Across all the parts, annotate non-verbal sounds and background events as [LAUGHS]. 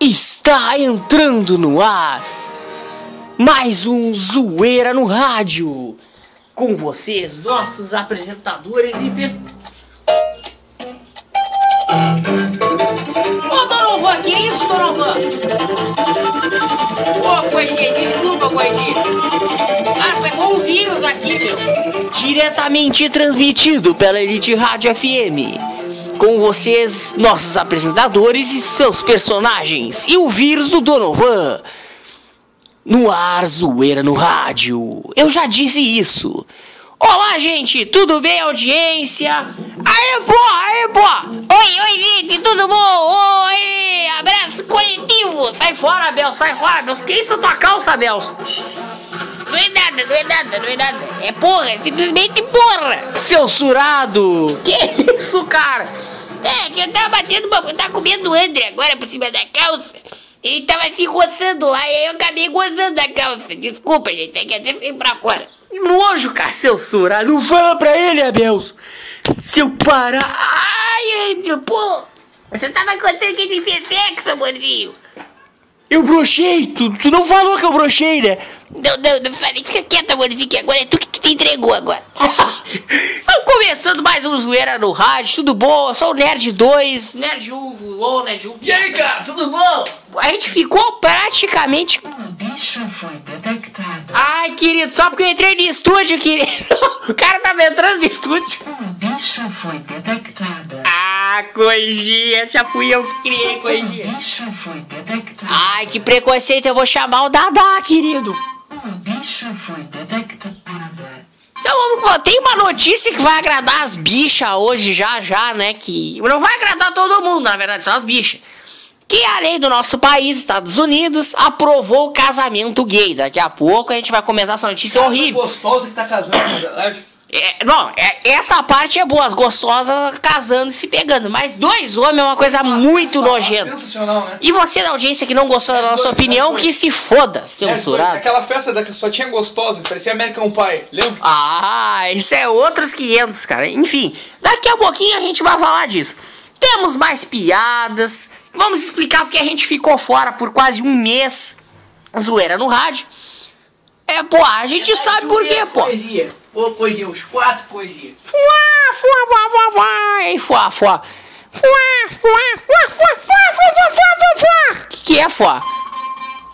Está entrando no ar mais um Zoeira no Rádio. Com vocês, nossos apresentadores e. pers- Ô Donovan, que é isso, Donovan? Ô, Coitinha, desculpa, Coitinha. Ah, pegou um vírus aqui, meu. Diretamente transmitido pela Elite Rádio FM. Com vocês, nossos apresentadores e seus personagens. E o vírus do Donovan. No ar, zoeira no rádio. Eu já disse isso. Olá, gente, tudo bem, audiência? Aê, pô, aê, pô! Oi, oi, gente, tudo bom? Oi, abraço coletivo! Sai fora, Bel, sai fora, Bel. Que isso, tua calça, Bel? Não é nada, não é nada, não é nada. É porra, é simplesmente porra. Seu surado! Que isso, cara? É, que eu tava batendo uma. Eu tava comendo André agora por cima da calça. Ele tava se roçando lá e aí eu acabei gozando a calça. Desculpa, gente, tem que até sair pra fora. Que nojo, cara, seu surado! Não fala pra ele, Abels! Seu para... Ai, André, pô. Você tava contando que ele fez sexo, amorzinho. Eu brochei! Tu, tu não falou que eu brochei, né? Não, não, não falei. Fica quieto, amorzinho, que agora é tu que tu te entregou agora. [LAUGHS] Vamos começando mais um Zoeira no Rádio, tudo bom? Eu sou o Nerd 2, Nerd 1, ou Nerd 1. E aí, cara, tudo bom? A gente ficou praticamente... Uma bicha foi detectada. Ai, querido, só porque eu entrei no estúdio, querido. [LAUGHS] O cara tava entrando no estúdio. Uma bicha foi detectada. Ah, coisinha, já fui eu que criei, coisinha. bicha foi detectada. Ai, que preconceito, eu vou chamar o Dadá, querido. Bicha foi detectada. Então, vamos- tem uma notícia que vai agradar as bichas hoje, já, já, né? Que não vai agradar todo mundo, na verdade, são as bichas. Que a lei do nosso país, Estados Unidos, aprovou o casamento gay. Daqui a pouco a gente vai comentar essa notícia horrível. Gostosa que tá casando, na verdade. É, não, é- essa parte é boa, as gostosas casando e se pegando. Mas dois homens é uma coisa muito nojenta. Sensacional, né? E você da audiência que não gostou da nossa dois, opinião, que se foda, censurado. Aquela festa da que só tinha gostosa, parecia American Pie, lembra? Ah, isso é outros 500, cara. Enfim, daqui a pouquinho a gente vai falar disso. Temos mais piadas. Vamos explicar porque a gente ficou fora por quase um mês. Zoeira no rádio. É, pô, a gente sabe por quê, pô. Poesia. Ô, poesia, os quatro poesias. Fuá, fuá, fuá, fuá, fuá, ei, fuá, fuá. Fuá, fuá, fuá, fuá, fuá, fuá, fuá, fuá, fuá, fuá. Que que é fuá?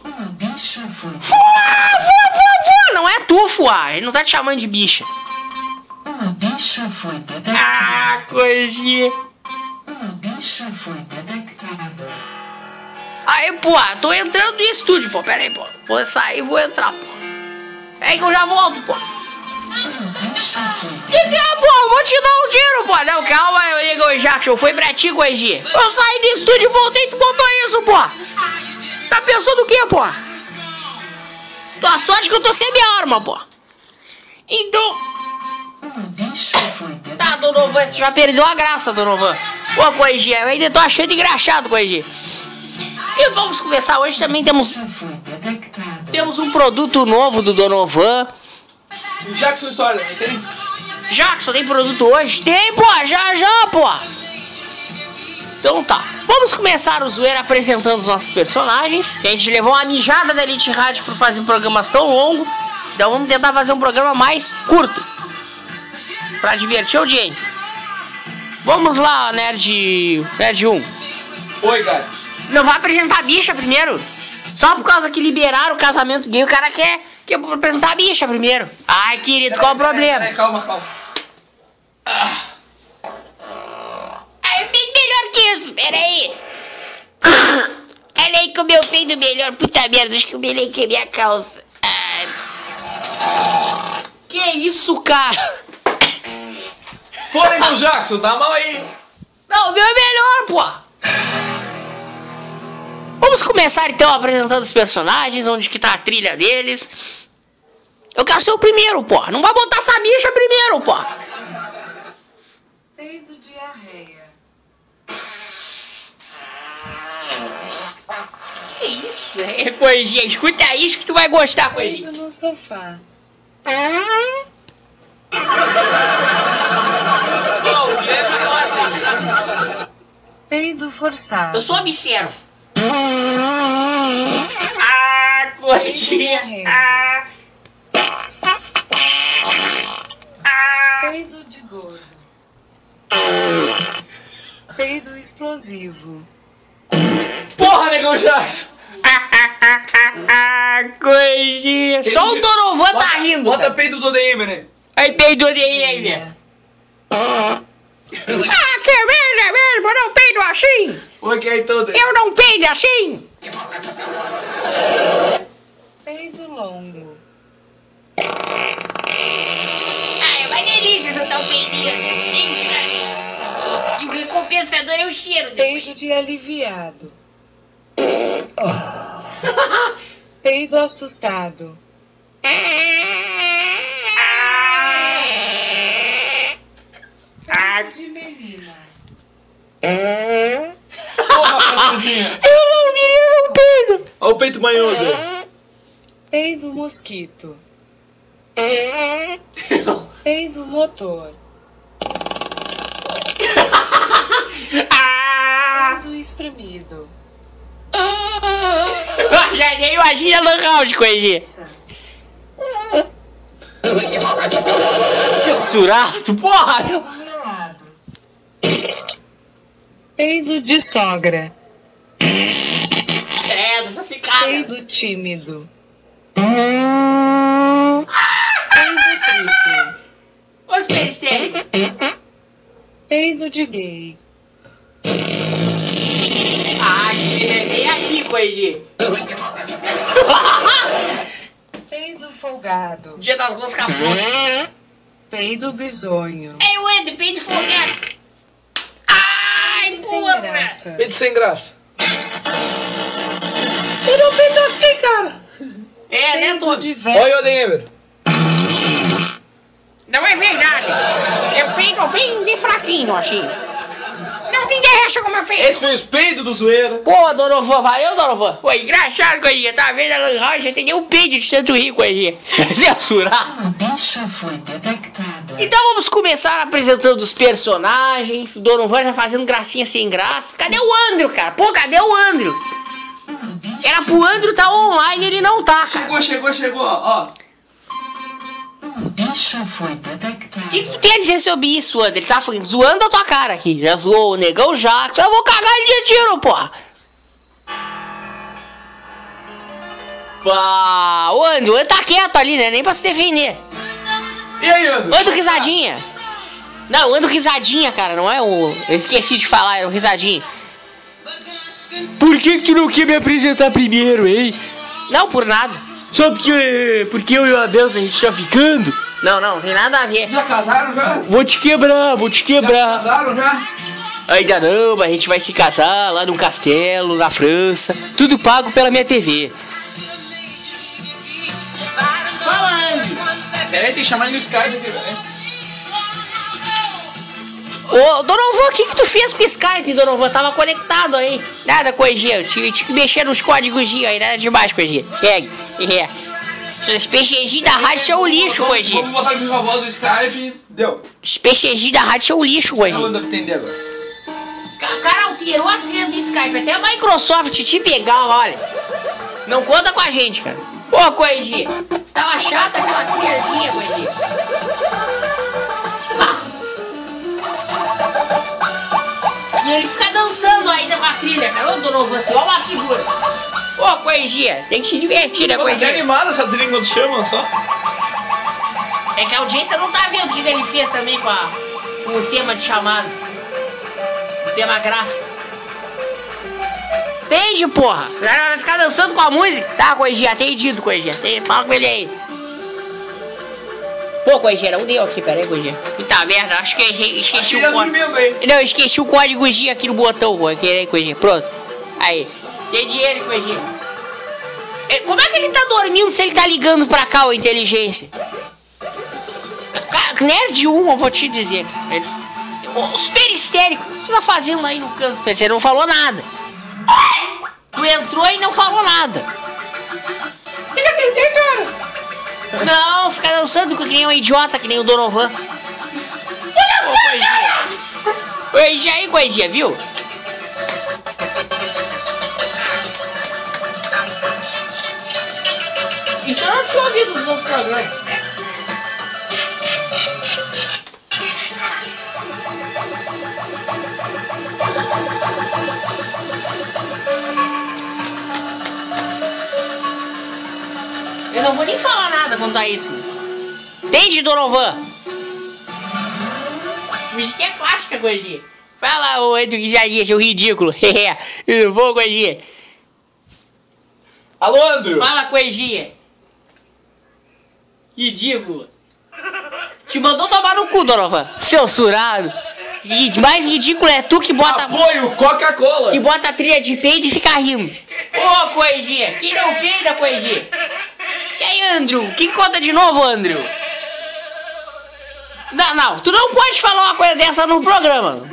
Uma bicha foi. Fuá, fuá, fuá, fuá. Não é tu, fuá. Ele não tá te chamando de bicha. Uma bicha foi detectada. Ah, coisinha. Uma bicha foi detectada. Aí, pô, tô entrando no estúdio, pô. Pera aí, pô. Vou sair e vou entrar, pô. É que eu já volto, pô. Eu vou te dar um tiro, pô. Não, calma, eu ligo Jackson. Foi pra ti, Coigi. Eu saí do estúdio e voltei, tu botou isso, pô. Tá pensando o quê, pô? Tua sorte que eu tô sem minha arma, pô. Então... Tá. Donovan, você já perdeu a graça, Donovan. Pô, Coigi, eu ainda tô achando engraçado, Coigi. E vamos começar hoje também temos... Temos um produto novo do Donovan. Jackson História, não tem? Jackson, tem produto hoje? Tem, pô, já, já, pô. Então tá. Vamos começar o zoeiro apresentando os nossos personagens. A gente levou uma mijada da Elite Rádio por fazer programas tão longos. Então vamos tentar fazer um programa mais curto. Pra divertir a audiência. Vamos lá, Nerd. Nerd 1. Oi, cara. Não vai apresentar a bicha primeiro. Só por causa que liberaram o casamento gay, o cara quer, quer apresentar a bicha primeiro. Ai, querido, qual o problema? Peraí, calma, calma. É bem melhor que isso, peraí. Olha aí como eu peido melhor. Puta merda, acho que eu melequei minha calça. Ai, Que isso, cara? Porra, então, Jackson, dá mal aí. Não, o meu é melhor, pô. Vamos começar então apresentando os personagens, onde que tá a trilha deles. Eu quero ser o primeiro, pô. Não vai botar essa bicha primeiro, pô. Peido diarreia. Que isso? É, coisinha, escuta isso que tu vai gostar, coisinha. Peido no sofá. Maior, Peido forçado. Eu sou observo. Ah. Diarreia. Ah, Peido de gordo. Peido explosivo. Porra, negão Jackson! coxinha. Só o Dorovan tá rindo. Bota cara. peito do DM, né? Aí dele aí, né? Ah, que merda mesmo, eu não peido assim! Ok, então. Eu não peido assim! Peido longo. Ah, é uma delícia soltar um peidinho assim, cara. E o recompensador é o cheiro depois. Peido de aliviado. [LAUGHS] Peido assustado. Peido de menina. Porra, Frascudinha! Eu não queria um peido! Olha o peito manhoso. Peido mosquito. Peido motor. [LAUGHS] Ah! Peido espremido. Já nem imagina no round, coisinha. Censurado, porra! Peido de sogra. Credo, essa cicada. Peido tímido. Peido triplo. Os peristéricos. Peido de gay. Ah, que é bem assim, coisinha. Peido folgado. Dia das moscas frouxas. Peido bisonho. Ei, o Ed, peito folgado. Ai, porra! graça. Peito sem graça. Eu não peido assim, cara. É, né, Peido de velho. Olha o Denver. Não é verdade. Eu peido bem de fraquinho, assim. Não tem interessa como eu peido. Esse foi os peidos do zoeira. Pô, Dorovan, valeu, Dorovan. Pô, engraçado, coisinha. Tá vendo a Lan? Tem nem um peido de tanto rir, coisinha. [LAUGHS] Censurar. Uma bicha foi detectada. Então vamos começar apresentando os personagens. O Donovan já fazendo gracinha sem graça. Cadê o Andrew, cara? Pô, cadê o bicha, Era pro Andrew tá online ele não tá, cara. Chegou, chegou, chegou, ó. Uma bicha foi detectada. O que, que tu tem a dizer sobre isso, Andrew? Ele tá zoando a tua cara aqui. Já zoou o negão Jackson. Eu vou cagar ele de tiro, porra. Pá, o Andrew, ele tá quieto ali, né? Nem pra se defender. E aí, Andro? Ando risadinha. Não, ando risadinha, cara. Não é o. Eu esqueci de falar, é o risadinha. Por que, que tu não quer me apresentar primeiro, hein? Não, por nada. Só porque. Porque eu e o Abel a gente tá ficando? Não, não, tem nada a ver. Já casaram já? Vou te quebrar, vou te Já quebrar. casaram já? Ainda não, mas a gente vai se casar lá num castelo, na França. Tudo pago pela minha TV. Fala, Andy. Peraí, tem que chamar no Skype aqui, né? Ô, Donovan, o que que tu fez com o Skype, Donovan? Tava conectado aí. Nada, coisinha. Eu tive, tive que mexer nos códigos aí, nada demais, coisinha. Pegue. É. Os PCG da rádio são o lixo, coisinha. Vamos botar aqui com a voz do Skype. Deu. Os PCG da rádio são o lixo, coisinha. anda pra entender agora. O cara alterou a trilha do Skype. Até a Microsoft te pegar, olha. Não conta com a gente, cara. Pô, coisinha. Tava chata aquela trilhazinha, coisinha. Ele fica dançando ainda com a trilha, cara. Ô, Donovan, tu é uma figura. Pô, coisinha, tem que se divertir, né, tá até coisinha? animada essa trilha quando chama, só. É que a audiência não tá vendo o que ele fez também com, a, com o tema de chamada. O tema gráfico. Entende, porra? Vai ficar dançando com a música. Tá, Coiginha, atendido. Tem- Fala com ele aí. Pô, Coiginha, não deu aqui, pera aí, Coiginha. Puta merda, acho que eu errei- esqueci o código. Não, eu esqueci o códigozinho aqui no botão, pô. Aqui, aí, Coiginha. Pronto. Aí. Entendi ele, Coiginha. É, Como é que ele tá dormindo se ele tá ligando pra cá, ô inteligência? Nerd 1, eu vou te dizer. Ele, o super histérico. O que tu tá fazendo aí no canto? Você não falou nada. Tu entrou e não falou nada. Fica atender, cara. Não, ficar dançando que nem é um idiota, que nem o Donovan. Ô, coisinha. Oi, já aí, coisinha, viu? Isso eu não tinha ouvido dos outros programas. Eu não vou nem falar nada quanto a isso. Entende, Donovan? Música é clássica, Gordinha. Fala, ô Edwin Jardim, seu ridículo. [LAUGHS] Tudo bom, Gordinha? Alô, Andrew? Fala, Coeginha. Ridículo. Te mandou tomar no cu, Donovan. Seu surado. E mais ridículo é tu que bota, Apoio Coca-Cola. que bota a trilha de peito e fica rindo. [LAUGHS] Ô, Coeginha. Quem não peida, Coeginha? E aí, Andrew? O que que conta de novo, Andrew? Não, não. Tu não pode falar uma coisa dessa no programa.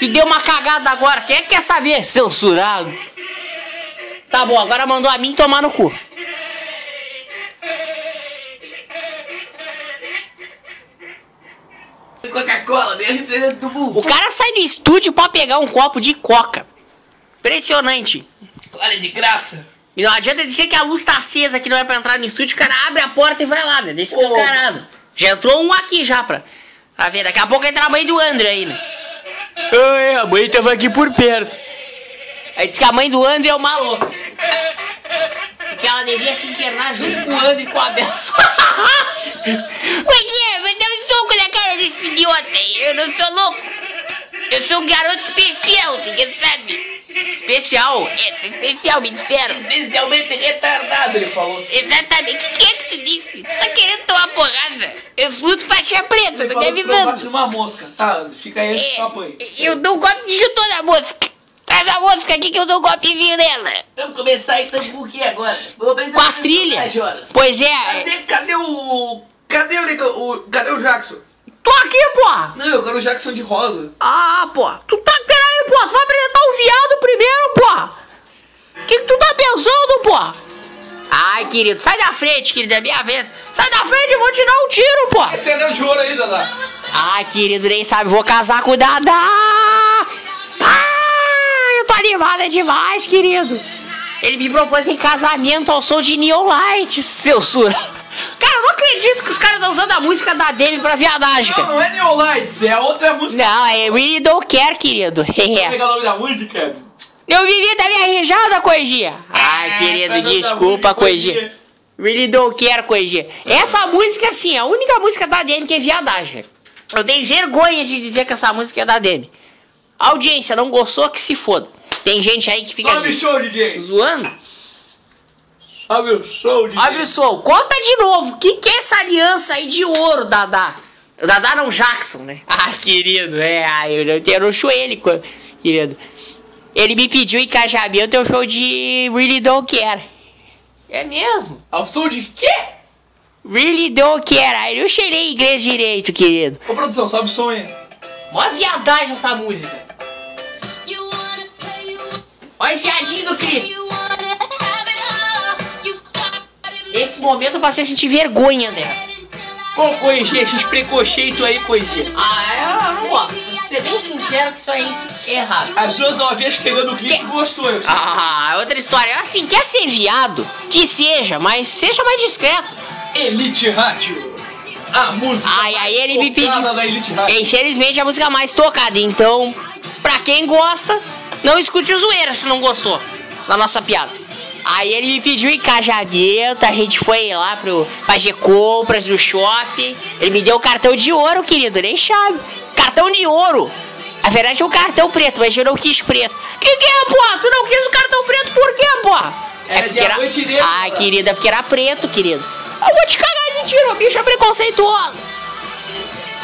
Tu deu uma cagada agora. Quem é que quer saber, seu surado? Tá bom, agora mandou a mim tomar no cu. Coca-Cola, meu representante do mundo. O cara sai do estúdio pra pegar um copo de coca. Impressionante. Olha, de graça. E não adianta dizer que a luz tá acesa que não é pra entrar no estúdio, o cara abre a porta e vai lá, né? Desse escancarado. Já entrou um aqui já pra, pra ver. Daqui a pouco entra a mãe do André aí, né? Ai, a mãe tava aqui por perto. Aí disse que a mãe do André é uma louca. Porque ela devia se internar junto com o André e com a Bel. Gordinha, vai dar um soco na cara desse idiota aí. Eu não sou louco. Eu sou um garoto especial, você sabe? Especial. Esse especial, me disseram. Especialmente retardado, ele falou. Exatamente. O que é que tu disse? Tu tá querendo tomar porrada? Eu luto faixa preta, tô te avisando. numa mosca. Tá, fica aí, É, apanha. eu dou um golpe de jutô na mosca. Traz a mosca aqui que eu dou um golpezinho nela. Vamos começar então com o que agora? Com as trilhas. Pois é. Cadê, cadê o... Cadê o... Cadê o Jackson? Tô aqui, porra. Não, eu quero o Jackson de rosa. Ah, pô. Tu tá. Peraí, pô. Tu vai apresentar o viado primeiro, pô. O que, que tu tá pensando, pô? Ai, querido, sai da frente, querido. É minha vez. Sai da frente, eu vou te dar um tiro, pô. Esse anel de ouro aí, Dada. Ai, querido, nem sabe. Vou casar com o Dada. Ah, eu tô animada demais, querido. Ele me propôs em casamento ao som de Neon Lights, seu sura. Cara, eu não acredito que os caras estão usando a música da Demi pra viadagem, Não, cara. não é Neon Lights, é a outra música. Não, é Really Don't Care, querido. Como é que é [LAUGHS] o nome da música? Eu vivi da minha rijada, Coisinha. Ai, querido, Tá dando a desculpa, Coisinha. Really don't care, Coisinha. Essa música, assim, é a única música da Demi que é viadagem. Eu tenho vergonha de dizer que essa música é da Demi. Audiência, não gostou, que se foda. Tem gente aí que fica Sobe show, DJ. zoando. Sobe o show, DJ. Absurdo. Conta de novo. O que, que é essa aliança aí de ouro, Dadá? Dadá não, Jackson, né? Ai, [LAUGHS] querido, é. Eu, eu, eu não show ele, co- querido. Ele me pediu em casamento o show de Really Don't Care. É mesmo? Ao som de quê? Really Don't Care. Aí eu cheirei inglês direito, querido. Ô, produção, sobe o som aí. Mó viadagem essa música. Olha os viadinhos do clipe. Esse momento eu passei a sentir vergonha dela. Ô, Coisinha, esses preconceitos aí, Coisinha. Ah, eu não gosto. Vou ser bem sincero que isso aí é errado. As duas novinhas pegando o clipe Que- gostou, eu sei. Ah, outra história. Assim, quer ser viado? Que seja, mas seja mais discreto. Elite Rádio. A música Ai, aí ele me pediu. Infelizmente a música mais tocada. Então, pra quem gosta, não escute o zoeira se não gostou da nossa piada. Aí ele me pediu em casamento, a gente foi lá pro fazer compras no shopping. Ele me deu o cartão de ouro, querido, nem chave. Cartão de ouro. Na verdade é um cartão preto, mas eu não quis preto. Que que é, porra? Tu não quis o cartão preto por quê, porra? Era diamante negro, Ai, cara. querida, é porque era preto, querido. Eu vou te cagar de tiro, bicha preconceituosa.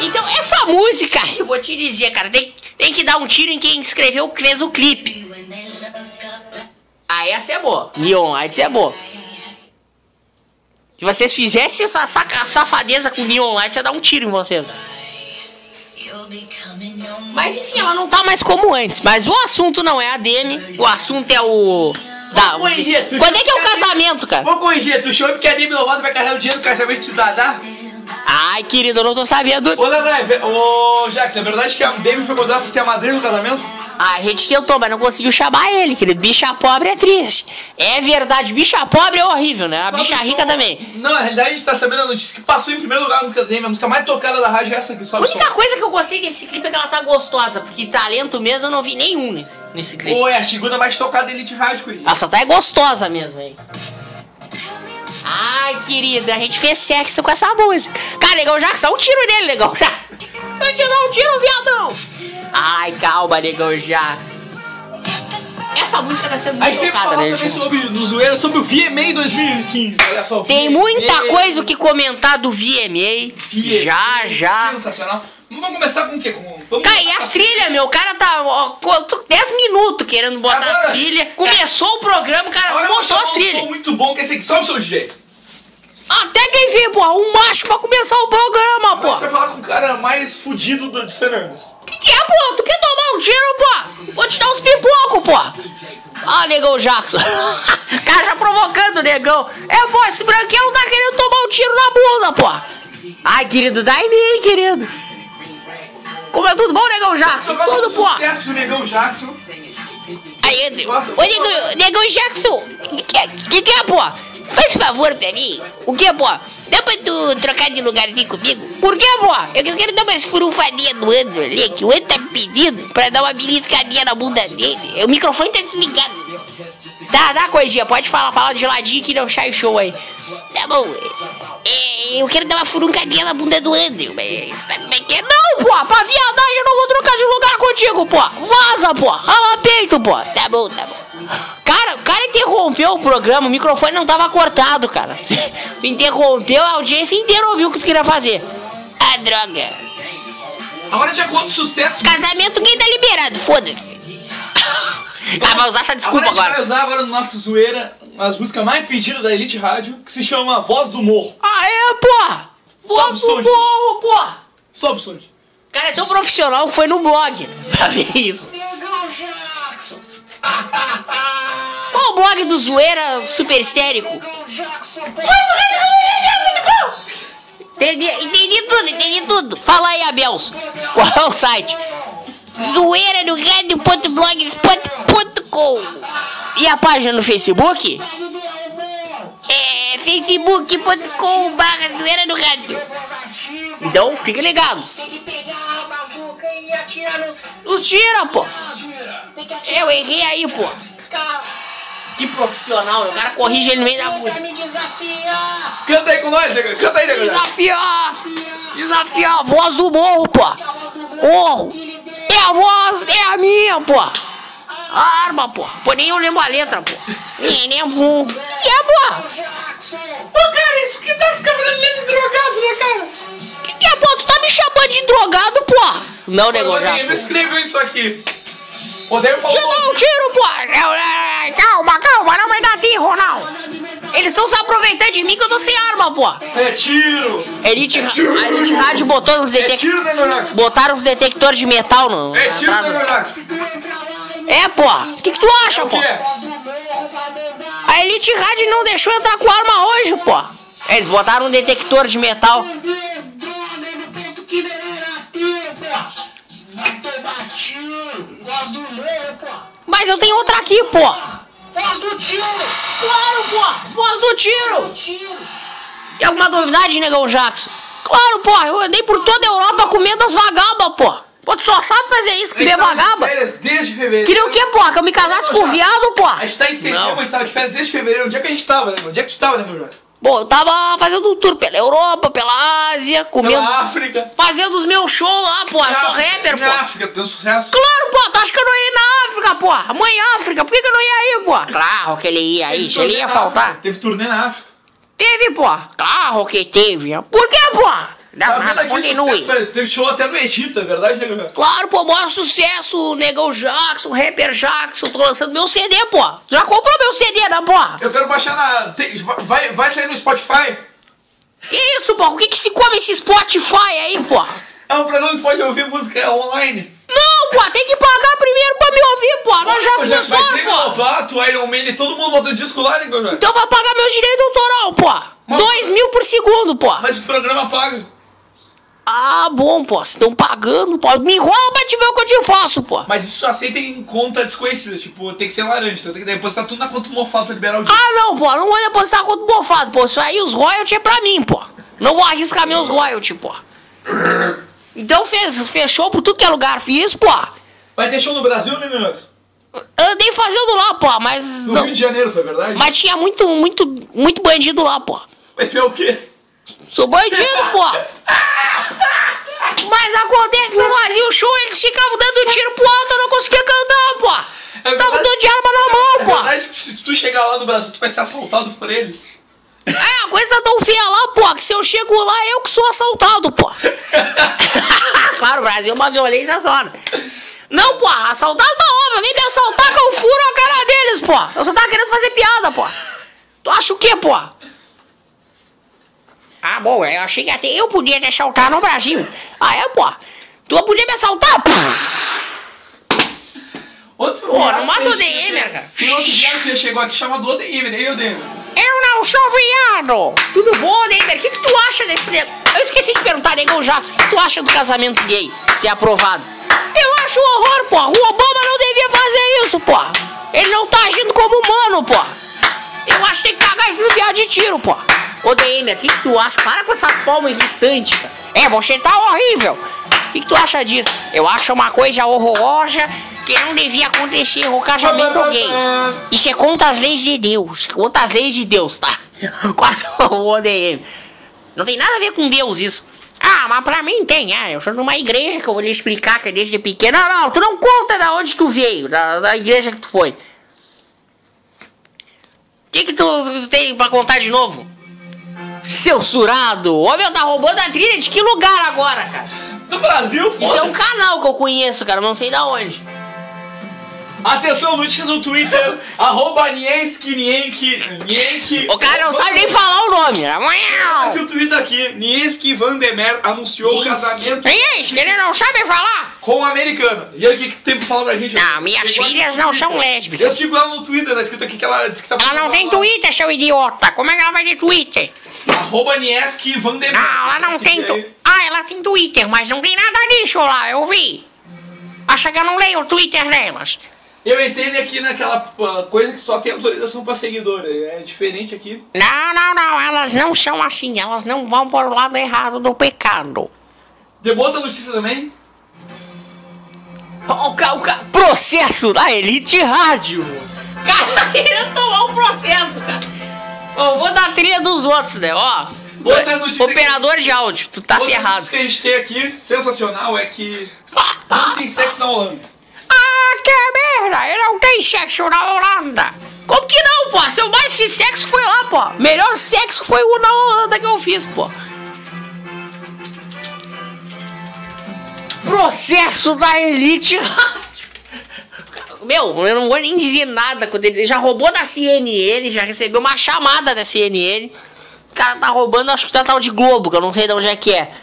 Então, essa música, eu vou te dizer, cara, tem, tem que dar um tiro em quem escreveu, fez o clipe. Ah, essa é boa. Neon Lights é boa. Se vocês fizessem essa safadeza com Neon Lights, ia dar um tiro em vocês. Mas enfim, ela não tá mais como antes. Mas o assunto não é a Demi, o assunto é o. Da... Coisinha, tu Quando é que é o casamento, cara? Ô, Coisinha, tu chama porque a Demi Lovato vai carregar o dinheiro do casamento do Dadá? Ai, querido, eu não tô sabendo. Ô, é ve- ô, Jackson, é verdade que a Demi foi convidada pra ser a madrinha do casamento? A gente tentou, mas não conseguiu chamar ele, querido. Bicha pobre é triste. É verdade, bicha pobre é horrível, né? A Sabe bicha rica som? também. Não, na realidade a gente tá sabendo a notícia que passou em primeiro lugar a música dele. A música mais tocada da rádio é essa aqui, A o som. única coisa que eu gostei desse clipe é que ela tá gostosa, porque talento mesmo eu não vi nenhum nesse, nesse clipe. Pô, é a segunda mais tocada da Elite Rádio, coisa. Ela só tá é gostosa mesmo aí. Ai, querida, a gente fez sexo com essa música. Cara, legal Jackson, dá um tiro nele, legal já. Eu te dou um tiro, viadão. Ai, calma, legal Jackson. Essa música tá sendo muito tocada, né? gente? sobre, no zoeira, sobre o VMA 2015. Olha só, Tem VMA. muita coisa o que comentar do VMA. Já, já. Sensacional. Vamos começar com o quê? Com, vamos Cara, e as trilhas, meu? O cara tá ó, co- 10 minutos querendo botar Agora- as trilhas. Começou o programa, o cara vou montou chamar as um trilhas. som muito bom que é esse aqui. Sobe o seu DJ. Até quem vê, pô, um macho pra começar o programa, pô. vai falar com o cara mais fudido do, de San Andreas. Que que é, pô? Tu quer tomar um tiro, pô? Vou te dar uns pipocos, pô. Ah, negão Jackson. [LAUGHS] cara já provocando, negão. É, pô, esse branquinho tá querendo tomar um tiro na bunda, pô. Ai, querido, dá em mim, querido. Como é tudo bom, negão Jackson? Tudo, pô. sucesso do Negão Jackson. Aí, André, ô Negão, Negão Jackson, que que, é- que é, pô? Faz favor pra mim. O que, pô? Dá pra tu trocar de lugarzinho comigo? Por que, pô? Eu que- eu quero dar umas furunfadinhas no Andro ali, que o Andro tá me pedindo pra dar uma beliscadinha na bunda dele. O microfone tá desligado. Dá, dá coisinha, pode falar, fala de ladinho que não sai show aí. Tá bom. É, eu quero dar uma furuncadinha na bunda do Andrew, mas é é? Não, pô, pra viadagem eu não vou trocar de lugar contigo, pô. Vaza, pô. Rala peito, pô. Tá bom, tá bom. Cara, o cara interrompeu o programa, o microfone não tava cortado, cara. Tu [LAUGHS] interrompeu, a audiência inteira ouviu o que tu queria fazer. Ah, droga. Agora já conta o sucesso. Casamento quem tá liberado, foda-se. [LAUGHS] Ah, vai usar essa desculpa agora. a gente agora. vai usar agora no nosso zoeira as músicas mais pedidas da Elite Rádio, que se chama Voz do Morro. Ah, é, o Voz do morro, pô. Sobe o som. Cara, é tão profissional que foi no blog [LAUGHS] pra ver isso. Qual o blog do Zoeira Super Histérico? Entendi, entendi tudo, entendi tudo. Fala aí, Abelso. Qual é o site? Zoeira no rádio.blogspot.com E a página no Facebook? É facebook.com barra zoeira no rádio. Então fiquem ligados. Os tira, pô. Eu errei aí, pô. Que profissional, o cara corrige ele no meio da música. Canta aí com nós, nega. Canta aí, nega. Desafiar! Desafiar a voz do morro, pô! Morro! É a voz, é a minha, pô! A arma, pô! Pô, nem eu lembro a letra, pô! Nem lembro. E é, pô! Ô, cara, isso que tá ficando lendo drogado, né, cara? Que que é, pô? Tu tá me chamando de drogado, pô! Não, nego, já. ninguém me escreveu isso aqui. Dar falou. um tiro, pô! Calma, calma, não vai dar tiro, não! Eles estão se aproveitando de mim que eu tô sem arma, pô! É tiro! Elite, a Elite Rádio botou nos É detectores. tiro, Negão Jackson! Botaram os detectores de metal no. É tiro! É, pô. O que, que tu acha, É pô? A Elite Rádio não deixou entrar com arma hoje, pô. Eles botaram um detector de metal. Mas eu tenho outra aqui, pô. Voz do tiro. Claro, pô. Voz do tiro. E alguma novidade, negão Jackson? Claro, pô. Eu andei por toda a Europa comendo as vagabas, pô. Pô, tu só sabe fazer isso, comer tava de vagaba. férias desde fevereiro. Queria o quê, pô? Que eu me casasse com o viado, pô? A gente tá em setembro, Não. a gente tava de férias desde fevereiro. Onde é que a gente tava, né? Onde é que tu tava, Negão Jackson? Bom, eu tava fazendo um tour pela Europa, pela Ásia, comendo. Pela África. Fazendo os meus shows lá, pô. Eu sou rapper, Na pô. África, tendo sucesso. Claro, pô, tu acha que eu não ia ir na África, pô? Mãe África, por que, que eu não ia ir, pô? Claro que ele ia turnê ele ia na faltar. África. Teve turnê na África. Teve, pô. Claro que teve. Por que, pô? Não, nada, continue. sucesso? Teve show até no Egito, é verdade, Negão Jackson? Claro, pô, maior sucesso, Negão Jackson, Rapper Jackson, tô lançando meu CD, pô. Já comprou meu CD, né, pô? Eu quero baixar na. tem- vai, vai sair no Spotify? Que isso, pô? O que que se come esse Spotify aí, pô? É um programa que pode ouvir música online. Não, pô, tem que pagar primeiro pra me ouvir, pô. Nós já Pô, já ter pô. Lovato, Iron Maiden, todo mundo botou disco lá, Negão Jackson. Então vai pagar meu direito autoral, pô. Mas- Dois mil por segundo, pô. Mas o programa paga. Ah, bom, pô. Vocês estão pagando, pô. Me enrola pra te ver o que eu te faço, pô. Mas isso só aceita em conta desconhecida, tipo, tem que ser laranja, então tem que depositar tudo na conta do mofado pra liberar o dinheiro. Ah, não, pô. Não vou depositar contra o mofado, pô. Isso aí, os royalties é pra mim, pô. Não vou arriscar meus royalties, pô. Então fez, fechou por tudo que é lugar. Fiz, pô. Vai ter show no Brasil, né, meu? Andei fazendo lá, pô, mas. No não- Rio de Janeiro, foi verdade? mas tinha muito, muito, muito bandido lá, pô. Mas tu é o quê? Sou bandido, pô. Mas acontece que eu fazia o show, eles ficavam dando tiro pro alto, eu não conseguia cantar, pô. É Tava dando de arma na É mão, pô. verdade que se tu chegar lá no Brasil, tu vai ser assaltado por eles? É, a coisa tá tão feia lá, pô, que se eu chego lá, eu que sou assaltado, pô. [LAUGHS] claro, o Brasil é uma violência só, né? Não, pô, assaltado tá óbvio, vem me assaltar que eu furo a cara deles, pô. Eu só tava querendo fazer piada, pô. Tu acha o quê, pô? Ah, bom, eu achei que até eu podia te assaltar no Brasil. Ah, é, pô? Tu podia me assaltar? Outro Pô, não mata o Demer, cara. Tem outro viado que chegou aqui chamado Odemer, aí Odemer. Eu não sou viado! Tudo bom, Neymar? O que, que tu acha desse negócio? Eu esqueci de perguntar, Negão Jacques, o que, que tu acha do casamento gay ser aprovado? Eu acho um horror, pô! O Obama não devia fazer isso, pô! Ele não tá agindo como humano, pô! Eu acho que tem que cagar esses viados de tiro, pô! Ô, Demer, o que, que tu acha? Para com essas palmas irritantes, cara! É, você tá horrível! O que, que tu acha disso? Eu acho uma coisa horrorosa que não devia acontecer o casamento gay. Isso é contra as leis de Deus. Contra as leis de Deus, tá? [LAUGHS] O ODM. Não tem nada a ver com Deus isso. Ah, mas pra mim tem. Ah, eu sou numa igreja que eu vou lhe explicar que é desde pequeno. Não, não, tu não conta da onde tu veio, da, da igreja que tu foi. O que que tu, tu tem pra contar de novo? Seu surado! Ô meu, tá roubando a trilha de que lugar agora, cara? Do Brasil, Isso é um canal que eu conheço, cara, não sei da onde. Atenção, notícia no Twitter, [LAUGHS] arroba Nienski, Nienki, Nienki... O cara não sabe nem falar o nome. Aqui o Twitter aqui, Nienski Vandemer anunciou o casamento? Que ele não sabe falar? com a americana. E aí, o que, que tem pra falar pra gente? Não, minhas filhas não são Twitter. lésbicas. Eu sigo ela no Twitter, tá escrito aqui que ela disse que tá Ela não tem Twitter, seu idiota. Como é que ela vai ter Twitter? Arroba Nieski Vandemer. Não, ela não tem. Tu... Ah, ela tem Twitter, mas não tem nada disso lá, eu vi. Acha que eu não leio o Twitter delas? Eu entrei aqui naquela coisa que só tem autorização pra seguidor. É diferente aqui. Não, não, não, elas não são assim, elas não vão para o lado errado do pecado. Deu outra notícia também? O ca, o ca, processo da Elite Rádio. Cara, querendo tomar um processo, cara. Ó, vou dar a trilha dos outros, né? Ó. Outra notícia Operador de áudio, tu tá Outra ferrado. notícia que a gente tem aqui, sensacional, é que não tem sexo na Holanda. Ah, que merda! Ele não tem sexo na Holanda! Como que não, pô? Se eu mais fiz sexo foi lá, pô! Melhor sexo foi o na Holanda que eu fiz, pô! Processo da Elite! [LAUGHS] Meu, eu não vou nem dizer nada quando ele já roubou da CNN, já recebeu uma chamada da CNN. O cara tá roubando, acho que tá tal de Globo, que eu não sei de onde é que é.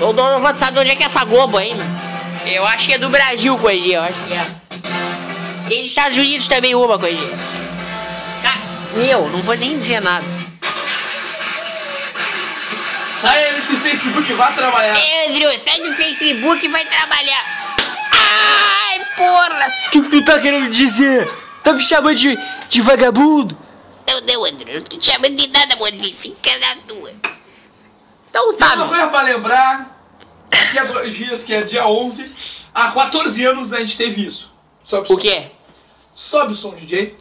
Eu não vou saber onde é que é essa Globo aí, mano. Eu acho que é do Brasil, coisinha, eu acho que é. Tem dos Estados Unidos também uma, coisinha. Cara, meu, não vou nem dizer nada. Sai nesse Facebook, vá trabalhar. Pedro, sai do Facebook e vai trabalhar. Ai, porra. O que, que tu tá querendo dizer? Tá me chamando de, de vagabundo? Não, não, André, não tô te chamando de nada, amorzinho. Fica na tua. Então tá, Uma meu. coisa pra lembrar, daqui a dois dias, que é dia 11, há 14 anos a gente teve isso. Sobe O quê? Sobe o som, DJ.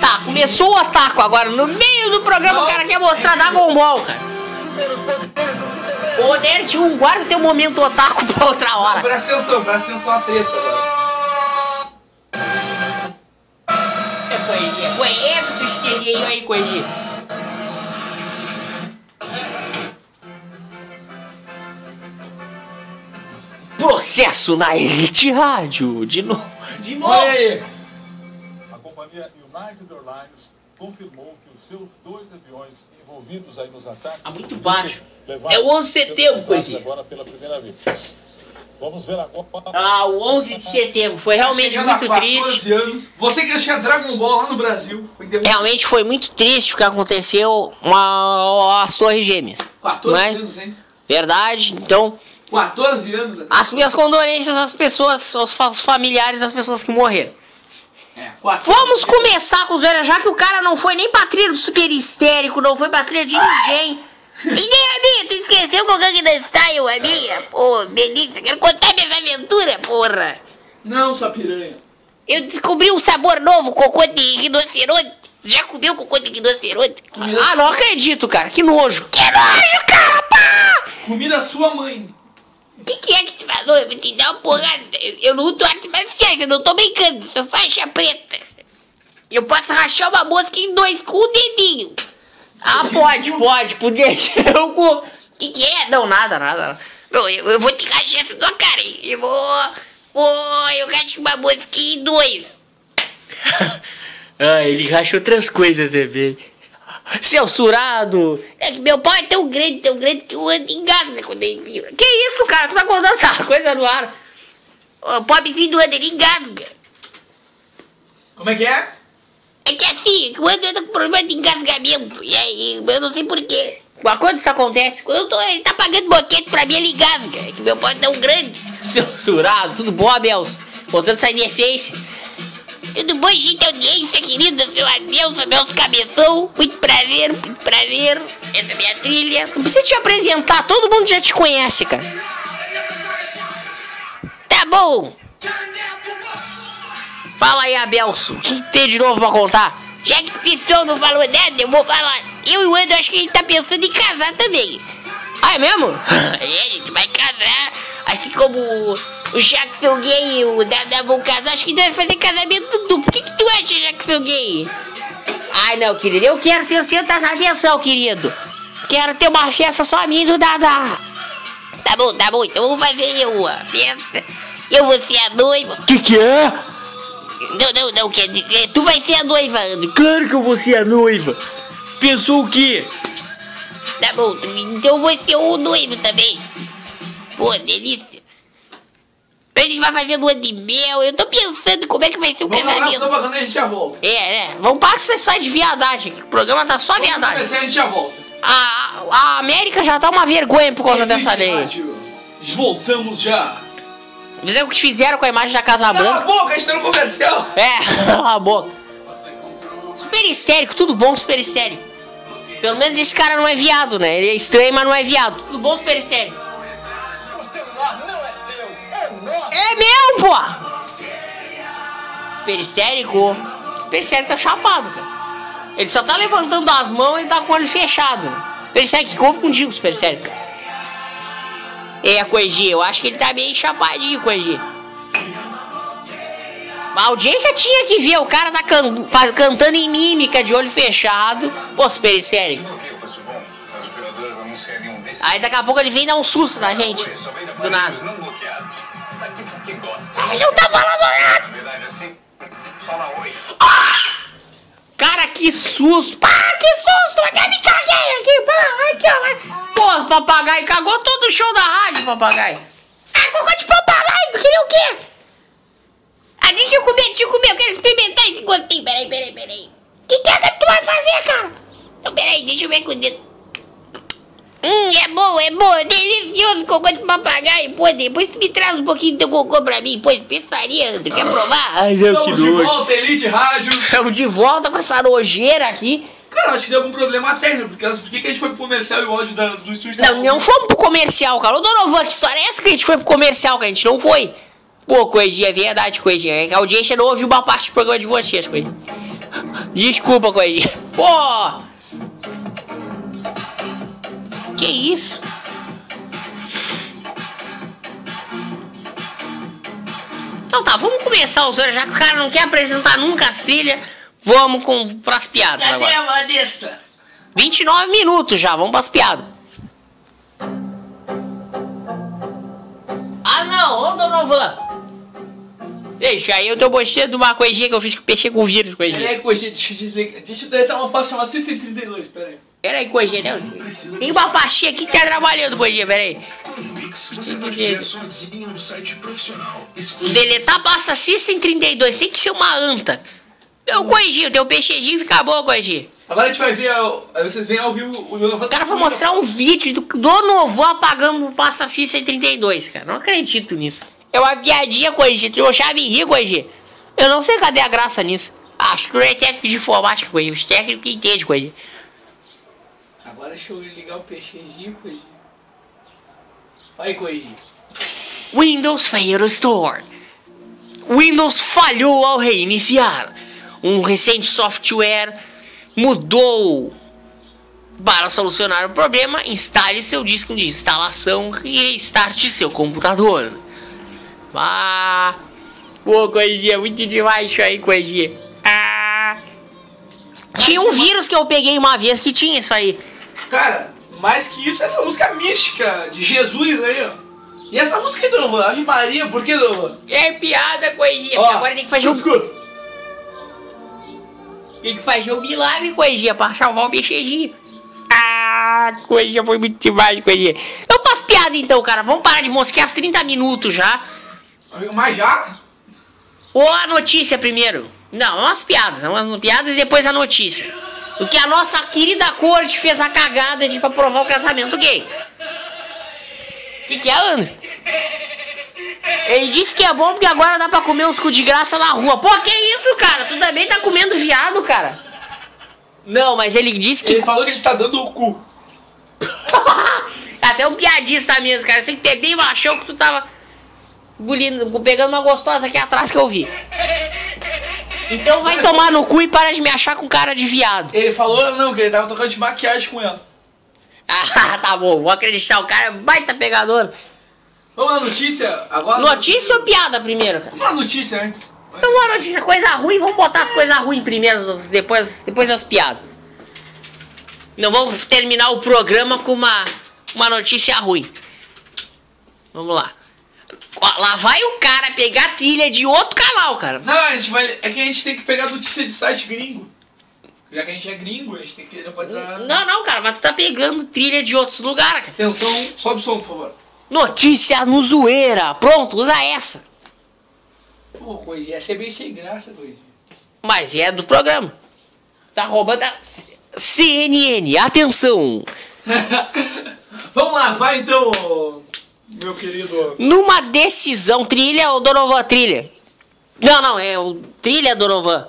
Tá, começou o ataco agora. No meio do programa o cara quer mostrar Dragon Ball, cara. Ô, Nerd 1, guarda teu momento otaku pra outra hora. Presta atenção, presta atenção à treta agora. É, coisinha. Ué, é tu aí, coisinha. Processo na Elite Rádio. De novo. De novo. Olha aí. A companhia United Airlines confirmou que os seus dois aviões envolvidos aí nos ataques. Tá muito baixo. É o 11 de setembro, coisinha. Agora pela primeira vez. Vamos ver agora. Ah, o 11 de setembro foi realmente Chegando muito 14 triste. anos. Você que assistia Dragon Ball lá no Brasil. Foi. Realmente foi muito triste o que aconteceu com a- as Torres Gêmeas. 14 Não é? anos, hein? Verdade? Então, 14 anos. as minhas condolências às pessoas, aos aos familiares das pessoas que morreram. É, 14 Vamos começar com os velhos, já que o cara não foi nem pra trilha do super histérico, não foi pra trilha de ninguém. E nem a minha, tu esqueceu com o Gangnam Style, a minha? Pô, delícia, quero contar minhas aventuras, porra. Não, sua piranha. Eu descobri um sabor novo, cocô de rinoceronte. Já comeu cocô de rinoceronte? Comida, Ah, não acredito, cara, que nojo. Que nojo, cara, pá! comida sua mãe. O que, que é que te falou? Eu vou te dar uma porrada. Eu, eu não luto artes marciais, eu não tô brincando, sou faixa preta. Eu posso rachar uma mosca em dois com um dedinho. Ah, pode, pode, poder. Eu com. O que, que é? Não, nada, nada. Não, eu, eu vou te rachar essa tua cara, hein? Eu vou... vou eu racho uma mosca em dois. [LAUGHS] Ah, ele rachou outras coisas também. Censurado. É que meu pau é tão grande, tão grande que eu ando engasga quando ele vira. Que isso, cara? Tu tá contando essa [LAUGHS] coisa no ar? O pobrezinho do Ando, ele engasga. Como é que é? É que assim, o Ando anda com problema de engasgamento. E aí, eu não sei porquê. Mas quando isso acontece? Quando eu tô, ele tá pagando boquete pra mim, ele engasga. É que meu pau é tão grande. Censurado, tudo bom, Abelso? Contando essa indecência. Tudo bom, gente, audiência querida, seu Adelson, meus cabeção. Muito prazer, muito prazer. Essa é a minha trilha. Não precisa te apresentar, todo mundo já te conhece, cara. Tá bom. Fala aí, Abelso. O que tem de novo pra contar? Já que esse pessoal não falou nada, eu vou falar. Eu e o Ando, acho que a gente tá pensando em casar também. Ah, é mesmo? [LAUGHS] É, a gente vai casar. Assim como o- Jackson Gay e o Dada vão casar, acho que vai fazer casamento duplo. O que, que tu acha, Jackson Gay? Ai, não, querido. Eu quero ser o centro das atenção, querido. Quero ter uma festa só minha do Dada. Tá bom, tá bom, então vamos fazer uma festa. Eu vou ser a noiva. Que que é? Não, não, não, quer dizer, tu vai ser a noiva, Ando. Claro que eu vou ser a noiva. Pensou o quê? Tá bom, então eu vou ser o noivo também. Pô, delícia. A gente vai fazer lua de mel. Eu tô pensando como é que vai ser o Vamos casamento. propaganda e a gente já volta. É, é. Vamos que sai de viadagem aqui. O programa tá só Vamos viadagem. começar e a gente já volta. A, a América já tá uma vergonha por causa dessa Elite lei. Rádio. Voltamos já. Fizeram o que fizeram com a imagem da Casa Cala a Branca. boca, a gente tá no comercial. É, [LAUGHS] cala a boca. Super histérico, tudo bom, super histérico. Pelo menos esse cara não é viado, né? Ele é estranho, mas não é viado. Tudo bom, super histérico? O celular não é é meu, pô! Super histérico. Super histérico tá chapado, cara. Ele só tá levantando as mãos e tá com o olho fechado. Que houve contigo, super histérico? É, Coegi, eu acho que ele tá meio chapadinho, Coegi. A audiência tinha que ver, o cara tá can- cantando em mímica, de olho fechado. Pô, super desse Aí daqui a pouco ele vem dar um susto na gente. Do nada. Porque gosta. Ele não tá falando nada! Na verdade, assim, fala oi. Cara, que susto! Pá, que susto! Até me caguei aqui! Pá, aqui, ó. Pô, o papagaio cagou todo o show da rádio, papagaio. Ah, cocô de papagaio, queria o quê? Ah, deixa eu comer, deixa eu comer, eu quero experimentar esse gostinho. Peraí, peraí, peraí. O que, que é que tu vai fazer, cara? Então, peraí, deixa eu ver com o dedo. Hum, é bom, é bom, é delicioso cocô de papagaio. Pô, depois tu me traz um pouquinho do teu cocô pra mim. Pô, especiaria, tu quer provar? Ai, meu Estamos de volta, Elite Rádio. Estamos de volta com essa nojeira aqui. Cara, acho que deu algum problema técnico, porque por que a gente foi pro comercial e o áudio da- do estúdio Não, não fomos pro comercial, cara. Ô, Donovan, que história é essa que a gente foi pro comercial, que a gente não foi? Pô, Coedinha, é verdade, Coedinha. É que a audiência não ouviu uma parte do programa de vocês, Coedinha. Desculpa, Coedinha. Pô! Que isso? Então tá, vamos começar os horas, já que o cara não quer apresentar nunca as trilhas. Vamos com, pras piadas Cadê agora. a Vanessa? 29 minutos já, vamos pras piadas. Ah não, ô Donovan! Deixa aí, eu tô mostrando uma coisinha que eu fiz que peixei com vírus, coisinha. Peraí, coisinha, deixa eu desligar. Deixa eu deletar uma pasta chamada 632, peraí. Pera aí, coisinha, né? Tem uma pastinha aqui que tá trabalhando, coisinha, pera aí. No Wix, você pode criar sozinho um site profissional. exclusivo. Deletar passa System 32, tem que ser uma anta. Eu corrigi, o teu PXG fica bom, corrigi. Agora a gente vai ver. vocês vêm ao vivo o Novo. O cara vai mostrar um vídeo do, do Novo apagando o passa System 32, cara. Não acredito nisso. É uma piadinha, corrigi. Tu achava me rir, corrigi. Eu não sei cadê a graça nisso. Ah, Acho que tu é técnico de informática, corrigi. Os técnicos que entendem, corrigi. Agora deixa eu ligar o PXG, Coigi. Aí, Coigi. Windows Fail Store. Windows falhou ao reiniciar. Um recente software mudou. Para solucionar o problema, instale seu disco de instalação e restarte seu computador. Ah, pô, Coisinha, é muito demais isso aí, Coisinha. Ah. Tinha um vírus que eu peguei uma vez que tinha isso aí. Cara, mais que isso, essa música mística de Jesus aí, ó. E essa música aí, Donovan? Ave Maria, por que, Donovan? É piada, Coisinha. Ó, Agora tem que fazer um Escuta. Tem que fazer um milagre, coisinha, pra salvar o BXG. Ah, coisinha, foi muito demais, coisinha. Eu passo piada então, cara. Vamos parar de mosquear os 30 minutos já. Mas já? Ou a notícia primeiro? Não, umas piadas. Umas piadas e depois a notícia. O que a nossa querida corte fez a cagada de pra provar o casamento gay. O que, que é, André? Ele disse que é bom porque agora dá pra comer uns cu de graça na rua. Pô, que isso, cara? Tu também tá comendo viado, cara? Não, mas ele disse que Ele falou que ele tá dando o cu. [LAUGHS] Até um piadista mesmo, cara. Eu sei que tu é bem machão que tu tava engolindo, pegando uma gostosa aqui atrás que eu vi. Então vai tomar no cu e para de me achar com cara de viado. Ele falou, não, que ele tava tocando de maquiagem com ela. Ah, [LAUGHS] tá bom, vou acreditar. O cara é baita pegador. Vamos na notícia agora? Notícia ou piada primeiro, cara? Vamos na notícia antes. Então uma notícia, coisa ruim, vamos botar as coisas ruins primeiro, depois, depois as piadas. Não vamos terminar o programa com uma, uma notícia ruim. Vamos lá. Lá vai o cara pegar a trilha de outro canal, cara. Não, a gente vai. É que a gente tem que pegar notícia de site gringo. Já que a gente é gringo, a gente tem que. Não pode usar. Não, não, cara, mas tu tá pegando trilha de outros lugares, cara. Atenção, sobe o som, por favor. Notícia no zoeira. Pronto, usa essa. Pô, coisinha, achei bem sem graça, coisinha. Mas é do programa. Tá roubando a CNN. Atenção. [LAUGHS] Vamos lá, vai então, meu querido. Numa decisão, trilha ou Donovan trilha? Não, não, é o trilha Donovan.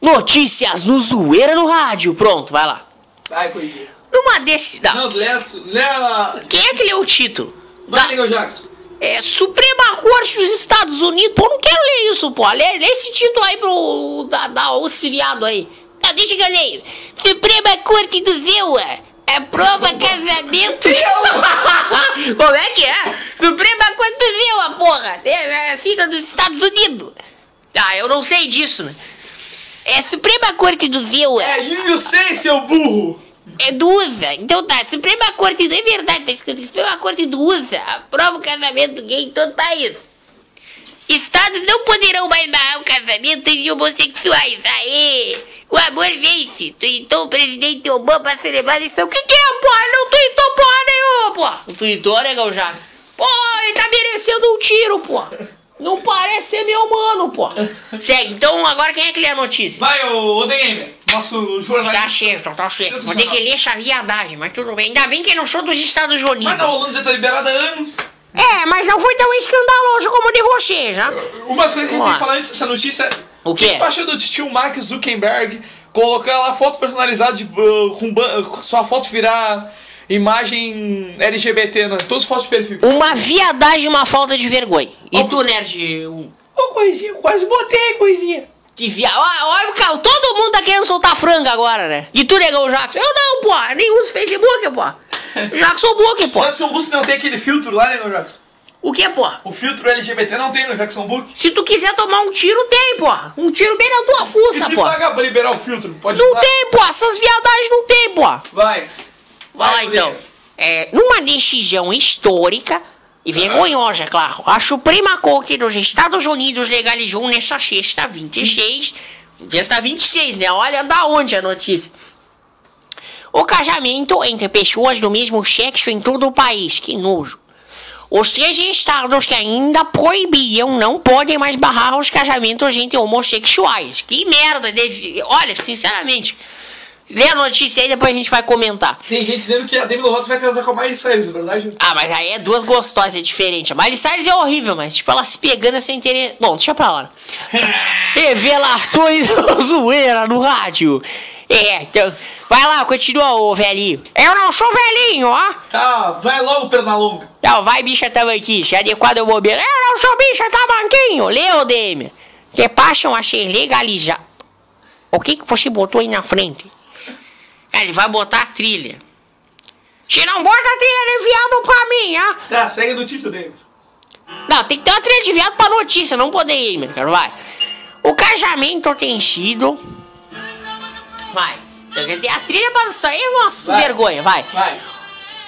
Notícias no zoeira no rádio. Pronto, vai lá. Vai, coisinha. Numa decisão. Não. Quem é que leu o título? Vai, Da- Nego Jackson. É, Suprema Corte dos Estados Unidos. Pô, não quero ler isso, pô. Lê, lê esse título aí pro. Da, da viado aí. Não, deixa que eu leio. Suprema Corte do Zewa. Aprova casamento. [LAUGHS] Como é que é? Suprema Corte do Zewa, porra. É a sigla dos Estados Unidos. Ah, eu não sei disso, né? É Suprema Corte do Zewa. É, eu sei, seu burro. É do USA. Então tá, Suprema Corte do... É verdade, tá escrito Suprema Corte do USA. Aprova o casamento gay em todo o país. Estados não poderão mais barrar o casamento de homossexuais. Aê! O amor vence. Tuitou o presidente Obama celebrar a eleição. O que que é, porra? Não tuitou porra nenhuma, porra. Não tuitou, negão Jackson? Pô, ele tá merecendo um tiro, porra. Não parece ser meu mano, porra. Segue, então agora quem é que lê a notícia? Vai, ô, ô The Gamer. Nosso Tá jornalista. certo, tá certo. Vou ter que ler essa viadagem, mas tudo bem. Ainda bem que eu não sou dos Estados Unidos. Mas tá rolando, já tá liberado há anos. É, mas não foi tão escandaloso como o de você, já. Umas coisas que tem lá. que falar antes dessa notícia. O quê? que tu achou do tio Mark Zuckerberg colocar lá foto personalizada de, uh, com uh, sua foto virar imagem LGBT, né? Todas as fotos de perfil. Uma viadagem e uma falta de vergonha. E tu, nerd? um- Ô, coisinha, eu quase botei, coisinha. Que via... Olha, o cara, todo mundo tá querendo soltar franga agora, né? E tu, negão Jackson? Eu não, pô. Nem uso Facebook, pô. Jackson Book, pô. Jackson Book não tem aquele filtro lá, né, Jackson? O que, pô? O filtro LGBT não tem no Jackson Book. Se tu quiser tomar um tiro, tem, pô. Um tiro bem na tua E fuça, se pô. paga pra liberar o filtro? Pode Não tem, pô. Essas viadagens não tem, pô. Vai. Vai lá Vai, então. É, numa decisão histórica e vergonhosa, é claro, a Suprema Corte dos Estados Unidos legalizou nessa sexta 26. Sexta 26, né? Olha da onde a notícia. O casamento entre pessoas do mesmo sexo em todo o país. Que nojo. Os três estados que ainda proibiam não podem mais barrar os casamentos entre homossexuais. Que merda! Deve... Olha, sinceramente, lê a notícia aí depois a gente vai comentar. Tem gente dizendo que a Demi Lovato vai casar com a Miley Cyrus, é verdade? Ah, mas aí é duas gostosas, é diferente. A Miley Cyrus é horrível, mas tipo, ela se pegando sem ter... Bom, deixa pra lá. [LAUGHS] Revelações [LAUGHS] zoeira no rádio. É, então... Vai lá, continua, ô velhinho. Eu não sou velhinho, ó. Tá, vai logo, Pernalonga. Não, vai, bicha tamanquinho. Se adequado ao bobeira. Eu não sou bicha tamanquinho. Leu, Demi. Que passam a ser legalizados. O que, que você botou aí na frente? Ele vai botar a trilha. Se não bota a trilha de viado pra mim, ah. Tá, segue a notícia, Demi. Não, tem que ter uma trilha de viado pra notícia, não poder ir, meu cara, vai. O casamento tem sido... Vai. Tem que ter a trilha pra isso aí, é uma Vai. vergonha, vai. Vai.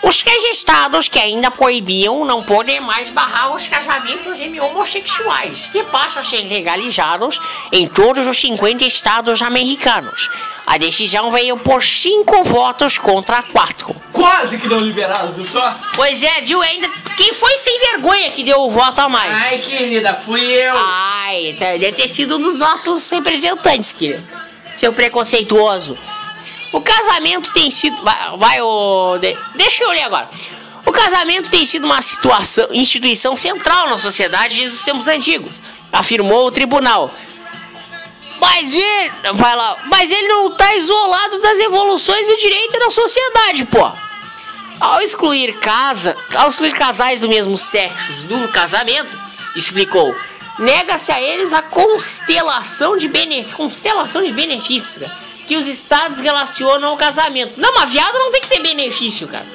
Os três estados que ainda proibiam não podem mais barrar os casamentos homossexuais, que passam a ser legalizados em todos os 50 estados americanos. A decisão veio por cinco votos contra quatro. Quase que não liberado, viu só? Pois é, viu? Ainda quem foi sem vergonha que deu o voto a mais? Ai, querida, fui eu. Ai, tá- deve ter sido um dos nossos representantes, querido. Seu preconceituoso. O casamento tem sido. Vai, ô, de- Deixa eu ler agora. O casamento tem sido uma situação, instituição central na sociedade desde os tempos antigos, afirmou o tribunal. Mas ele. Vai lá. Mas ele não tá isolado das evoluções do direito na sociedade, pô. Ao excluir casa, ao excluir casais do mesmo sexo do casamento, explicou, nega-se a eles a constelação de benefícios, constelação de benefícios cara, que os estados relacionam ao casamento. Não, mas viado não tem que ter benefício, cara.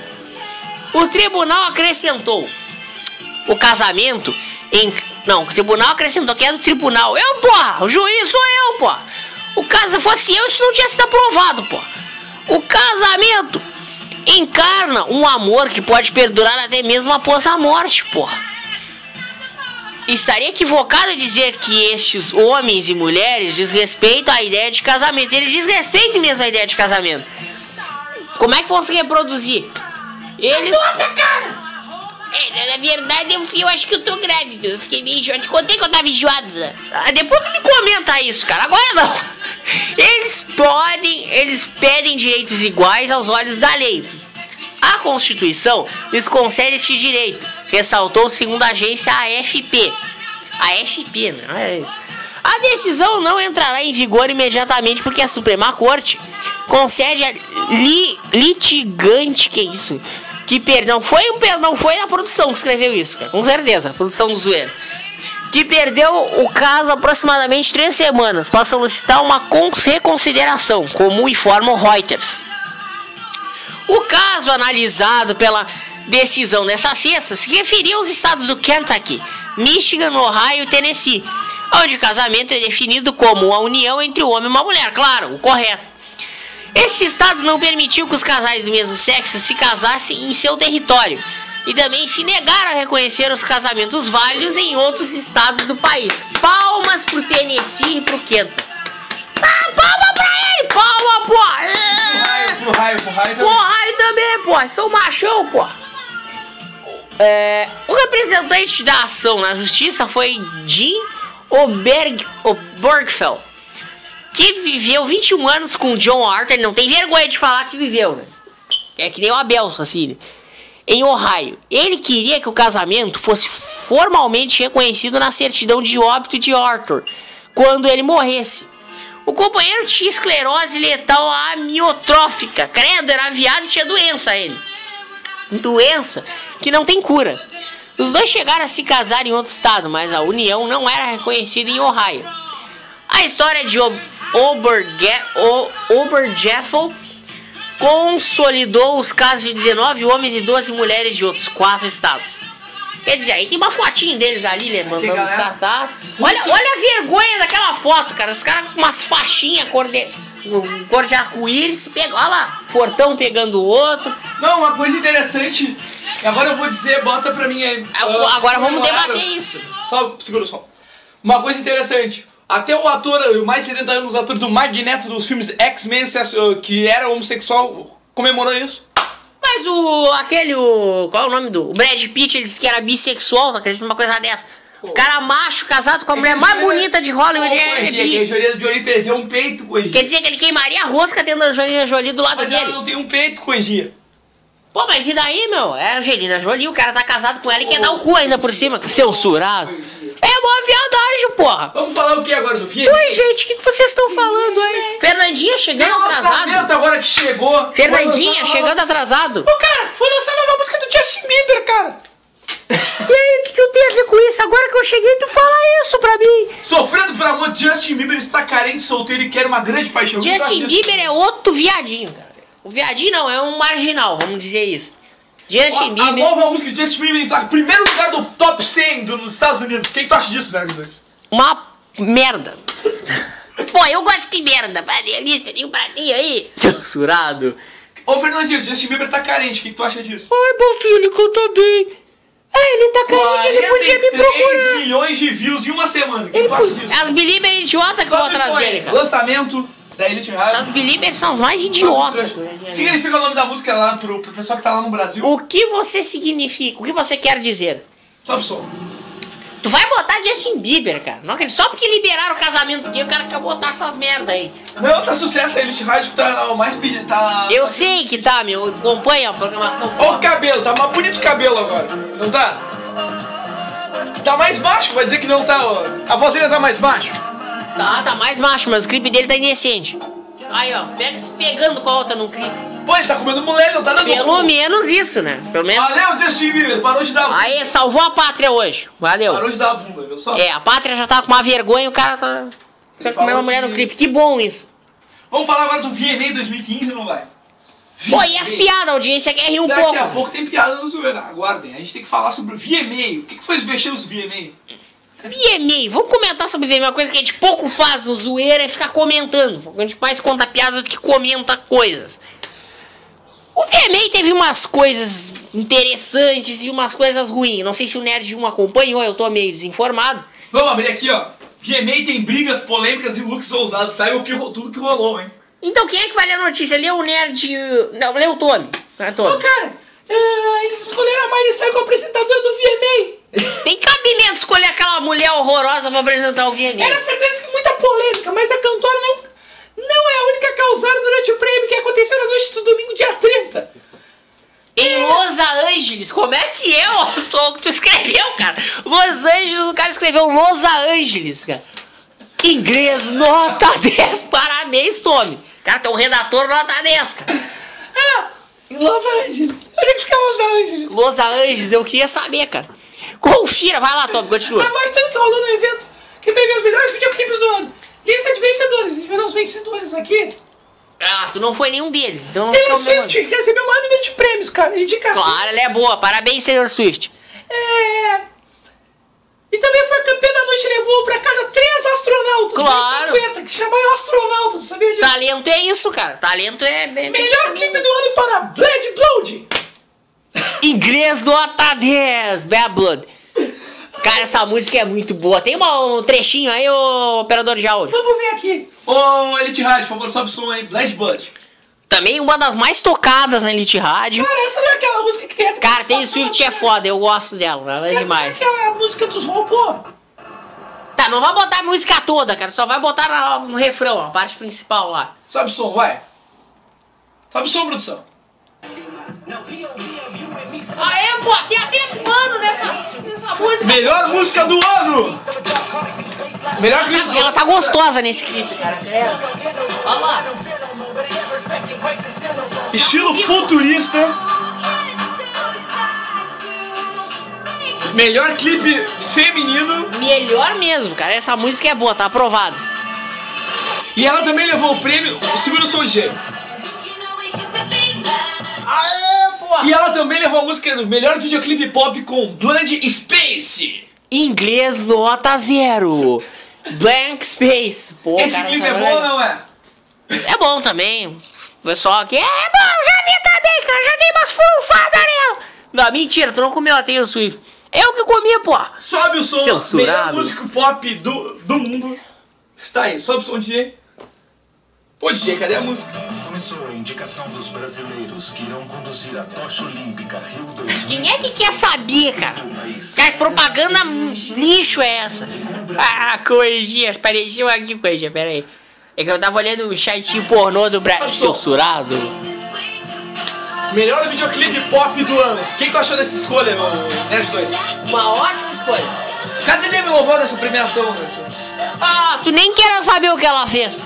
O tribunal acrescentou, o casamento em não, o tribunal acrescentou que é do tribunal. Eu, porra, o juiz sou eu, porra. O caso fosse eu, isso não tinha sido aprovado, porra. O casamento encarna um amor que pode perdurar até mesmo após a morte, porra. Estaria equivocado dizer que estes homens e mulheres desrespeitam a ideia de casamento. Eles desrespeitam mesmo a ideia de casamento. Como é que vão se reproduzir? Eles. É, na verdade, eu, eu acho que eu tô grávida. Eu fiquei meio enjoada. Te contei que eu tava enjoada. Ah, depois tu me comenta isso, cara. Agora não. [LAUGHS] Eles podem, eles pedem direitos iguais aos olhos da lei. A Constituição lhes concede este direito, ressaltou segundo a agência AFP. AFP, né? A decisão não entrará em vigor imediatamente porque a Suprema Corte concede a li, litigante, que isso? Que perdão, foi um perdão, foi a produção que escreveu isso, cara, com certeza, a produção do zoeiro que perdeu o caso aproximadamente três semanas, passando a citar uma cons- reconsideração, como informa o Reuters. O caso analisado pela decisão dessa sexta se referia aos estados do Kentucky, Michigan, Ohio e Tennessee, onde o casamento é definido como a união entre um homem e uma mulher, claro, o correto. Esses estados não permitiam que os casais do mesmo sexo se casassem em seu território e também se negaram a reconhecer os casamentos válidos em outros estados do país. Palmas pro Tennessee e pro Kentucky. Ah, palma pra ele! Palma, pô! É. Raio, pro raio, pro raio. Pô, aí também, pô, sou machão, pô. É, o representante da ação na justiça foi Jim Oberg, Obergfeld, que viveu 21 anos com John Arthur. Ele não tem vergonha de falar que viveu, né? É que nem o Abel, assim, né? em Ohio. Ele queria que o casamento fosse formalmente reconhecido na certidão de óbito de Arthur quando ele morresse. O companheiro tinha esclerose letal amiotrófica. Credo, era viado e tinha doença ele. Doença que não tem cura. Os dois chegaram a se casar em outro estado, mas a união não era reconhecida em Ohio. A história de Ob- Oberge- Obergefell consolidou os casos de 19 homens e 12 mulheres de outros quatro estados. Quer dizer, aí tem uma fotinha deles ali, né? Mandando os cartazes. Olha, olha a vergonha daquela foto, cara. Os caras com umas faixinhas cor de, cor de arco-íris. pega- Olha lá, Fortão pegando o outro. Não, uma coisa interessante. Agora eu vou dizer, bota pra mim aí. Ah, Agora vamos debater isso. Só, segura só. Uma coisa interessante. Até o ator, mais de 70 anos, o ator do Magneto dos filmes X-Men, que era homossexual, comemorou isso. Mas o. aquele. O, qual é o nome do. O Brad Pitt, ele disse que era bissexual, tá acreditando numa coisa dessa. O cara macho, casado com a mulher mais bonita de Hollywood é, é Que a bi. Angelina Jolie perdeu um peito, coisinha. Quer dizer que ele queimaria a rosca tendo a Angelina Jolie do lado Mas dele. ela não tem um peito, coisinha. Pô, mas e daí, meu? É a Angelina Jolie, o cara tá casado com ela e quer dar o cu ainda por cima. Censurado. É uma viadagem, porra. Vamos falar o que agora, Sofia? Oi, gente, o que, que vocês estão falando aí? Fernandinha Tem chegando atrasado. agora que chegou. Fernandinha chegando atrasado. Ô, cara, foi lançar a nova música do Justin Bieber, cara. [LAUGHS] E aí, o que, que eu tenho a ver com isso? Agora que eu cheguei, tu fala isso pra mim. Sofrendo por amor, Justin Bieber está carente, solteiro e quer uma grande paixão. Justin disso? Bieber é outro viadinho, cara. O viadinho não, é um marginal, vamos dizer isso. Justin Ó, A Bieber, nova música de Justin Bieber tá em primeiro lugar do top 100 do, nos Estados Unidos. O que, que tu acha disso, né, uma merda. [LAUGHS] Pô, eu gosto de merda. Vai, lista de um pratinho aí. [LAUGHS] Censurado. Ô, Fernandinho, o Justin Bieber tá carente. O que, que tu acha disso? Ai, meu filho, ele canta bem. Ah, ele tá carente, ele podia me 43 procurar. milhões de views em uma semana. O que, que tu acha disso? As Belieber idiota que eu vou atrás dele, cara. Lançamento da Elite Rádio. As Belieber são as mais idiotas. Significa o nome da música lá pro, pro pessoal que tá lá no Brasil. O que você significa? O que você quer dizer? O som. Tu vai botar Justin Bieber, cara. Não acredito. Só porque liberaram o casamento gay, o cara quer botar essas merda aí. Não, tá sucesso. A Elite Rádio tá o mais pedido. Tá... Eu sei que tá, meu. Acompanha a programação. Ó o cabelo, tá mais bonito o cabelo agora. Não tá? Tá mais baixo, vai dizer que não tá. ó. A voz dele tá mais baixo. Tá, tá mais macho, mas o clipe dele tá indecente. Aí, ó, pega se pegando com a outra no clipe. Pô, ele tá comendo mulher, não tá dando Pelo cu. menos isso, né? Pelo menos. Valeu, Justin Bieber, parou de dar Aí, salvou a pátria hoje. Valeu. Parou de dar a bunda, viu só? É, a pátria já tá com uma vergonha e o cara tá. Tá comendo falou a mulher no clipe. Que bom isso. Vamos falar agora do VMA 2015 ou não vai? Pô, e as piadas, a audiência quer rir um Daqui pouco. a pouco tem piada no zoeira. Aguardem, a gente tem que falar sobre o VMA. O que, que foi os vexames do VMA? VMA, vamos comentar sobre VMA. Uma coisa que a gente pouco faz no zoeira é ficar comentando. A gente mais conta piada do que comenta coisas. O VMA teve umas coisas interessantes e umas coisas ruins. Não sei se o Nerd 1 acompanhou, eu tô meio desinformado. Vamos abrir aqui, ó. VMA tem brigas, polêmicas e looks ousados. Saiu o que, tudo que rolou, hein? Então quem é que vai ler a notícia? Lê o Nerd. Não, lê o Tommy. Não é Tommy. cara, eles escolheram a Miley Cyrus como apresentadora do VMA. Tem cabimento escolher aquela mulher horrorosa pra apresentar o VMA. certeza que muita polêmica, mas a cantora não, não é a única a causar durante o prêmio que aconteceu na noite do domingo, dia 30. Em Los Angeles, como é que é o que tu escreveu, cara? Los Angeles, o cara escreveu Los Angeles, cara. Inglês, nota [LAUGHS] 10. Parabéns, Tommy. Cara, tem um redator nota 10, cara. Em Los Angeles. Onde é que fica Los Angeles? Los Angeles, eu queria saber, cara. Confira, vai lá, Tommy, continua. Mas tudo que rolou no evento, que teve os melhores videoclipes do ano. Lista de vencedores. A gente vai dar os vencedores aqui. Ah, tu não foi nenhum deles, então não Taylor Swift que recebeu o maior número de prêmios, cara. Indicação. Claro, ela é boa. Parabéns, Taylor Swift. É... E também foi campeã da noite, levou pra casa três astronautas. Claro. Três estatuetas, que se chamaram astronautas, sabia disso? Talento é isso, cara. Talento é... Melhor clipe do ano para Blood Blood. Inglês nota 10, Bad Blood. Cara, essa música é muito boa. Tem uma- um trechinho aí, ô operador de áudio. Vamos ver aqui. Ô, Elite Rádio, por favor, sobe o som aí. Blood Blood. Também uma das mais tocadas na Elite Rádio. Cara, essa não é aquela música que tem... Cara, tem Swift é foda, eu gosto dela, ela é demais. Aquela música dos robôs. Tá, não vai botar a música toda, cara, só vai botar no refrão, a parte principal lá. Sobe o som, vai. Sobe o som, produção. Aê, pô, tem até mano nessa, nessa música. Melhor música do ano! Melhor clipe do Ela ano. tá gostosa nesse clipe, cara. É. Olha lá. Estilo futurista. Melhor clipe feminino. Melhor mesmo, cara. Essa música é boa, tá aprovado. E ela também levou o prêmio. Segura o som, G. Aê, E ela também levou a música do melhor videoclipe pop com Bland Space. Inglês nota zero. Blank Space. Pô, Esse cara, clipe é bom ou não é? É bom também. O pessoal aqui é bom, já vi também, cara. Já dei umas fulfadas nela. Não, mentira, tu não comeu a Taylor Swift. Eu que comi, pô. Sobe o som. Censurado. Melhor músico pop do, do mundo. Está aí, sobe o som, DJ. Pô, DJ, cadê a música? Começou a indicação dos brasileiros que irão conduzir a tocha olímpica Rio 2000. Quem é que quer saber, cara? Que propaganda lixo é essa? Ah, coisinhas, pareceu aqui coisa, pera aí. É que eu tava olhando o sitinho pornô do Brasil censurado. Melhor videoclipe pop do ano. Quem que tu achou dessa escolha, no Nerd 2? Uma ótima escolha. Cadê Demi Lovato nessa premiação, né? Ah, tu nem quer saber o que ela fez.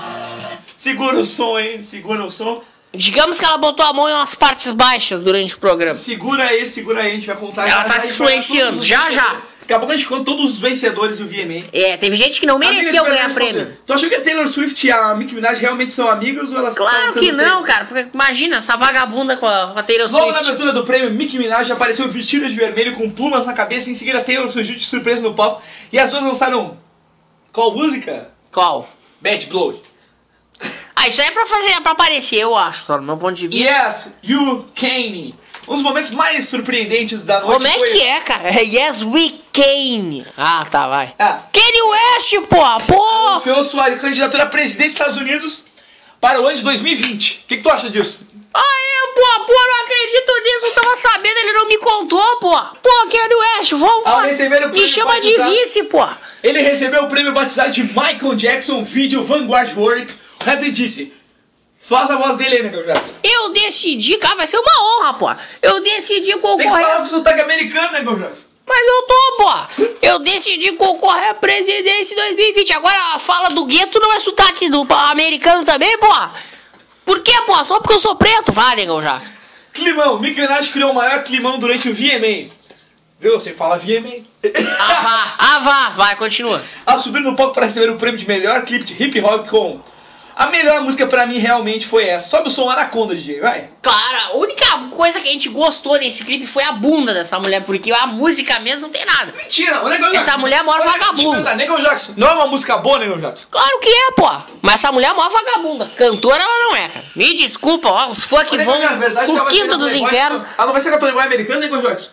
Segura o som, hein? Segura o som. Digamos que ela botou a mão em umas partes baixas durante o programa. Segura aí, segura aí, a gente vai contar. Ela tá se a influenciando, já, já. Daqui a pouco a gente conta todos os vencedores do VMA. É, teve gente que não mereceu ganhar prêmio. Tu achou que a Taylor Swift e a Nicki Minaj realmente são amigas ou elas Claro que não, cara. Porque imagina essa vagabunda com a, com a Taylor Logo na Swift. abertura do prêmio, Nicki Minaj apareceu vestida de vermelho com plumas na cabeça. Em seguida, Taylor surgiu de surpresa no palco. E as duas lançaram. Qual música? Qual? Bad Blow. Isso aí é pra fazer, é pra aparecer, eu acho, só no meu ponto de vista. Yes, You Can. Um dos momentos mais surpreendentes da noite Como é foi... que é, cara? É Yes We Can. Ah, tá, vai. Ah, Kanye West, pô, pô! anunciou sua candidatura à presidência dos Estados Unidos para o ano de 2020. O que, que tu acha disso? Ah, é, pô, pô, não acredito nisso, não tava sabendo, ele não me contou, pô. Pô, Kanye West, vamos Ao lá. receber o Me chama de batizado- vice, pô. Ele recebeu o prêmio batizado de Michael Jackson Video Vanguard Work. Rap disse: Faz a voz dele aí, Negão. Eu decidi, cara, vai ser uma honra, pô. Eu decidi Tem que falar concorrer. com sotaque americano, Negão Jackson. Mas eu tô, pô. Eu decidi concorrer à presidência em 2020. Agora, fala do gueto não é sotaque do americano também, pô. Por quê, pô? Só porque eu sou preto? Vai, negão, já. Climão. Minaj criou o maior climão durante o VMA. Viu? Você fala VMA. Ah, vá, ah, vá. Vai, continua. [LAUGHS] a subir no palco para receber o prêmio de melhor clipe de hip hop com. A melhor música pra mim realmente foi essa. Sobe o som Anaconda, DJ, vai. Cara, a única coisa que a gente gostou nesse clipe foi a bunda dessa mulher, porque a música mesmo não tem nada. Mentira, o Negão Essa mulher é maior vagabunda. Negão Jackson, não é uma música boa, Negão Jackson? Claro que é, pô. Mas essa mulher é uma vagabunda. Cantora ela não é, cara. Me desculpa, ó. Os fã que O vão verdade pro ser quinto dos infernos. Ela não vai ser na Playboy americana, Negão Jackson?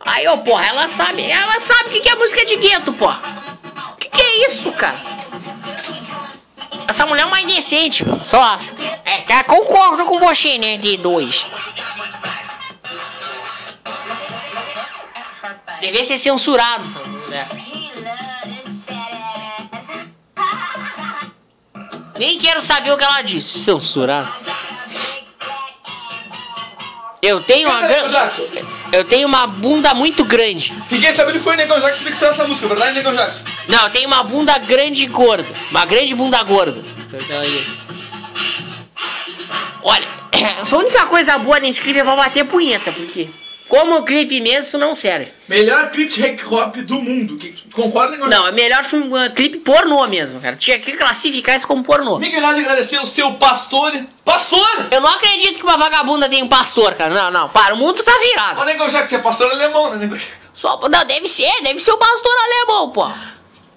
Aí, ó, porra, ela sabe, ela sabe o que, que é música de gueto, pô. O que, que é isso, cara? Essa mulher é mais decente, pô, só acho. É, cara, concordo com você, né, de dois. Devia ser censurado, essa mulher. Nem quero saber o que ela disse. Censurado. Eu tenho uma grande. Eu tenho uma bunda muito grande. Fiquei sabendo que foi o Negão Jackson que mixou essa música, verdade, Negão Jackson? Não, eu tenho uma bunda grande e gorda. Uma grande bunda gorda. Olha, [CLEARS THROAT] a única coisa boa nesse clipe é pra bater punheta, porque como o clipe mesmo, isso não serve. Melhor clipe de hip hop do mundo. Que- Concorda, Negão Não, é melhor filme, uh, clipe pornô mesmo, cara. Tinha que classificar isso como pornô. Minaj agradeceu o seu pastor. Pastor! Eu não acredito que uma vagabunda tem um pastor, cara. Não, não, para, o mundo tá Ô, virado. Negão Jackson, você é pastor alemão, né, Jackson? Só, não, deve ser, deve ser o pastor alemão, pô.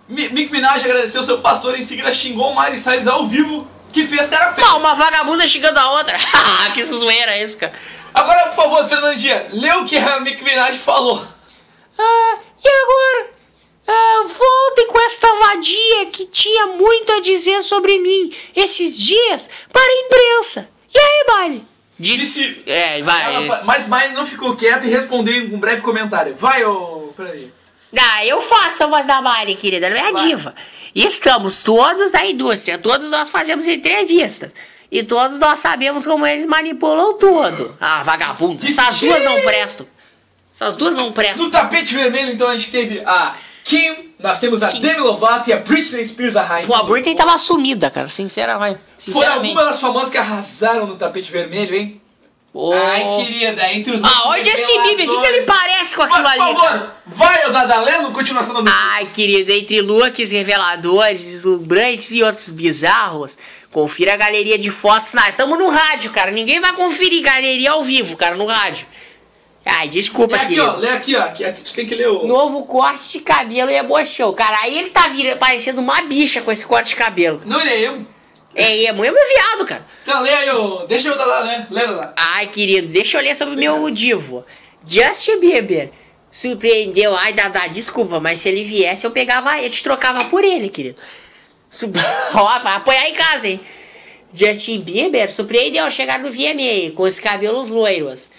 Mi- Nicki Minaj agradeceu o seu pastor e em seguida xingou o Miley Cyrus ao vivo, que fez cara. Não, uma vagabunda xingando a outra. [LAUGHS] que zoeira é esse, cara. Agora, por favor, Fernandinha, lê o que a Nicki Minaj falou. Ah, e agora? Ah, voltem com esta vadia que tinha muito a dizer sobre mim esses dias para a imprensa. E aí, Miley? Disse- É, vai. Ela Mas Miley não ficou quieta e respondeu com um breve comentário. Vai, ô Fernandinha. Ah, eu faço a voz da Miley, querida, não é a Vai. diva. Estamos todos da indústria, todos nós fazemos entrevistas. E todos nós sabemos como eles manipulam tudo. Ah, vagabundo. Essas duas não prestam. Essas duas não prestam. No tapete vermelho, então, a gente teve a Kim, nós temos a Demi Lovato e a Britney Spears, a rainha. Pô, a Britney tava sumida, cara, sinceramente. Foram Sinceramente. algumas das famosas que arrasaram no tapete vermelho, hein? Pô. Ai, querida, entre os... Ah, olha esse Bieber, o que, que ele parece com aquilo Por ali? cara? favor, vai, ô Dadaleno, continuação música. Ai, querido, entre looks reveladores, deslumbrantes e outros bizarros, confira a galeria de fotos. Na... Tamo no rádio, cara. Ninguém vai conferir galeria ao vivo, cara, no rádio. Ai, desculpa, Lê aqui, querido. ó, lê aqui, ó. Aqui, aqui, tu tem que ler o... Novo corte de cabelo e ebochou. Cara, aí ele tá virando, parecendo uma bicha com esse corte de cabelo. Não, ele é emo. É, é muito viado, cara. Então, lê aí, ô... Deixa o Dadá ler, lê, Dadá. Ai, querido, deixa eu ler sobre o meu divo. Justin Bieber surpreendeu. Ai, Dada, desculpa, mas se ele viesse, eu pegava ele, te trocava por ele, querido. Su- [LAUGHS] Ó, vai apoiar em casa, hein? Justin Bieber surpreendeu ao chegar no VMA com os cabelos loiros.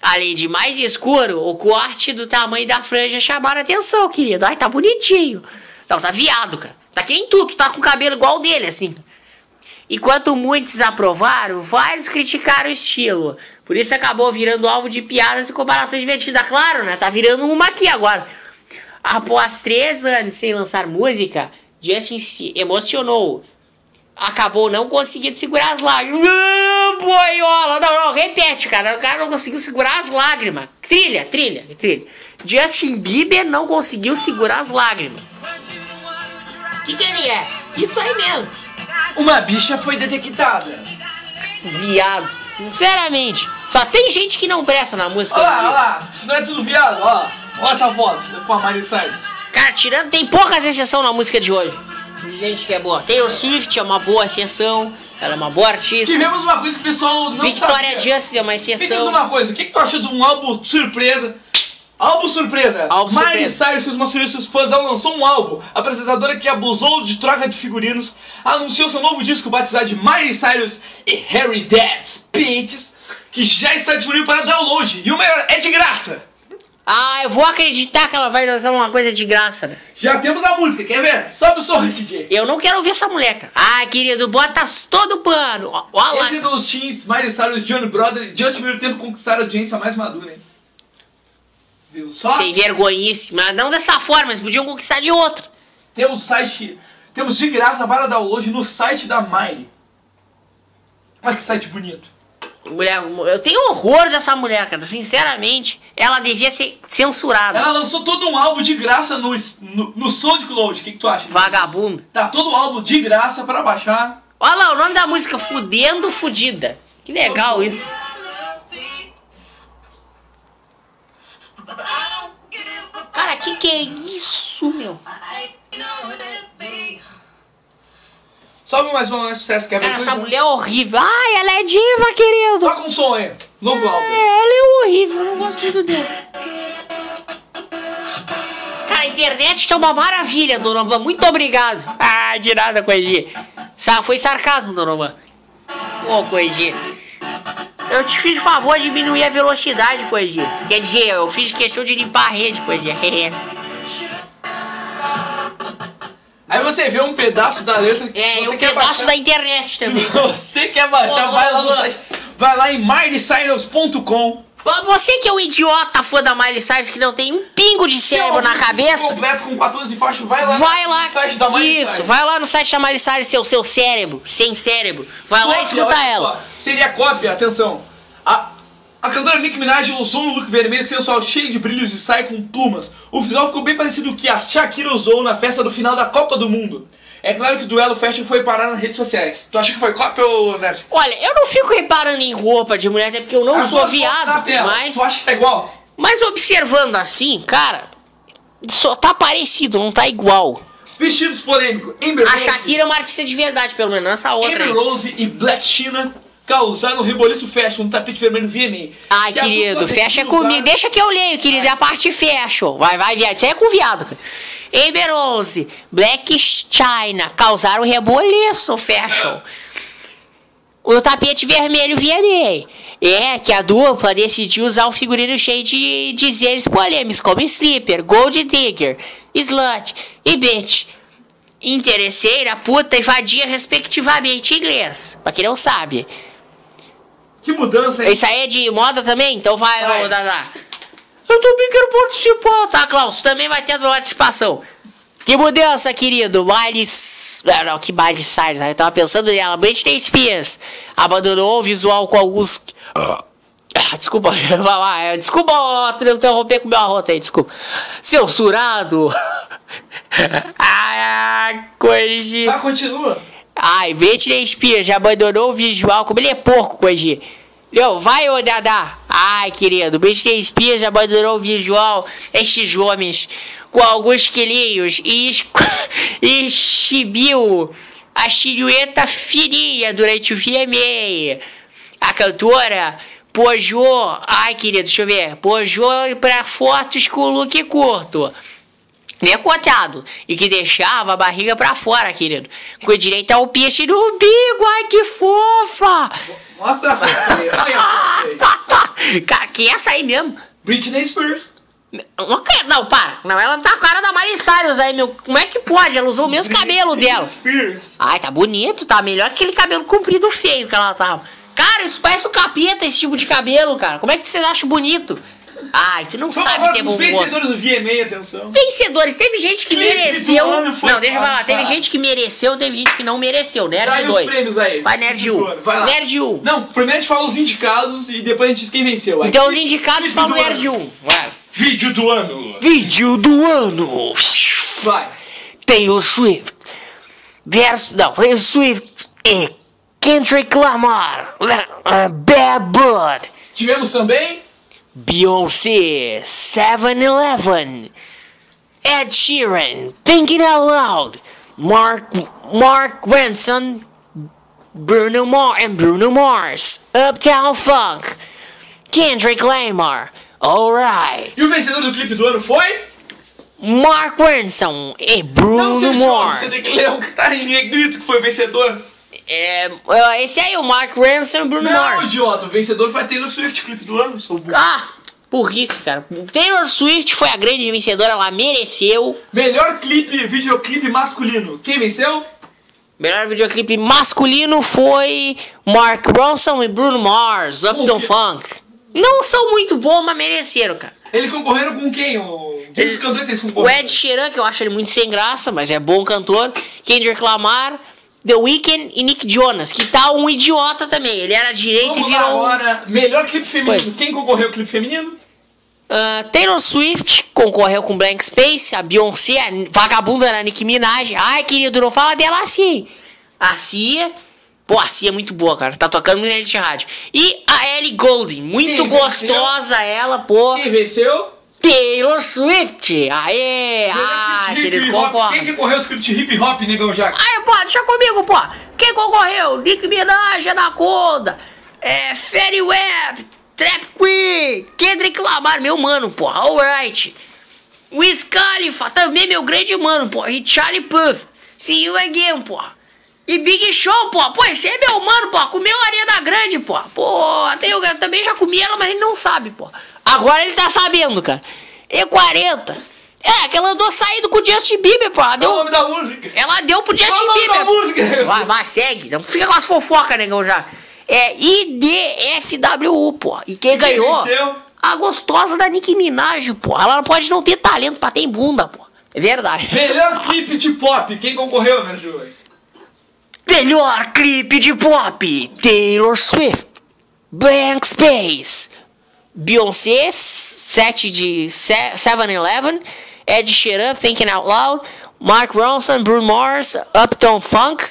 Além de mais escuro, o corte do tamanho da franja chamaram a atenção, querido. Ai, tá bonitinho. Não, tá viado, cara. Tá que nem tu, tu tá com o cabelo igual o dele, assim. Enquanto muitos aprovaram, vários criticaram o estilo. Por isso acabou virando alvo de piadas e comparações divertidas. Claro, né? Tá virando uma aqui agora. Após três anos sem lançar música, Justin se emocionou. Acabou não conseguindo segurar as lágrimas. Ah, boiola! Não, não, repete, cara. O cara não conseguiu segurar as lágrimas. Trilha, trilha, trilha. Justin Bieber não conseguiu segurar as lágrimas. O que, que ele é? Isso aí mesmo. Uma bicha foi detectada. Viado. Sinceramente, só tem gente que não presta na música. Olha lá, olha lá. Isso não é tudo viado, ó. Olha essa foto com a Miley Cyrus. Cara, tirando, tem poucas exceções na música de hoje. Gente que é boa. Taylor Swift é uma boa exceção. Ela é uma boa artista. Tivemos uma coisa que o pessoal não Victoria sabia. Justice é uma Me diz exceção. uma coisa, o que, que tu achou de um álbum surpresa? Álbum surpresa! Álbum Miley. Cyrus surpresa seus fãs, ela lançou um álbum. A apresentadora que abusou de troca de figurinos anunciou seu novo disco batizado de Miley Cyrus e Harry Dad's Beats, que já está disponível para download. E o melhor, é de graça! Ah, eu vou acreditar que ela vai lançar uma coisa de graça, né? Já temos a música, quer ver? Sobe o som, [LAUGHS] DJ. Eu não quero ouvir essa mulher, cara. Ah, querido, bota todo o pano. Ó lá. Entre os teens, Miley Cyrus, Johnny Brother e Justin Bieber tentam conquistar a audiência mais madura, hein? Viu só? Sem vergonhice. Mas não dessa forma, eles podiam conquistar de outra. Temos site. Temos de graça para download no site da Miley. Olha que site bonito. Mulher, eu tenho horror dessa mulher, cara. Sinceramente, ela devia ser censurada. Ela lançou todo um álbum de graça no, no, no SoundCloud. O que, que tu acha? Vagabundo. Tá todo o álbum de graça para baixar. Olha lá, o nome da música, Fudendo Fudida. Que legal isso. Cara, que que é isso, meu? Sobe mais um mais sucesso, quer ver? Cara, essa mulher é horrível. Ai, ela é diva, querido. Toca um som aí. Novo álbum. É, ela é horrível, eu não gosto muito dela. Cara, a internet tá uma maravilha, Donovan. Muito obrigado. Ah, de nada, Coegi. Sa foi sarcasmo, Donovan. Ô, Coegi. Eu te fiz favor de diminuir a velocidade, Coegi. Quer dizer, eu fiz questão de limpar a rede, Coegi. [LAUGHS] Aí você vê um pedaço da letra que É, você e um quer pedaço baixar. da internet também. Se [LAUGHS] você quer baixar, Ô, vai lá no site. Vai lá em mileycyrus.com. Você que é um idiota fã da Miley Cyrus que não tem um pingo de cérebro na cabeça. completo com 14 faixas, vai lá Vai no lá, site da Miley isso, Cyrus. vai lá no site da Miley Cyrus, seu, seu cérebro, sem cérebro. Vai lá e escuta ela. Seria cópia, atenção. A, a cantora Nicki Minaj usou um look vermelho sensual cheio de brilhos e sai com plumas. O visual ficou bem parecido com o que a Shakira usou na festa do final da Copa do Mundo. É claro que o duelo fashion foi parar nas redes sociais. Tu acha que foi cópia ou Nerd? Olha, eu não fico reparando em roupa de mulher, até porque eu não As sou viado. tela. Mas, Tu acha que tá igual? mas observando assim, cara, só tá parecido, não tá igual. Vestidos polêmicos. Amber A Rose, Shakira é uma artista de verdade, pelo menos, essa outra Amber. Rose e Black China causaram reboliço fashion no tapete vermelho VMA. Ai, Que querido, dupla fecha comigo. Deixa que eu leio, querido. É a parte fashion. Vai, vai, viado. Isso aí é com viado, cara. Amber Rose, Black China causaram reboliço fashion. O tapete vermelho VMA. É que a dupla decidiu usar um figurino cheio de dizeres polêmicos como stripper, gold digger, slut e bitch. Interesseira, puta e vadia, respectivamente, em inglês. Pra quem não sabe. Que mudança, hein? Isso aí é de moda também? Então vai, Vai. ô Dada. Eu também quero participar, tá, Klaus? Também vai ter a participação. Que mudança, querido. Miles. Não, não, que Miley Cyrus. né? Eu tava pensando nela. Britney Spears abandonou o visual com alguns. Ah, Desculpa, [LAUGHS] vai lá. é, Desculpa ó, interromper com o meu arroto aí, desculpa. Censurado. [LAUGHS] Ai, coisa. Tá, continua. Ai, Britney Spears já abandonou o visual. Como ele é porco, Koji. Não, vai, ô Dada. Ai, querido, Britney Spears abandonou o visual. Estes homens com alguns quilinhos e, es- [LAUGHS] e exibiu a silhueta fininha durante o VMA. A cantora posou. Ai, querido, deixa eu ver. Posou pra fotos com look curto. Decoteado. E que deixava a barriga pra fora, querido. Com direito ao peixe no umbigo. Ai, que fofa! Mostra a foto aí. Olha a. [LAUGHS] Cara, que é essa aí mesmo? Britney Spears. Não, para. Não, ela tá com a cara da Miley Cyrus aí, meu. Como é que pode? Ela usou o mesmo cabelo Britney dela. Spears. Ai, tá bonito, tá melhor que aquele cabelo comprido feio que ela tava. Cara, isso parece um capeta, esse tipo de cabelo, cara. Como é que vocês acham bonito? Ai, tu não Vamos sabe ter pros bom gosto. vencedores do VMA, atenção. Vencedores, teve gente que Clipe mereceu. do ano foi Não, deixa eu falar. Teve cara. gente que mereceu, teve gente que não mereceu. Nerd os 2. prêmios aí. Vai, Nerd Do 1. ano, Vai lá. Nerd 1. Não, primeiro a gente fala os indicados e depois a gente diz quem venceu. Aí, Então os indicados falam do Nerd ano. 1. Vai. Vídeo do ano. Vídeo do ano. Vai. Taylor Swift. Versus. Não, Taylor Swift e Kendrick Lamar. Uh, Bad Blood. Tivemos também Beyoncé, 7-Eleven, Ed Sheeran, Thinking Out Loud, Mark Mark Ranson, Bruno Mars and Bruno Mars, Uptown Funk, Kendrick Lamar, Alright, E o vencedor do clipe do ano foi? Mark Ranson e Bruno Mars. você tem que ler o que tá em negrito que foi vencedor. É, esse aí, o Mark Ranson e Bruno Não, Mars. idiota, o vencedor foi a Taylor Swift, clipe do ano, seu burro. Ah, burrice, cara. Taylor Swift foi a grande vencedora, ela mereceu. Melhor clipe, videoclipe masculino. Quem venceu? Melhor videoclipe masculino foi Mark Ronson e Bruno Mars, Uptown que- Funk. Não são muito bons, mas mereceram, cara. Eles concorreram com quem? O... Diz Eles- os cantores que eles O concorreram. Ed Sheeran, que eu acho ele muito sem graça, mas é bom cantor. Kendrick Lamar, The Weeknd e Nick Jonas, que tá um idiota também. Ele era direito Vamos e virou agora. Melhor clipe feminino. Quem concorreu ao clipe feminino? Ah, Taylor Swift concorreu com Blank Space, a Beyoncé, a vagabunda da Nicki Minaj. Ai, querido, não fala dela assim. A Cia, pô, a Cia é muito boa, cara. Tá tocando muito na Rádio. E a Ellie Goulding, muito Quem gostosa ela, pô. Quem venceu? Taylor Swift, aê, ah, querido, hip hop. Quem que correu o script hip hop, negão Jack? Aí, pô, deixa comigo, pô. Quem concorreu? Nick Minaj, Anaconda, é, Ferry Webb, Trap Queen, Kendrick Lamar, meu mano, pô, alright. Wiz Khalifa, também meu grande mano, pô, e Charlie Puth, See You Again, pô. E Big Show, pô, pô, esse é meu mano, pô, comeu Arena Grande, pô. Pô, até eu também já comi ela, mas ele não sabe, pô. Agora ele tá sabendo, cara. E 40. É, que ela andou saindo com o Justin Bieber, pô. Ela Qual o deu, nome da música? ela deu pro Justin Qual o nome Bieber. da música? Vai, vai, segue. Não fica com as fofocas, negão, já. É IDFWU, pô. E quem ganhou? venceu? A gostosa da Nicki Minaj, pô. Ela pode não ter talento pra ter bunda, pô. É verdade. Melhor clipe de pop. Quem concorreu, Nerd Juiz? Melhor clipe de pop: Taylor Swift, Blank Space, Beyoncé, 7 de 7-Eleven, Ed Sheeran, Thinking Out Loud, Mark Ronson, Bruno Mars, Uptown Funk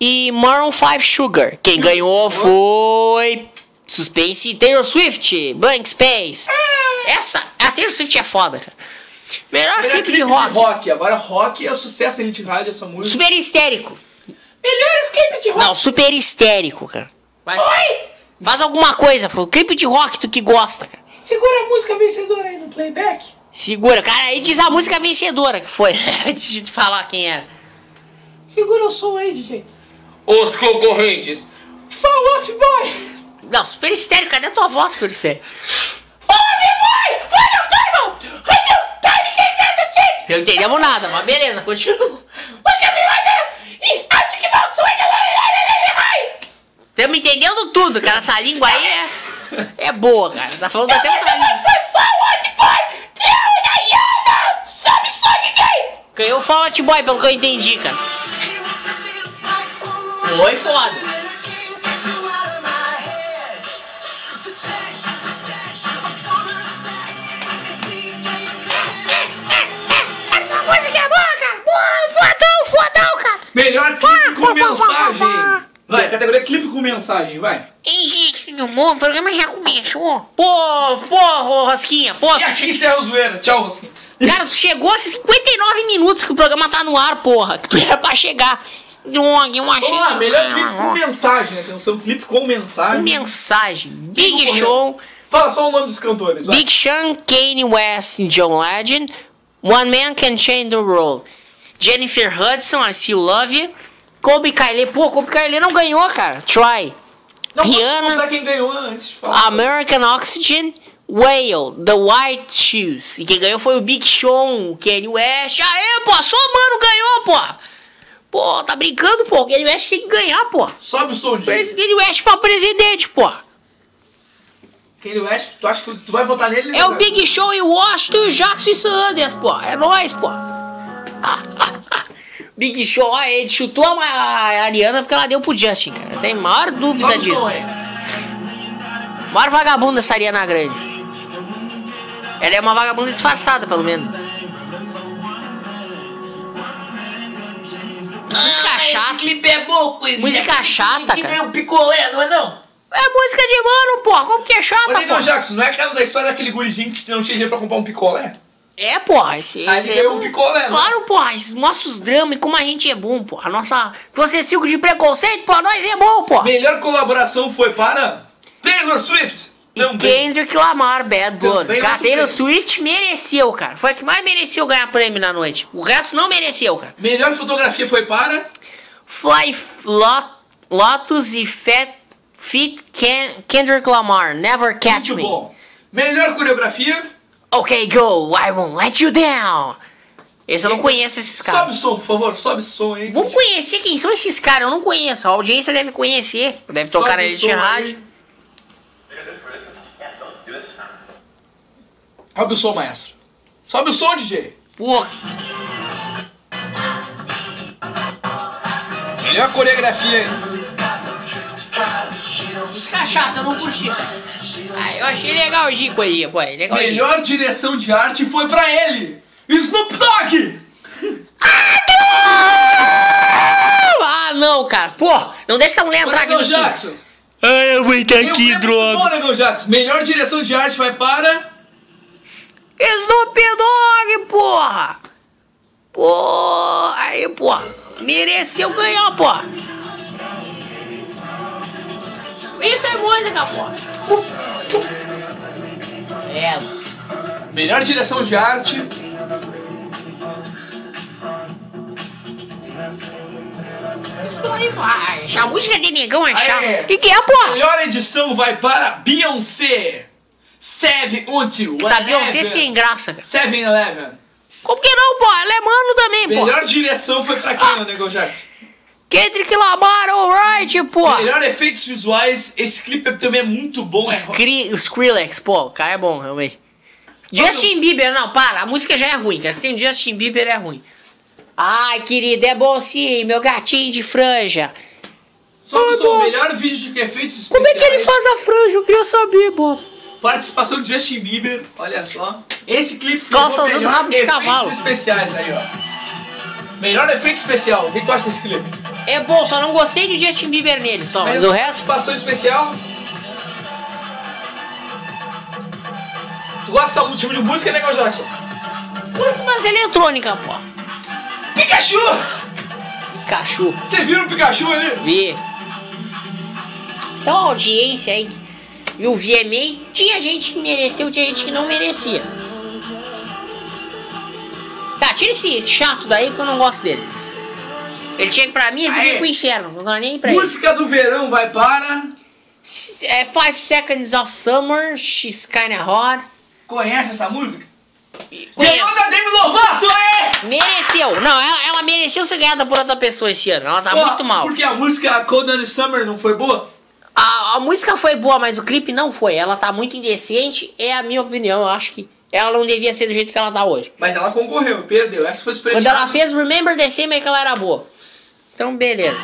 e Maroon 5 Sugar. Quem ganhou foi. Suspense Taylor Swift, Blank Space. Essa, a Taylor Swift é foda, cara. Melhor Melhor clipe de rock. Agora rock é o sucesso da Elite Rádio, essa música. Super histérico. Melhores clipes de rock. Não, super histérico, cara. Vai, Oi! Faz alguma coisa, pô. Clipe de rock, tu que gosta, cara. Segura a música vencedora aí no playback. Segura, cara, aí diz a música vencedora que foi, [LAUGHS] antes de falar quem era. Segura o som aí, DJ. Os concorrentes. Fall Off Boy. Não, super histérico, cadê a tua voz, super histérico? Fall Off Boy. Vai no time. Time. Canta shit. Não entendemos nada, mas beleza, continua. Vai que me vai Estamos entendendo tudo, cara. Essa língua aí é, é boa, cara. Tá falando até outra língua. Foi Boy. Sabe só de quem? Ganhou o Fall Out Boy, pelo que eu entendi, cara. Foi foda. Essa música é boa, cara. Boa, fodão, fodão, cara. Melhor clipe com mensagem. Vai, categoria clipe com mensagem, vai. Ei, gente, meu amor, o programa já começou. Pô, pô, ô, Rosquinha, pô. E aqui encerra o zoeira. Tchau, Rosquinha. Cara, tu chegou a 59 minutos que o programa tá no ar, porra. Que tu era pra chegar. Eu achei Vamos lá, melhor clipe com mensagem. Atenção, clipe com mensagem. Mensagem. Big? Show. Fala só o nome dos cantores, vai. Big Sean, Kanye West e John Legend. One Man Can Change the World. Jennifer Hudson, I Still Love You. Kobe Kylie, pô, Kobe Kylie não ganhou, cara. Try. Não, Rihanna. quem ganhou antes de falar. American Oxygen, Whale, The White Shoes. E quem ganhou foi o Big Sean, o Kanye West. Aê, pô, só mano ganhou, pô. Pô, tá brincando, pô. O Kanye West tem que ganhar, pô. Sobe o som de Kanye West pra presidente, pô. Kanye West. Tu acha que tu vai votar nele? É o Big Show e o Washington e o Jackson Sanders, pô. É nóis, pô. Big Show, ó, ele chutou a Ariana porque ela deu pro Justin, cara. Tem maior dúvida o disso. Maior vagabunda essa Ariana Grande. Ela é uma vagabunda disfarçada, pelo menos. Música chata. clipe é bom, coisa. Música chata, Que cara. nem um picolé, não é não? É música de mano, pô. Como que é chata, Negão pô? Jackson, não é aquela da história daquele gurizinho que não tinha dinheiro pra comprar um picolé? É, porra, esse, Aí esse é um picolé, né? Claro, porra, esses mostra os dramas e como a gente é bom, porra. A nossa. Você cinco de preconceito, porra, nós é bom, porra. Melhor colaboração foi para Taylor Swift. Também. Kendrick Lamar, Bad Blood. Cara, Taylor. Swift mereceu, cara. Foi a que mais mereceu ganhar prêmio na noite. O resto não mereceu, cara. Melhor fotografia foi para Fly Lot, Lotus e Fat, Fit Ken, Kendrick Lamar, Never Catch Muito Me. bom. Melhor coreografia. Ok, go, I won't let you down. Esse eu não conheço esses Sobe caras. o som, por favor. Sobe o som aí. Vamos conhecer quem são esses caras, eu não conheço. A audiência deve conhecer. Deve tocar na Sobe Elite Rádio. Sobe o som, maestro. Sobe o som, DJ. Pô, Melhor coreografia aí. Chata, eu não curti. Ah, eu achei legal o Gico aí, pô. é Legal aí. Melhor direção de arte foi pra ele. Snoop Dogg. Ah, não, cara. Pô, não deixa essa mulher entrar aqui no. Jackson. Ai, eu vou entrar Tem prêmio muito Bom, Negão Jackson. Melhor direção de arte vai para... Snoop Dogg, porra! Pô, aí, porra. Mereceu ganhar, porra. Isso é música, porra. É, Melhor direção de arte. isso aí, vai. A música de negão é chata. O que, que é, porra? Melhor edição vai para Beyoncé. Seven Until. Essa Beyoncé sem graça, cara. 7-Eleven. Como que não, porra? Ela é mano também, porra. Melhor direção foi pra quem, ô Negão Jackson? Kendrick Lamar, alright, porra. Melhor efeitos visuais. Esse clipe também é muito bom. É Skri- o Skrillex, pô, o cara é bom, realmente. Justin Bieber, não, para, a música já é ruim, cara. Se tem Justin Bieber, é ruim. Ai, querido, é bom sim, meu gatinho de franja. Só sou o melhor vídeo de efeitos especiais. Como é que ele faz a franja? Eu queria saber, pô. Participação de Justin Bieber, olha só. Esse clipe foi Nossa, usando rabo de efeitos cavalo. especiais aí, ó. Melhor efeito especial. O que tu acha desse clipe? É bom, só não gostei de Justin Bieber nele, só, mas o resto. Participação especial. Tu gosta desse tipo de música, né? Curto umas eletrônica, pô. Pikachu! Cachorro. Você viu o Pikachu ali? Vi. Então a audiência aí e o VMA tinha gente que mereceu, tinha gente que não merecia. Tá, tira esse, esse chato daí que eu não gosto dele. Ele tinha que pra mim, ele podia ir pro inferno, não ganhei nem pra ele. Música do verão vai para. É Five Seconds of Summer, She's Kinda Hot. Conhece essa música? Ganhou da Demi Lovato, é! Mereceu. Não, ela, ela mereceu ser ganhada por outra pessoa esse ano. Ela tá Ó, muito mal. Porque a música Cold and Summer não foi boa? A, a música foi boa, mas o clipe não foi. Ela tá muito indecente, é a minha opinião. Eu acho que ela não devia ser do jeito que ela tá hoje. Mas ela concorreu, perdeu. Essa foi Quando premiada. ela fez Remember the Same é que ela era boa. Então, beleza.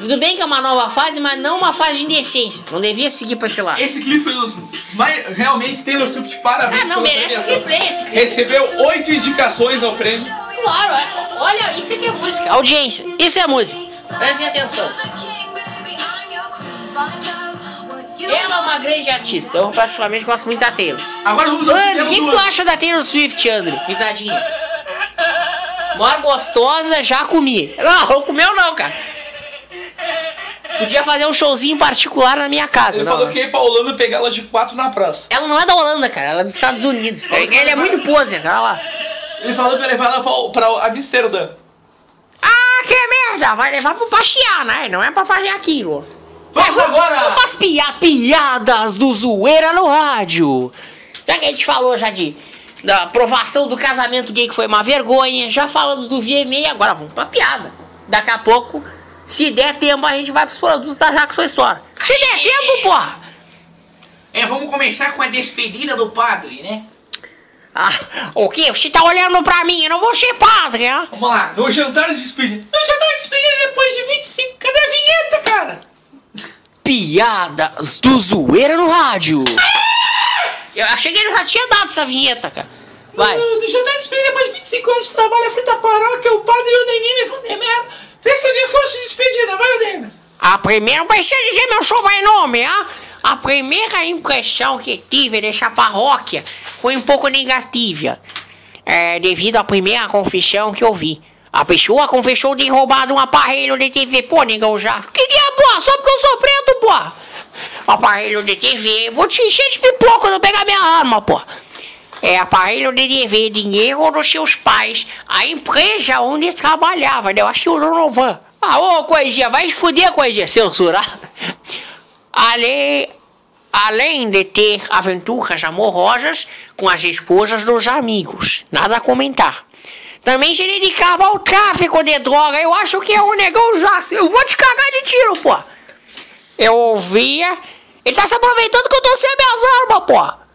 Tudo bem que é uma nova fase, mas não uma fase de indecência. Não devia seguir pra esse lado. Esse clipe foi um dos mais. Realmente, Taylor Swift, parabéns Ah, não, merece replay esse clipe. Recebeu oito indicações ao prêmio. Claro, é- olha, isso aqui é música. Audiência, isso é música. Prestem atenção. Ela é uma grande artista. Eu particularmente gosto muito da Taylor. Agora vamos ao André, o que, que tu acha da Taylor Swift, André? Risadinha. Maior gostosa, já comi. Não, não comeu não, cara. Podia fazer um showzinho particular na minha casa. Ele não, falou que ia pra Holanda pegar ela de quatro na praça. Ela não é da Holanda, cara. Ela é dos Estados Unidos. Ele é muito poser. Olha lá. Ele falou que ia levar ela pra, pra Amsterdã. Ah, que merda! Vai levar pra passear, né? Não é pra fazer aquilo. Vamos agora! Umas pia piadas do Zoeira no rádio. Já que a gente falou já de da aprovação do casamento gay que foi uma vergonha, já falamos do VMA, agora vamos pra piada. Daqui a pouco, se der tempo, a gente vai pros produtos da Jackson Store. Se der tempo, porra! É, vamos começar com a despedida do padre, né? Ah, o quê? Você tá olhando pra mim? Eu não vou ser padre, hein? Vamos lá, no jantar de despedida. Eu já tô despedindo depois de 25. Cadê a vinheta, cara? Piadas do Zoeira no rádio. Eu achei que ele já tinha dado essa vinheta, cara. Vai. No jantar de despedida depois de 25 anos de trabalho frente da paróquia, o padre e o Nenine Vandemer. Esse é o discurso de despedida, vai, Odena. A primeira, precisa dizer meu sobrenome, ah? A primeira impressão que tive dessa paróquia foi um pouco negativa. É, devido à primeira confissão que eu vi. A pessoa confessou ter roubado um aparelho de TV. Pô, negão já. Que que é, pô? Só porque eu sou preto, pô. Aparelho de TV. Vou te encher de pipoca quando eu pegar minha arma, pô. É aparelho de TV, dinheiro dos seus pais, a empresa onde trabalhava, né? Eu acho que o Donovan. Ah, ô, coisinha, vai se fuder, coisinha, censurar. Além, além de ter aventuras amorosas com as esposas dos amigos. Nada a comentar. Também se dedicava ao tráfico de droga. Eu acho que é o negão Jackson. Eu vou te cagar de tiro, pô. Eu ouvia. Ele tá se aproveitando que eu tô sem minhas armas, pô.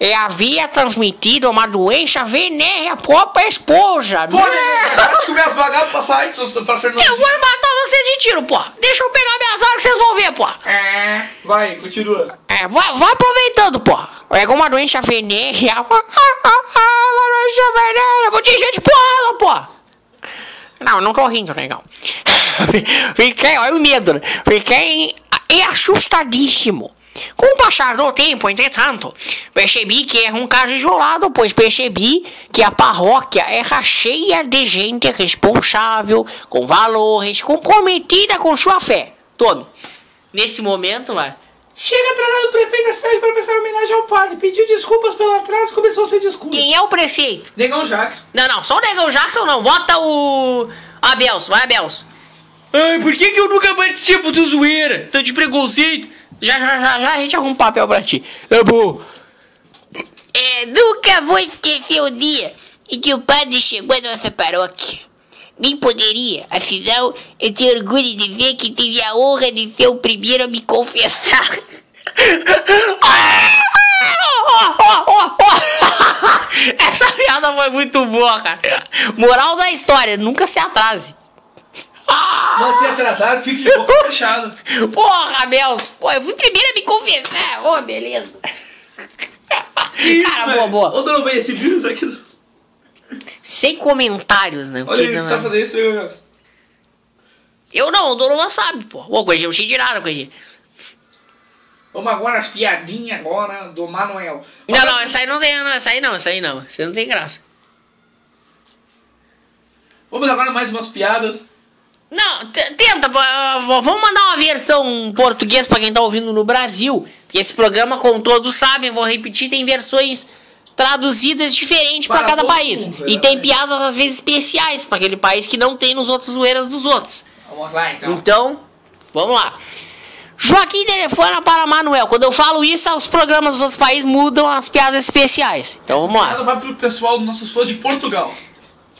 E havia transmitido uma doença venérea à própria esposa. Pô, Né? Para de comer as vagabundas pra sair, se você pra Fernando. Eu vou matar você de tiro, pô. Deixa eu pegar minhas armas que vocês vão ver, pô. É. Vai, continua. É, vai, vai aproveitando, pô. Pega uma doença venérea. Uma doença venérea. Vou te encher de porrada, pô. Não, não tô rindo, legal. [LAUGHS] Fiquei, olha o medo. né? Fiquei assustadíssimo. Com o passar do tempo, entretanto, percebi que era um caso isolado, pois percebi que a paróquia era cheia de gente responsável, com valores, comprometida com sua fé. Tome. Nesse momento, vai. Chega atrasado o prefeito da cidade para prestar homenagem ao padre. Pediu desculpas pelo atraso e começou seu discurso. Quem é o prefeito? Negão Jackson. Não, não, só o Negão Jackson não. Bota o. Abels, vai Abels. Ai, por que, que eu nunca participo do zoeira? Tô de preconceito. Já, já, já, já a gente arruma um papel pra ti. É bom. É, nunca vou esquecer o dia em que o padre chegou à nossa paróquia. Nem poderia, afinal, eu tenho orgulho de dizer que tive a honra de ser o primeiro a me confessar. [LAUGHS] [LAUGHS] Essa piada foi muito boa, cara. Moral da história, nunca se atrase. Não se atrasar, fique de boca [LAUGHS] fechada. Porra, Abels. Pô, eu fui primeiro a me confessar. Ô, beleza. Cara, boa, boa. Ô, Donovan, esse vírus aqui. do- Sem comentários, né? Olha isso, não- você sabe fazer isso, Jackson. Eu não, o Donovan sabe, pô. Ô, Coisinha, eu não sei de nada, Coisinha. Vamos agora às piadinhas agora do Manuel. Não, não, essa aí não tem, não, essa aí não, essa aí não. Aí não tem graça. Vamos agora mais umas piadas. Não, tenta, vamos mandar uma versão em português pra quem tá ouvindo no Brasil. Que esse programa, como todos sabem, vou repetir, tem versões traduzidas diferentes Para cada país. mundo, e tem piadas às vezes especiais pra aquele país que não tem nos outros zoeiras dos outros. Vamos lá então. Então, vamos lá. Joaquim telefona para Manuel. Quando eu falo isso, os programas dos outros países mudam as piadas especiais. Então vamos lá. Piada vai pro pessoal dos nossos fãs de Portugal.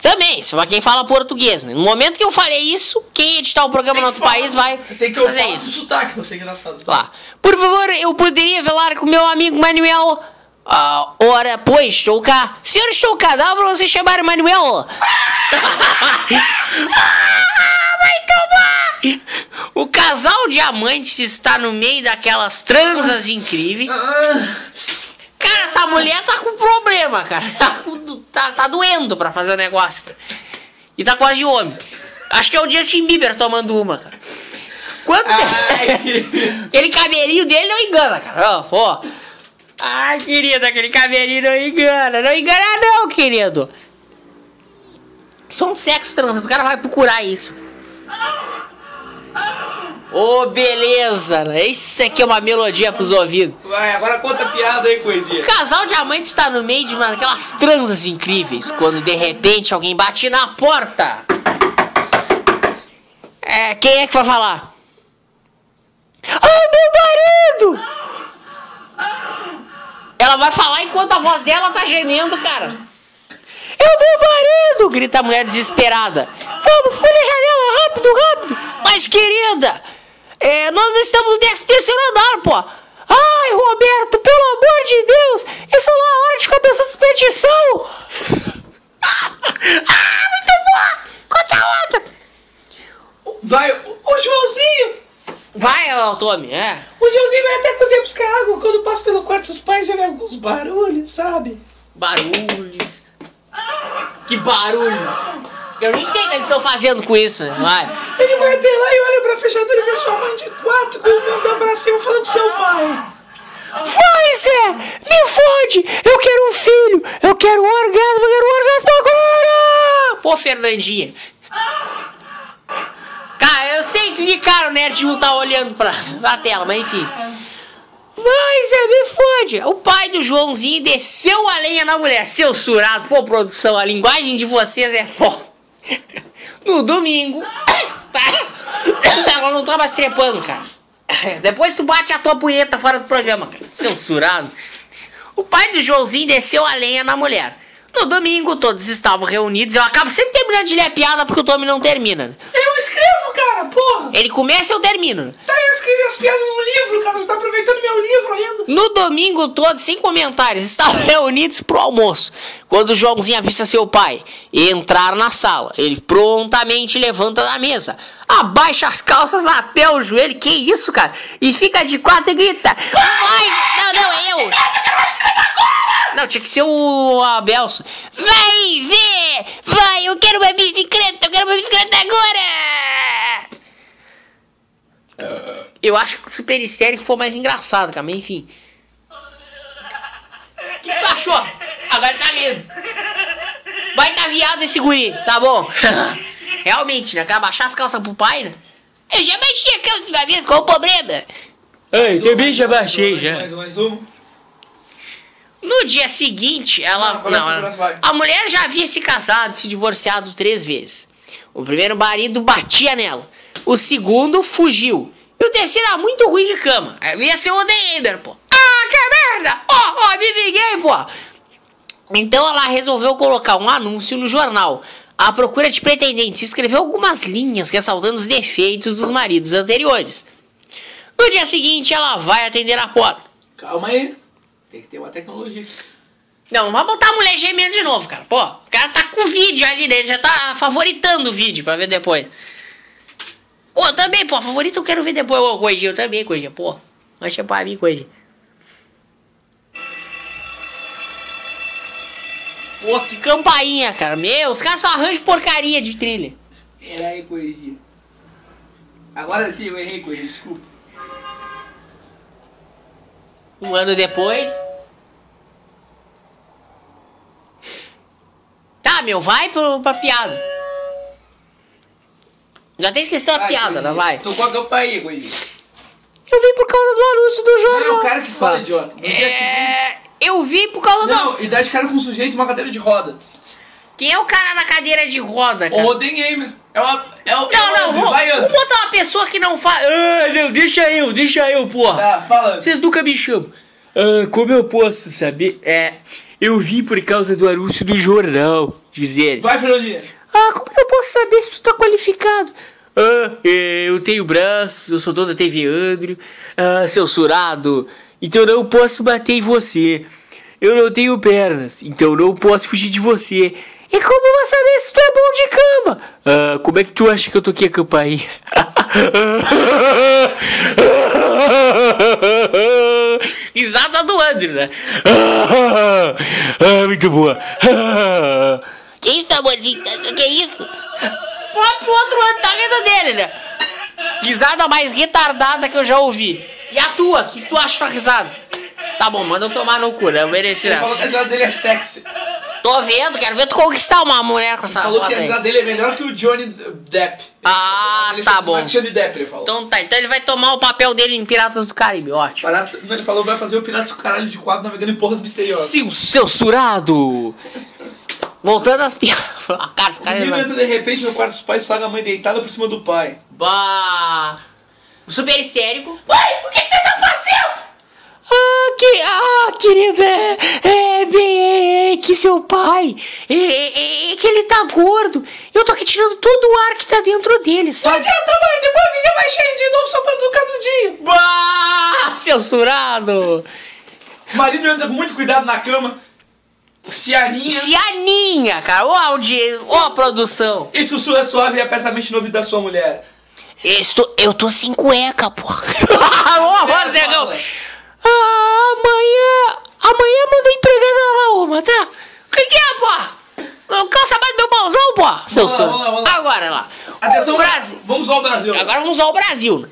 Também, se pra quem fala português, né? No momento que eu falei isso, quem editar o programa no outro que país falar- vai Tem que eu fazer falar isso. sotaque pra ser engraçado. Lá. Por favor, eu poderia falar com meu amigo Manuel. Ah, ora, pois, estou cá. Senhor, estou cá. Dá pra você chamar Manuel? Vai tomar! O casal de amantes está no meio daquelas transas incríveis. Cara, essa mulher tá com problema, cara. Tá, tá, tá doendo pra fazer o negócio. cara. E tá quase homem. Acho que é o Justin Bieber tomando uma, cara. Quanto [LAUGHS] Aquele cabelinho dele não engana, cara. Ó, ó. Ai, querido, aquele cabelinho não engana. Não engana não, querido. Isso é um sexo transando. O cara vai procurar isso. Ô, beleza, né? Isso aqui é uma melodia pros ouvidos. Vai, agora conta a piada aí, O coisinha. casal de amantes está no meio de uma daquelas transas incríveis, quando de repente alguém bate na porta. É, quem é que vai falar? Ah, meu marido! Ela vai falar enquanto a voz dela tá gemendo, cara. É o meu marido! Grita a mulher desesperada. Vamos, pule a janela, rápido, rápido! Mas, querida, é, nós estamos no décimo terceiro andar, pô! Ai, Roberto, pelo amor de Deus! Isso não é hora de começar essa expedição! [LAUGHS] ah, muito bom! Conta outra! Vai, o, o Joãozinho! Vai, ô, Tommy, é. O Joãozinho vai até a cozinha buscar água. Quando passa pelo quarto dos pais, já vê alguns barulhos, sabe? Barulhos. Que barulho! Eu nem sei o que eles estão fazendo com isso, né? Vai. Ele vai até lá e olha pra fechadura e vê sua mãe de quatro com o mundo pra cima falando do seu pai. Vai, Zé! Me fode! Eu quero um filho! Eu quero um orgasmo! Eu quero um orgasmo agora! Pô, Fernandinha. Cara, eu sei que cara o Nerd 1 tá olhando pra, pra tela, mas enfim. Vai, Zé, me fode! O pai do Joãozinho desceu a lenha na mulher. Seu surado, pô, produção, a linguagem de vocês é foda. No domingo, tá? ela não tava trepando, cara. Depois tu bate a tua punheta fora do programa, cara. Seu surado. O pai do Joãozinho desceu a lenha na mulher. No domingo, todos estavam reunidos. Eu acabo sempre terminando de ler a piada porque o Tommy não termina. Eu escrevo, cara, porra! Ele começa e eu termino. Tá, eu escrevi as piadas no livro, cara. Você tá aproveitando meu livro ainda. No domingo todo, sem comentários, [LAUGHS] estavam reunidos pro almoço. Quando o Joãozinho avista seu pai entrar na sala, ele prontamente levanta da mesa, abaixa as calças até o joelho, que isso, cara? E fica de quatro e grita: Vai! Não, não, é eu! Não, tinha que ser o Abelso. Vai ver! Vai, eu quero uma bicicleta, eu quero uma bicicleta agora! Eu acho que o Super Histérico foi mais engraçado, cara, mas enfim. O que tu achou? Agora tá lindo. Vai tá viado esse guri, tá bom? [LAUGHS] Realmente, né? Quer baixar as calças pro pai, né? Eu já baixei a calça uma vez, qual o problema? Ei, também já baixei, Mais, mais um. No dia seguinte, ela. Não, não, ela- a mulher já havia se casado e se divorciado três vezes. O primeiro marido batia nela. O segundo fugiu. E o terceiro era muito ruim de cama. Aí Ia ser o Demer, pô. Ah, que merda! Ó, ó, me vinguei, pô! Então ela resolveu colocar um anúncio no jornal. À procura de pretendentes. Escreveu algumas linhas ressaltando os defeitos dos maridos anteriores. No dia seguinte, ela vai atender a porta. Calma aí. Tem que ter uma tecnologia. Não, não vai botar a mulher gemendo de novo, cara. Pô, o cara tá com o vídeo ali, né? Ele já tá favoritando o vídeo pra ver depois. Pô, também, pô, favorito eu quero ver depois, ô, Coisinha. Eu também, Coisinha, pô. Deixa pra mim, Coisinha. Pô, que campainha, cara. Meu, os caras só arranjam porcaria de trilha. Pera aí, coisinha. Agora sim, eu errei, coisinha. Desculpa. Um ano depois. Tá, meu, vai pro, pra piada. Já até esqueceu a Vai, piada, não vai? Tô com a campainha, coisinha. Eu vim por causa do anúncio do Não, jornal. é o cara que fala, idiota. É, eu vi por causa do. Não, e dá de cara com um sujeito numa cadeira de rodas. Quem é o cara na cadeira de roda, cara? O Odenheimer. É uma. É o. é Não, o não, André. vou, André. botar uma pessoa que não fala. Ah, não, deixa eu, deixa eu, porra. Tá, fala. Vocês nunca me chamam. Ah, como eu posso saber? É, eu vim por causa do anúncio do jornal, dizer. Vai, Fernandinha. Ah, como eu posso saber se tu tá qualificado? Ah, é, eu tenho braços, eu sou toda TV Andrew. Ah, seu surado, então não posso bater em você. Eu não tenho pernas, então não posso fugir de você. E como eu vou saber se tu é bom de cama? Ah, como é que tu acha que eu toquei a campainha? [LAUGHS] Risada do Andrew, né? Ah, muito boa. Que isso, amorzinho? Que isso? Vai pro outro ano tá rindo dele, né? Risada mais retardada que eu já ouvi. E a tua? O que tu acha da risada? Tá bom, manda eu tomar no cu, né? Eu mereci Ele falou que a risada dele é sexy. Tô vendo, quero ver tu conquistar uma mulher com essa Falou voz que a aí. risada dele é melhor que o Johnny Depp. Ah, Ele tá bom. Johnny Depp, ele falou. Então tá, então ele vai tomar o papel dele em Piratas do Caribe, ótimo. Não, ele falou vai fazer o Piratas do Caralho de quatro navegando em porras misteriosas. Seu censurado! Voltando às piadas. A [LAUGHS] cara, esse O cara menino é... entra de repente no quarto dos pais e a mãe deitada por cima do pai. Bah! Super histérico. Pai, o que, que você tá fazendo? Ah, que, ah, querida, é, é, é que seu pai, é, é, é que ele tá gordo. Eu tô aqui tirando todo o ar que tá dentro dele, sabe? adianta, mãe, depois a vida vai cheio de novo só pra do canudinho. Bah, censurado! Marido entra com muito cuidado na cama, se aninha Se aninha, cara. Ó, audiência, ó, a produção. e sussurra suave e apertamente no ouvido da sua mulher. Estou, eu tô sem cueca, pô. [LAUGHS] Ô. Fala. Ah, amanhã. Amanhã manda empregada lá uma, tá? O que, que é, pô? Não cansa mais do meu mãozão, pô. Seu Vamos lá, senhor. vamos lá, vamos lá. Agora lá. Atenção, O Brasil. Vamos ao Brasil. Agora vamos ao Brasil. né?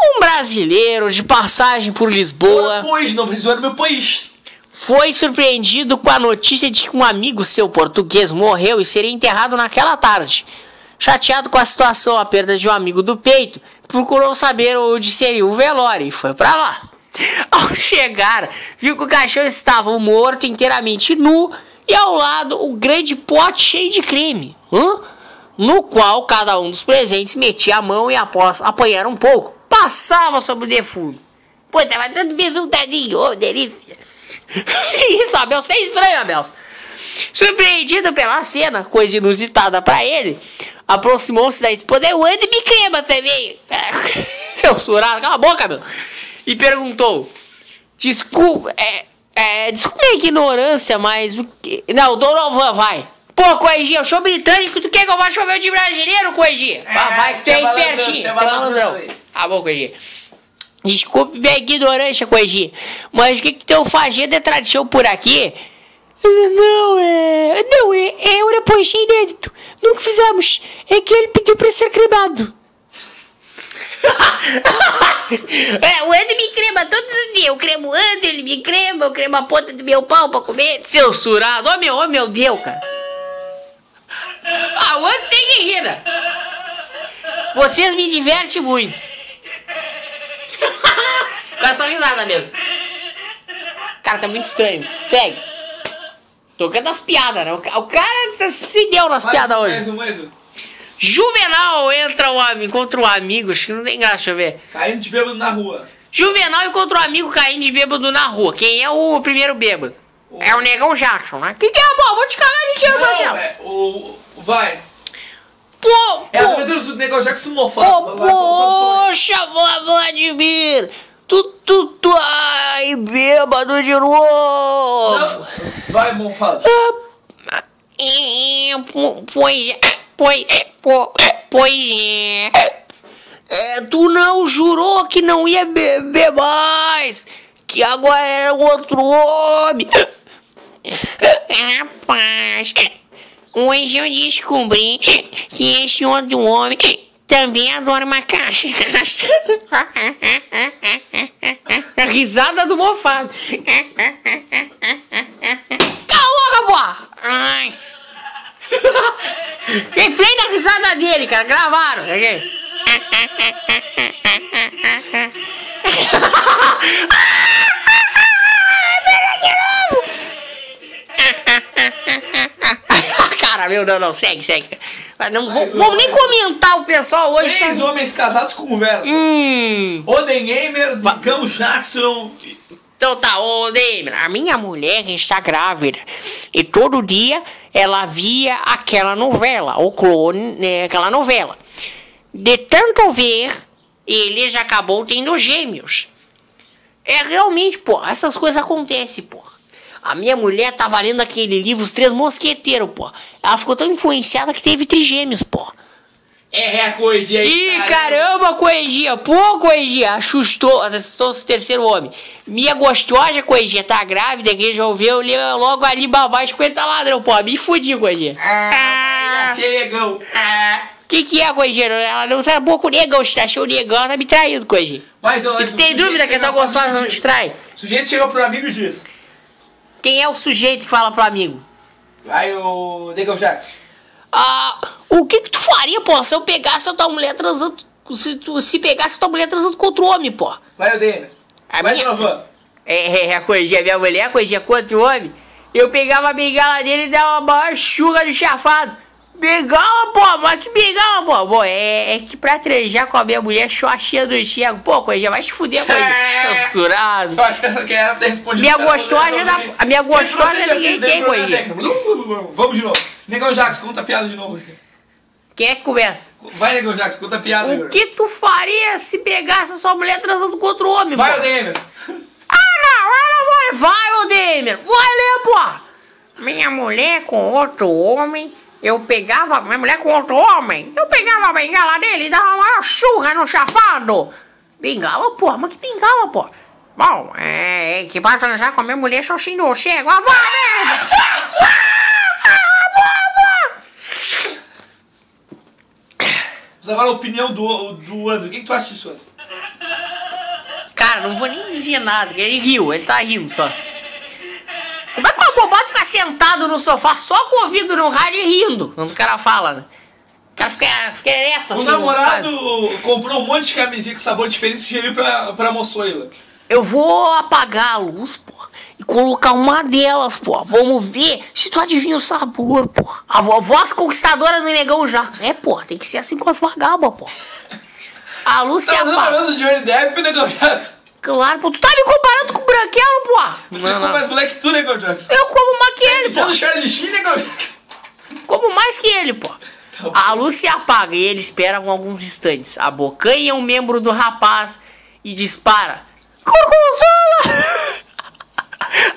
Um brasileiro de passagem por Lisboa Pois, não, isso era meu país. foi surpreendido com a notícia de que um amigo seu português morreu e seria enterrado naquela tarde. Chateado com a situação, a perda de um amigo do peito, procurou saber onde seria o velório e foi pra lá. [LAUGHS] Ao chegar, viu que o caixão estava morto, inteiramente nu, e ao lado o grande pote cheio de creme, hã? no qual cada um dos presentes metia a mão e após apanhar um pouco, passava sobre o defunto. Pô, tava dando besuntadinho, ô, delícia. [LAUGHS] Isso, Abel, você é estranho, Abel. Surpreendido pela cena, coisa inusitada pra ele, aproximou-se da esposa. Eu ando e me crema também. [LAUGHS] Seu surado, cala a boca, meu. E perguntou: Desculpa, é, é, desculpa a ignorância, mas o que. Não, Donovan, vai. Pô, Coegia, eu sou britânico, tu quer que eu vá chover de brasileiro, Coegia? Vai, vai, que tu é espertinho, tá tu é malandrão. Tá bom, Coegia. Desculpe minha ignorância, Coegia, mas o que que estão fazendo é tradição por aqui? Não, é... Não, é, é uma poesia inédito. Nunca fizemos. É que ele pediu pra ser cremado. [LAUGHS] É, o André me crema todos os dias. Eu cremo o André, ele me crema, eu cremo a ponta do meu pau pra comer. Censurado. Ô, meu, ô, meu Deus, cara. Ah, o Antes tem que rir, né? Vocês me divertem muito. [LAUGHS] Com essa risada mesmo. Cara, tá muito estranho. Segue. Tocando as piadas, né? O ca- o cara tá- se deu nas piadas hoje. Mais um, mais um. Juvenal entra um, am- encontra um amigo, acho que não tem graça, deixa eu ver. Caindo de bêbado na rua. Juvenal encontra um amigo caindo de bêbado na rua. Quem é o primeiro bêbado? É o Negão Jackson, né? Que que é, pô? Vou te cagar de tiro, Não, é, o, o- vai. Pô, É pô, aventuras do Negão Jackson mofado. pô, poxa, Vla- Vladimir. Tu, tu, tu, ai, bêbado de novo. Não, Vai, mofado. Po- Pois, pois, po- pois é. É, tu não jurou que não ia beber mais. Que agora era outro homem. Rapaz, hoje eu descobri que esse outro homem também adora uma caixa. A [LAUGHS] risada do mofado. [LAUGHS] Cala a boca. Ai, Replay da risada dele, cara. Gravaram. Aqui. [LAUGHS] Cara, meu, não, não, segue, segue. Mas Não, vou- vamos nem comentar o pessoal hoje. Três tá- homens casados conversam. Hum. Odenheimer, Cam Jackson. Então tá, ô Demer, a minha mulher está grávida. E todo dia ela via aquela novela, o clone, né, aquela novela. De tanto ver, ele já acabou tendo gêmeos. É realmente, pô, essas coisas acontecem, pô. A minha mulher tava lendo aquele livro Os Três Mosqueteiros, pô. Ela ficou tão influenciada que teve trigêmeos, pô. É, é a coisa aí. Ih, caramba, Coegia! Pô, Coegia! Assustou, assustou o terceiro homem. Minha gostosa, Coegia, tá grávida, que resolveu ler logo ali babar 50 ladrão, pô. Me fudi, Coegia. Ah, chegam. Ah. Que que é, Coegia? Ela não tá boa com o negão, tá achou o negão, ela tá me traindo, Coegia. Mas, ó, E tu tem dúvida que tão pro gostosa não te trai? O sujeito chega pro amigo e diz: Quem é o sujeito que fala pro amigo? Vai o Negão Jackson. Ah, o que que tu faria, pô, se eu pegasse a tua mulher transando... Se, tu, se pegasse a tua mulher transando com outro homem, pô? Vai o Demer. A Vai minha- Trovan. É, é, a coisinha, minha mulher, a coisinha contra o homem. Eu pegava a bengala dele e dava uma maior churra de chafado. Bengala, pô, mas que bengala, pô. Pô, é, é que pra trejar com a minha mulher, xoxinha do Chego. Pô, coisinha, vai te fuder, coisinha. É. Censurado. Eu acho que essa aqui era pra ter respondido. Minha gostosa da- a minha gostosa ninguém tem, coisinha. Deca? Vamos de novo. Negão Jackson, conta a piada de novo. Quem é que começa? Vai, Negão Jackson, conta a piada. O Negão. que tu faria se pegasse a sua mulher transando com outro homem, Vai pô? o Demer. Ah, não, eu não vou. Vai, ô Demer. Vai ler, pô. Minha mulher com outro homem. Eu pegava minha mulher com outro homem. Eu pegava a bengala dele e dava uma churra no chafado. Bengala, pô? Mas que bengala, pô? Bom, é, é que pra transar com a minha mulher só xingou. Chego, ah, vai, né? Mas agora a opinião do, do André. O que, que tu acha disso, André? Cara, não vou nem dizer nada. Ele riu, ele tá rindo só. Como é que o abobado fica sentado no sofá só com o ouvido no rádio e rindo? Quando o cara fala, né? O cara fica, fica ereto O assim. namorado quase. comprou um monte de camisinha com sabor diferente e sugeriu pra, pra moçoila. Eu vou apagar a luz, pô. E colocar uma delas, pô. Vamos ver se tu adivinha o sabor, pô. A vo- voz conquistadora do Negão Jackson. É, pô, tem que ser assim com as vagabas, pô. A luz se Tá apaga. namorando o Johnny Depp e o Negão Jackson. Claro, pô. Tu tá me comparando com o Branquelo, pô. Não, Ficou mais moleque que tu, Negão Jackson. Eu como mais que ele, pô. Charlie Sheen, Negão Jackson. Como mais que ele, pô. A luz se apaga e ele espera alguns instantes. Abocanha um membro do rapaz e dispara. Gorgonzola! [LAUGHS]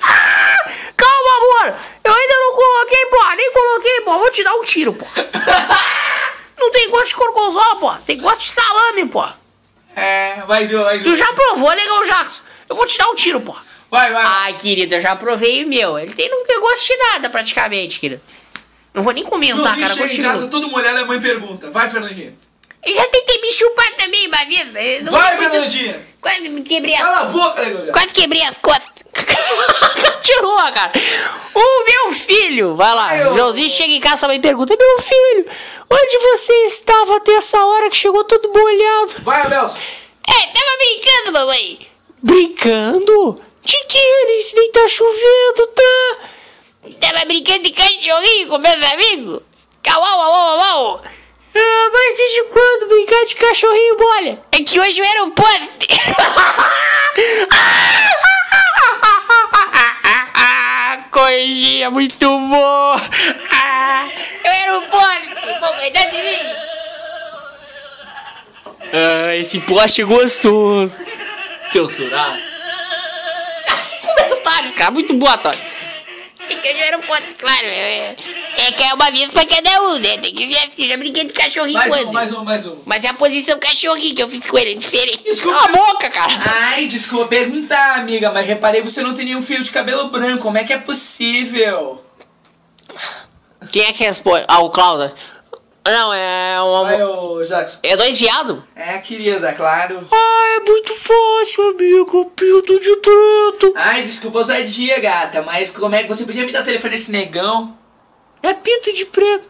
Ah! Calma, amor! Eu ainda não coloquei, pô! Nem coloquei, pô! Vou te dar um tiro, pô! [LAUGHS] Não tem gosto de gorgonzola, pô! Tem gosto de salame, pô! É, vai, Joe, vai, Tu Joe. já provou, legal, Jackson? Eu vou te dar um tiro, pô! Vai, vai. Ai, querida, eu já provei o meu. Ele tem, não tem gosto de nada, praticamente, querida. Não vou nem comentar, Joãozinho cara. chega em Continua. casa todo molhado a mãe pergunta. Vai, Fernandinha. Eu já tentei me chupar também uma vez, mas não Vai, foi muito- Fernandinha. Quase me quebrei a... Cala a boca, Jackson. Quase quebrei as costas. [LAUGHS] Continua, cara. O meu filho, vai lá. Ô. Joãozinho chega em casa e pergunta: Meu filho, onde você estava até essa hora que chegou todo molhado? Vai, Abelson. É, tava brincando, mamãe. Brincando? De que eles nem tá chovendo, tá? Tava brincando de cachorrinho com meus amigos. Cauau, au, au, au. Ah, mas desde quando brincar de cachorrinho bolha? É que hoje eu era um poste. [LAUGHS] Coisinha muito boa. Ah. Eu era um poste. Pô, cuidado de mim. Ah, esse poste é gostoso. Censurar. Comentários, cara. Muito boa, Tony. [LAUGHS] É eu era um poste, claro. É, é que é uma vez pra cada um, né? Tem que ser assim. Já brinquei de cachorrinho Mais quando. um, mais um, mais um. Mas é a posição cachorrinho que eu fiz com ele, é diferente. Cala a boca, cara. Ai, desculpa perguntar, amiga, mas reparei você não tem nenhum fio de cabelo branco. Como é que é possível? Quem é que responde? Ah, o Cláudio. Não, é um... Vai, ô Jackson. É dois viado? É, querida, claro. Ah, é muito fácil, amigo. Pinto de preto. Ai, desculpa ousadia, gata, mas como é que você podia me dar o telefone desse negão? É pinto de preto.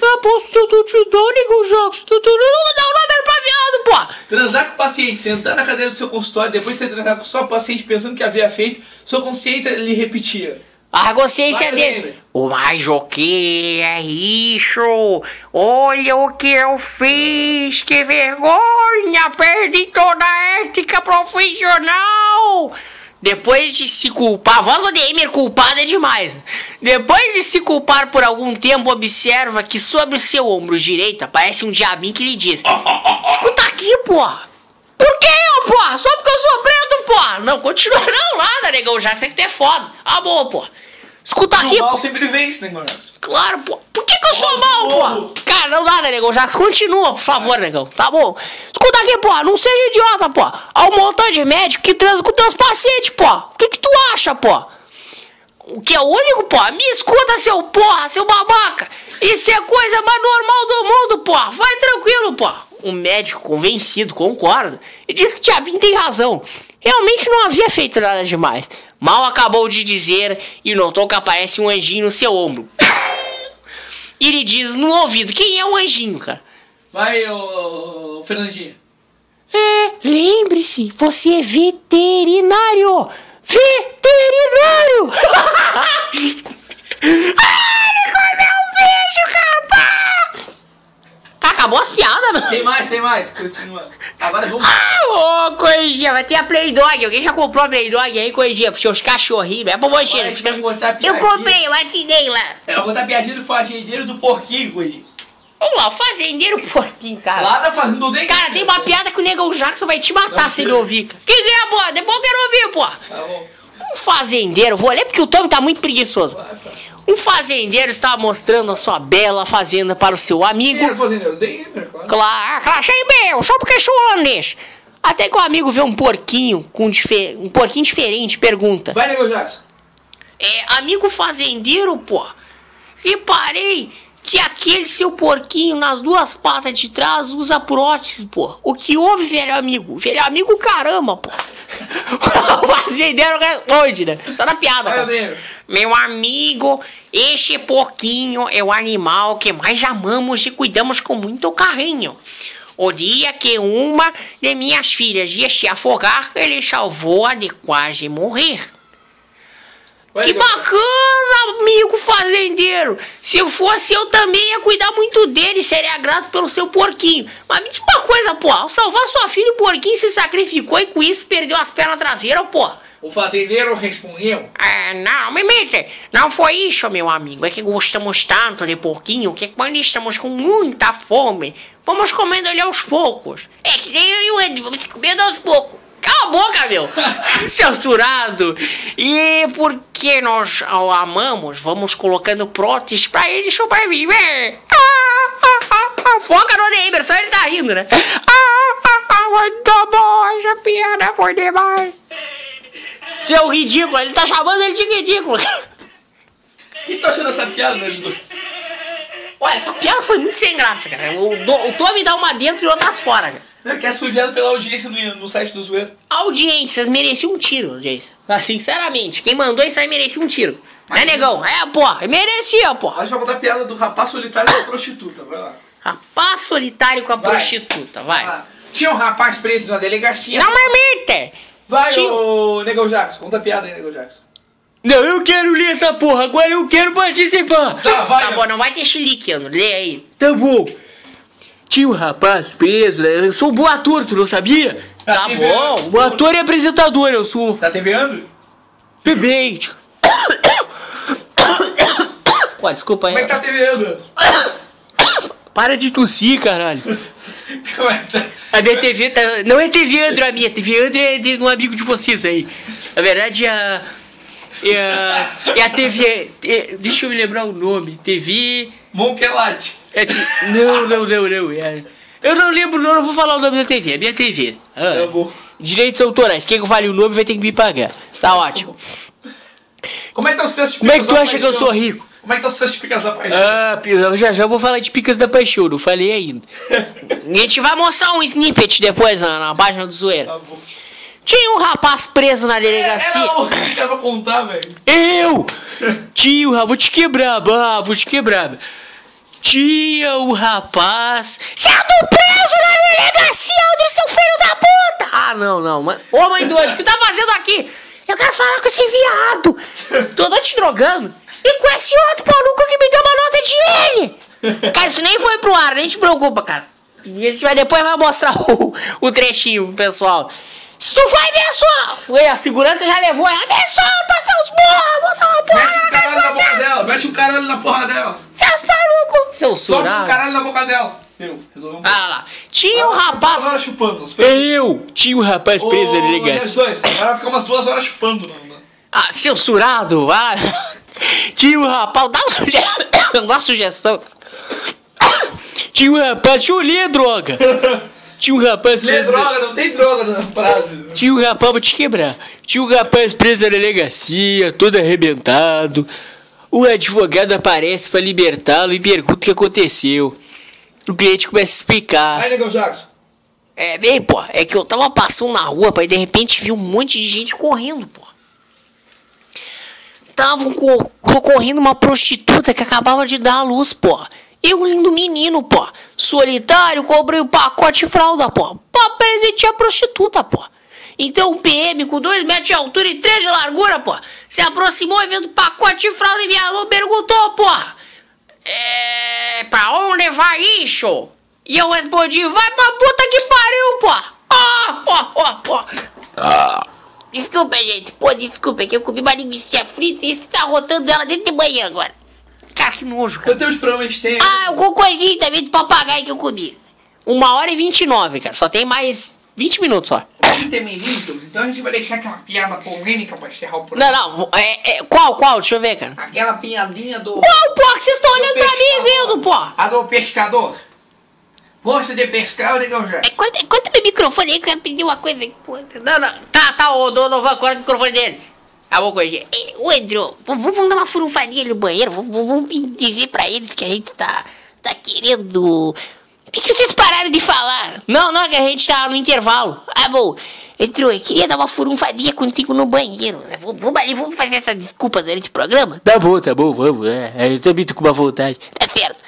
Ah, posso tentar te dar, nego Jackson? Vou dar o número pra viado, pô. Transar com o paciente, sentar na cadeira do seu consultório, depois de ter transado com sua paciente pensando que havia feito, sua consciência lhe repetia. A consciência Vai, dele. O mais o que é isso? Olha o que eu fiz, que vergonha! Perdi toda a ética profissional! Depois de se culpar, a voz do culpada é demais. Depois de se culpar por algum tempo, observa que sobre o seu ombro direito aparece um diabinho que lhe diz: Escuta aqui, porra! Por que eu, porra? Só porque eu sou preto, porra! Não, continua não, nada, negão, já sei que tu é foda. Ah, boa, porra. Escuta aqui, o mal sempre vence, negão. Claro, pô. Por que, que eu sou mal, pô? Cara, não dá, né, negão? Já continua, por favor, negão. Tá bom? Escuta aqui, pô. Não seja idiota, pô. Há um montão de médico que transa com teus pacientes, pô. O que que tu acha, pô? O que é o único, pô? Me escuta, seu porra, seu babaca. Isso é coisa mais normal do mundo, pô. Vai tranquilo, pô. O médico convencido concorda e diz que Tiabinho tem razão. Realmente não havia feito nada demais. Mal acabou de dizer e notou que aparece um anjinho no seu ombro. E ele diz no ouvido: Quem é o anjinho, cara? Vai, ô, Fernandinho. É, lembre-se, você é veterinário! Veterinário! [LAUGHS] ah, ele comeu um bicho, cara! Acabou as piadas, mano. Tem mais, tem mais. Continua. Agora vamos. Ah, ô, Coisinha, vai ter a Playdog. Alguém já comprou a Playdog aí, Coisinha? Pros seus cachorrinhos. É pra Agora a você. vai Eu comprei, eu assinei lá. É, eu vou contar a piadinha do fazendeiro do porquinho, Coelhinho. Vamos lá, o fazendeiro porquinho, cara. Lá na fazenda do. Cara, tem uma piada que o Negão Jackson vai te matar Não, se ele ouvir. cara. Que que é, pô? Depois eu quero ouvir, pô. Tá bom. Um fazendeiro, vou ler porque o Tommy tá muito preguiçoso. Um fazendeiro estava mostrando a sua bela fazenda para o seu amigo. era fazendeiro? Dengue, claro. Claro, claro, achei bem, só porque sou holandês. Até que o amigo vê um porquinho com dife- um porquinho diferente pergunta: Vai, Nego Jackson. É, amigo fazendeiro, pô. Reparei que aquele seu porquinho nas duas patas de trás usa prótese, pô. O que houve, velho amigo? Velho amigo, caramba, pô. [LAUGHS] o fazendeiro responde, né? Só na piada, Vai. Meu amigo, este porquinho é o animal que mais amamos e cuidamos com muito carinho. O dia que uma de minhas filhas ia se afogar, ele salvou-a de quase morrer. Que bacana, amigo fazendeiro! Se eu fosse, eu também ia cuidar muito dele seria grato pelo seu porquinho. Mas me diz uma coisa, pô, ao salvar sua filha, o porquinho se sacrificou e com isso perdeu as pernas traseiras, pô. O fazendeiro respondeu. É, não, me mente. Não foi isso, meu amigo. É que gostamos tanto de porquinho que quando estamos com muita fome, vamos comendo ele aos poucos. É que nem eu e o Ed, vamos comendo aos poucos. Cala a boca, meu! [LAUGHS] Censurado! E porque nós o amamos, vamos colocando próteses pra ele sobreviver. Ah, ah, ah, ah. Foca no Neighbor, só ele tá rindo, né? Ah, ah, ah, muito bom, essa piada foi demais. Seu ridículo, ele tá chamando ele de ridículo. O que tu achou dessa piada, meus dois? Olha, essa piada foi muito sem graça, cara. O, do- o Tommy dá uma dentro e outras fora, cara. Não, que essa foi enviada pela audiência no, no site do Zoeiro. Audiências mereciam um tiro, audiência. Mas, sinceramente, quem mandou isso aí merecia um tiro. Né, negão? É, porra, merecia, porra. A gente vai contar a piada do rapaz solitário e da prostituta. Vai lá. Rapaz solitário com a Vai. prostituta, vai. Ah, tinha um rapaz preso na delegacia. Não marmita! Vai, Tinha- ô Negão Jackson. Conta a piada aí, Negão Jackson. Não, eu quero ler essa porra, agora eu quero participar. Tá, vai. Tá bom, não vai ter chilique, Andro. Lê aí. Tá bom. Tinha um rapaz preso, né? Eu sou um bom ator, tu não sabia? Tá Tá bom, bom ator e apresentador eu sou. Da TV Andro? Bebê. Ué, desculpa aí. Como é que tá a TV Andro? Para de tossir, caralho. [LAUGHS] Como é que tá? A minha TV tá. Não é TV Andro a minha, TV Andro é de um amigo de vocês aí. Na verdade, é a. É a, é a TV. é- deixa eu me lembrar o nome. TV. Monkelate. É te- não, não, não, não. É, eu não lembro, não, não vou falar o nome da TV. É minha TV. Ah, Tá bom. direitos autorais. Quem vale o nome vai ter que me pagar. Tá ótimo. Como é que o sucesso de Como é que tu acha que eu sou rico? Como é que tá o sucesso de Picas da Paixão? Ah, eu já já vou falar de Picas da Paixão, não falei ainda. [LAUGHS] A gente vai mostrar um snippet depois na, na página do Zoeira. Tá. Tinha um rapaz preso na delegacia. Era o que pra contar, velho. Eu! Tinha o rapaz. Vou te quebrar, bah, vou te quebrar. Tinha o rapaz. Sendo preso na delegacia, André, seu filho da puta! Ah, não, não. Mas... Ô, mãe doida, o que tá fazendo aqui? Eu quero falar com esse viado. Tô, tô te drogando. E com esse outro maluco que me deu uma nota de ele. [LAUGHS] Cara, isso nem foi pro ar, nem te preocupa, cara. A gente vai depois vai mostrar o, o trechinho pro pessoal. Se tu vai ver só. Ué, a segurança já levou ela. Me solta, seus burros! Botar uma porra um na caralho na boca dela. Mete um caralho na porra dela. Seus malucos! Seu Sobe um surado. caralho na boca dela. Deu. Resolveu um Ah lá. Tinha um Agora rapaz. chupando. Eu tinha um rapaz preso na Ô, delegacia. Agora vai ficar umas duas horas chupando. Não. Ah, seu surado, vai lá. Tinha um rapaz, dá uma [COUGHS] sugestão. Dá sugestão. [COUGHS] Tinha um rapaz, deixa eu ler, droga. Tinha um rapaz Lê preso. droga, não tem droga na frase. Tinha um rapaz, vou te quebrar. Tinha um rapaz preso na delegacia, todo arrebentado. O advogado aparece pra libertá-lo e pergunta o que aconteceu. O cliente começa a explicar. Vai, Negão Jackson. É, bem, pô, é que eu tava passando na rua, e de repente vi um monte de gente correndo, pô. Tava co- correndo uma prostituta que acabava de dar a luz, pô. E um lindo menino, pô. Solitário, cobrei o pacote fralda, pô. Pra presentear a prostituta, pô. Então o PM com 2 metros de altura e 3 de largura, pô, se aproximou e vendo pacote de fralda e me alô perguntou, pô. É. Pra onde vai isso? E eu respondi, vai pra puta que pariu, pô! Ó, ó, ó, ó! Desculpa, gente. Pô, desculpa, é que eu comi uma linguiça frita e isso tá rotando ela dentro do banheiro agora. Cara, que nojo, cara. Quanto tempo de programa a gente tem? Ah, o cocôzinho também do papagaio que eu comi. Uma hora e 29, cara. Só tem mais 20 minutos só. 30 minutos, então a gente vai deixar aquela piada polêmica pra encerrar o programa. Não, não. É, é, qual, qual? Deixa eu ver, cara. Aquela piadinha do. Qual, pô? Que vocês estão olhando pra mim pescador. vendo, pô? A do pescador. Gosta de pescar, negão já? É, corta, corta meu microfone aí que eu ia pedir uma coisa. Pô, Não, não. Tá, tá, ô Donovan, corta o microfone dele. Acabou com ele. É, Ô, Andrew, v- vamos dar uma furunfadinha no banheiro. Vamos dizer pra eles que a gente tá, tá querendo. O que, que vocês pararam de falar? Não, não, é que a gente tá no intervalo. Ah, bom. Andrew, eu queria dar uma furunfadinha contigo no banheiro. né? Vamos, vamos ali, vamos fazer essa desculpa durante o programa? Tá bom, tá bom, vamos. É, eu também tô com uma vontade. Tá certo.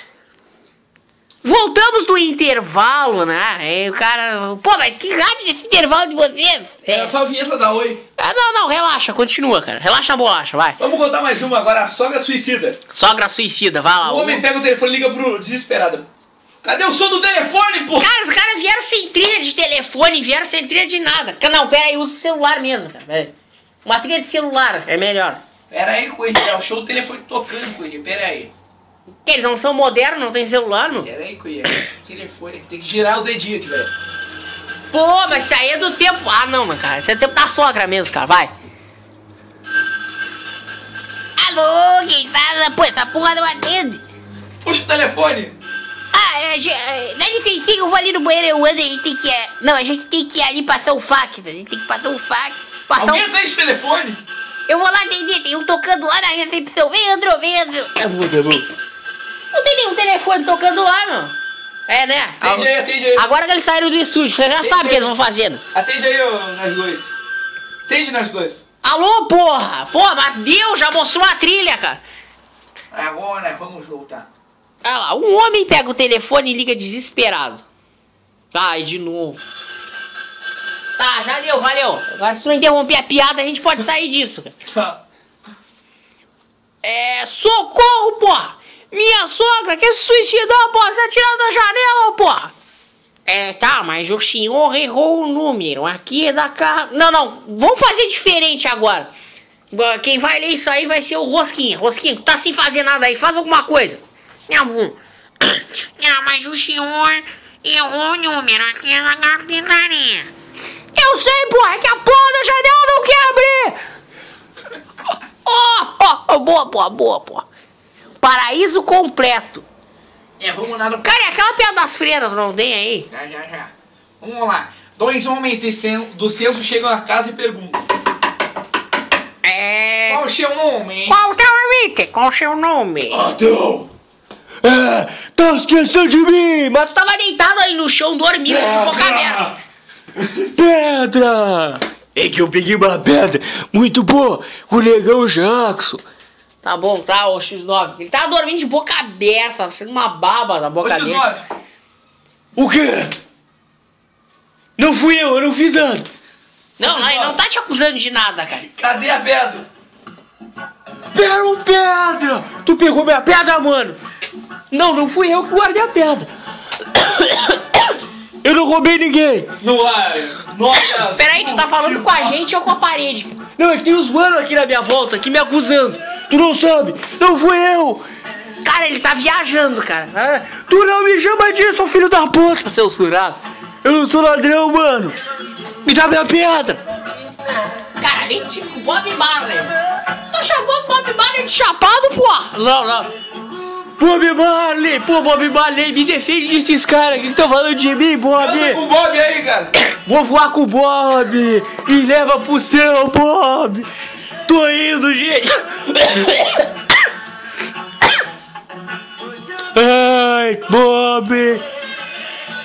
Voltamos do intervalo, né? Aí o cara. Pô, mas que rápido esse intervalo de vocês. É só a vinheta da Oi. Ah, não, não, relaxa, continua, cara. Relaxa a bolacha, vai. Vamos contar mais uma agora, a sogra suicida. Sogra suicida, vai lá. O homem pega o telefone e liga pro desesperado. Cadê o som do telefone, pô? Cara, os caras vieram sem trilha de telefone, vieram sem trilha de nada. Não, pera aí, usa o celular mesmo, cara. Pera aí. Uma trilha de celular é melhor. Pera aí, Coelho, é o telefone tocando, Coelho. Pera aí. Que eles não são modernos, não tem celular, meu. Pera aí, Coelho. O telefone tem que girar o dedinho aqui, velho. Pô, mas isso aí é do tempo. Ah, não, mas cara, isso é tempo da sogra mesmo, cara, vai. Alô, quem fala? Pô, essa porra não atende. Puxa o telefone. Ah, é, ge- é, dá licença, eu vou ali no banheiro, eu ando, a gente tem que... é, não, a gente tem que ir ali passar um fax, a gente tem que passar um fax. Passar Alguém um, atende o telefone? eu vou lá atender, tem um tocando lá na recepção. Vem, Andrô, vem, Andrô. Tá bom, tá bom. Não tem nenhum telefone tocando lá, meu. É, né? Atende aí, atende aí. Agora que eles saíram do estúdio, você já sabe o que eles vão fazendo. Atende aí, ô, nós dois. Atende nós dois. Alô, porra! Porra, mas Deus já mostrou a trilha, cara. Agora vamos voltar. Olha lá, um homem pega o telefone e liga desesperado. Ai, de novo. Tá, já deu, valeu. Agora se não interromper a piada, a gente pode sair disso, cara. É, socorro, porra! Minha sogra quer se suicidar, porra! Se atirar da janela, porra! É, tá, mas o senhor errou o número. Aqui é da casa. Não, não, vamos fazer diferente agora. Quem vai ler isso aí vai ser o Rosquinha. Rosquinha, tá sem fazer nada aí, faz alguma coisa. Não. [COUGHS] Não, mas o senhor errou o número aqui é na carpintaria. Eu sei, porra, é que a porra da janela não quer abrir! Ó, ó, boa, boa, boa, porra. Paraíso completo. É, vamos lá no... Cara, e aquela piada das freiras não tem aí? Já, já, já. Vamos lá. Dois homens do centro chegam na casa e perguntam. É. Qual o seu nome? Qual o teu nome? Qual o seu nome? Adão. É, tá esquecendo de mim, mas tu tava deitado aí no chão dormindo com boca aberta. Pedra! É que eu peguei uma pedra muito boa com o negão Jackson. Tá bom, tá, ô X9. Ele tava dormindo de boca aberta, tava sendo uma baba na boca dele. X9. O quê? Não fui eu, eu não fiz nada. Não, não, ele não tá te acusando de nada, cara. Cadê a pedra? Pera um pedra! Tu pegou minha pedra, mano! Não, não fui eu que guardei a pedra. [COUGHS] Eu não roubei ninguém! No ar. Notas. Peraí, tu tá falando com a gente ou com a parede? Não, é que tem uns mano aqui na minha volta, aqui me acusando. Tu não sabe? Não fui eu! Cara, ele tá viajando, cara. Ah, Tu não me chama disso, filho da puta, seu surado! Eu não sou ladrão, mano! Me dá minha pedra! Cara, nem tipo Bob Marley. Tá chamando Bob Marley de chapado, pô? Não, não. Bob Marley! Pô, Bob Marley, me defende desses caras que estão falando de mim, Bob! Dança com o Bob aí, cara. Vou voar com o Bob! Me leva pro céu, Bob! Tô indo, gente! Ai, Bob!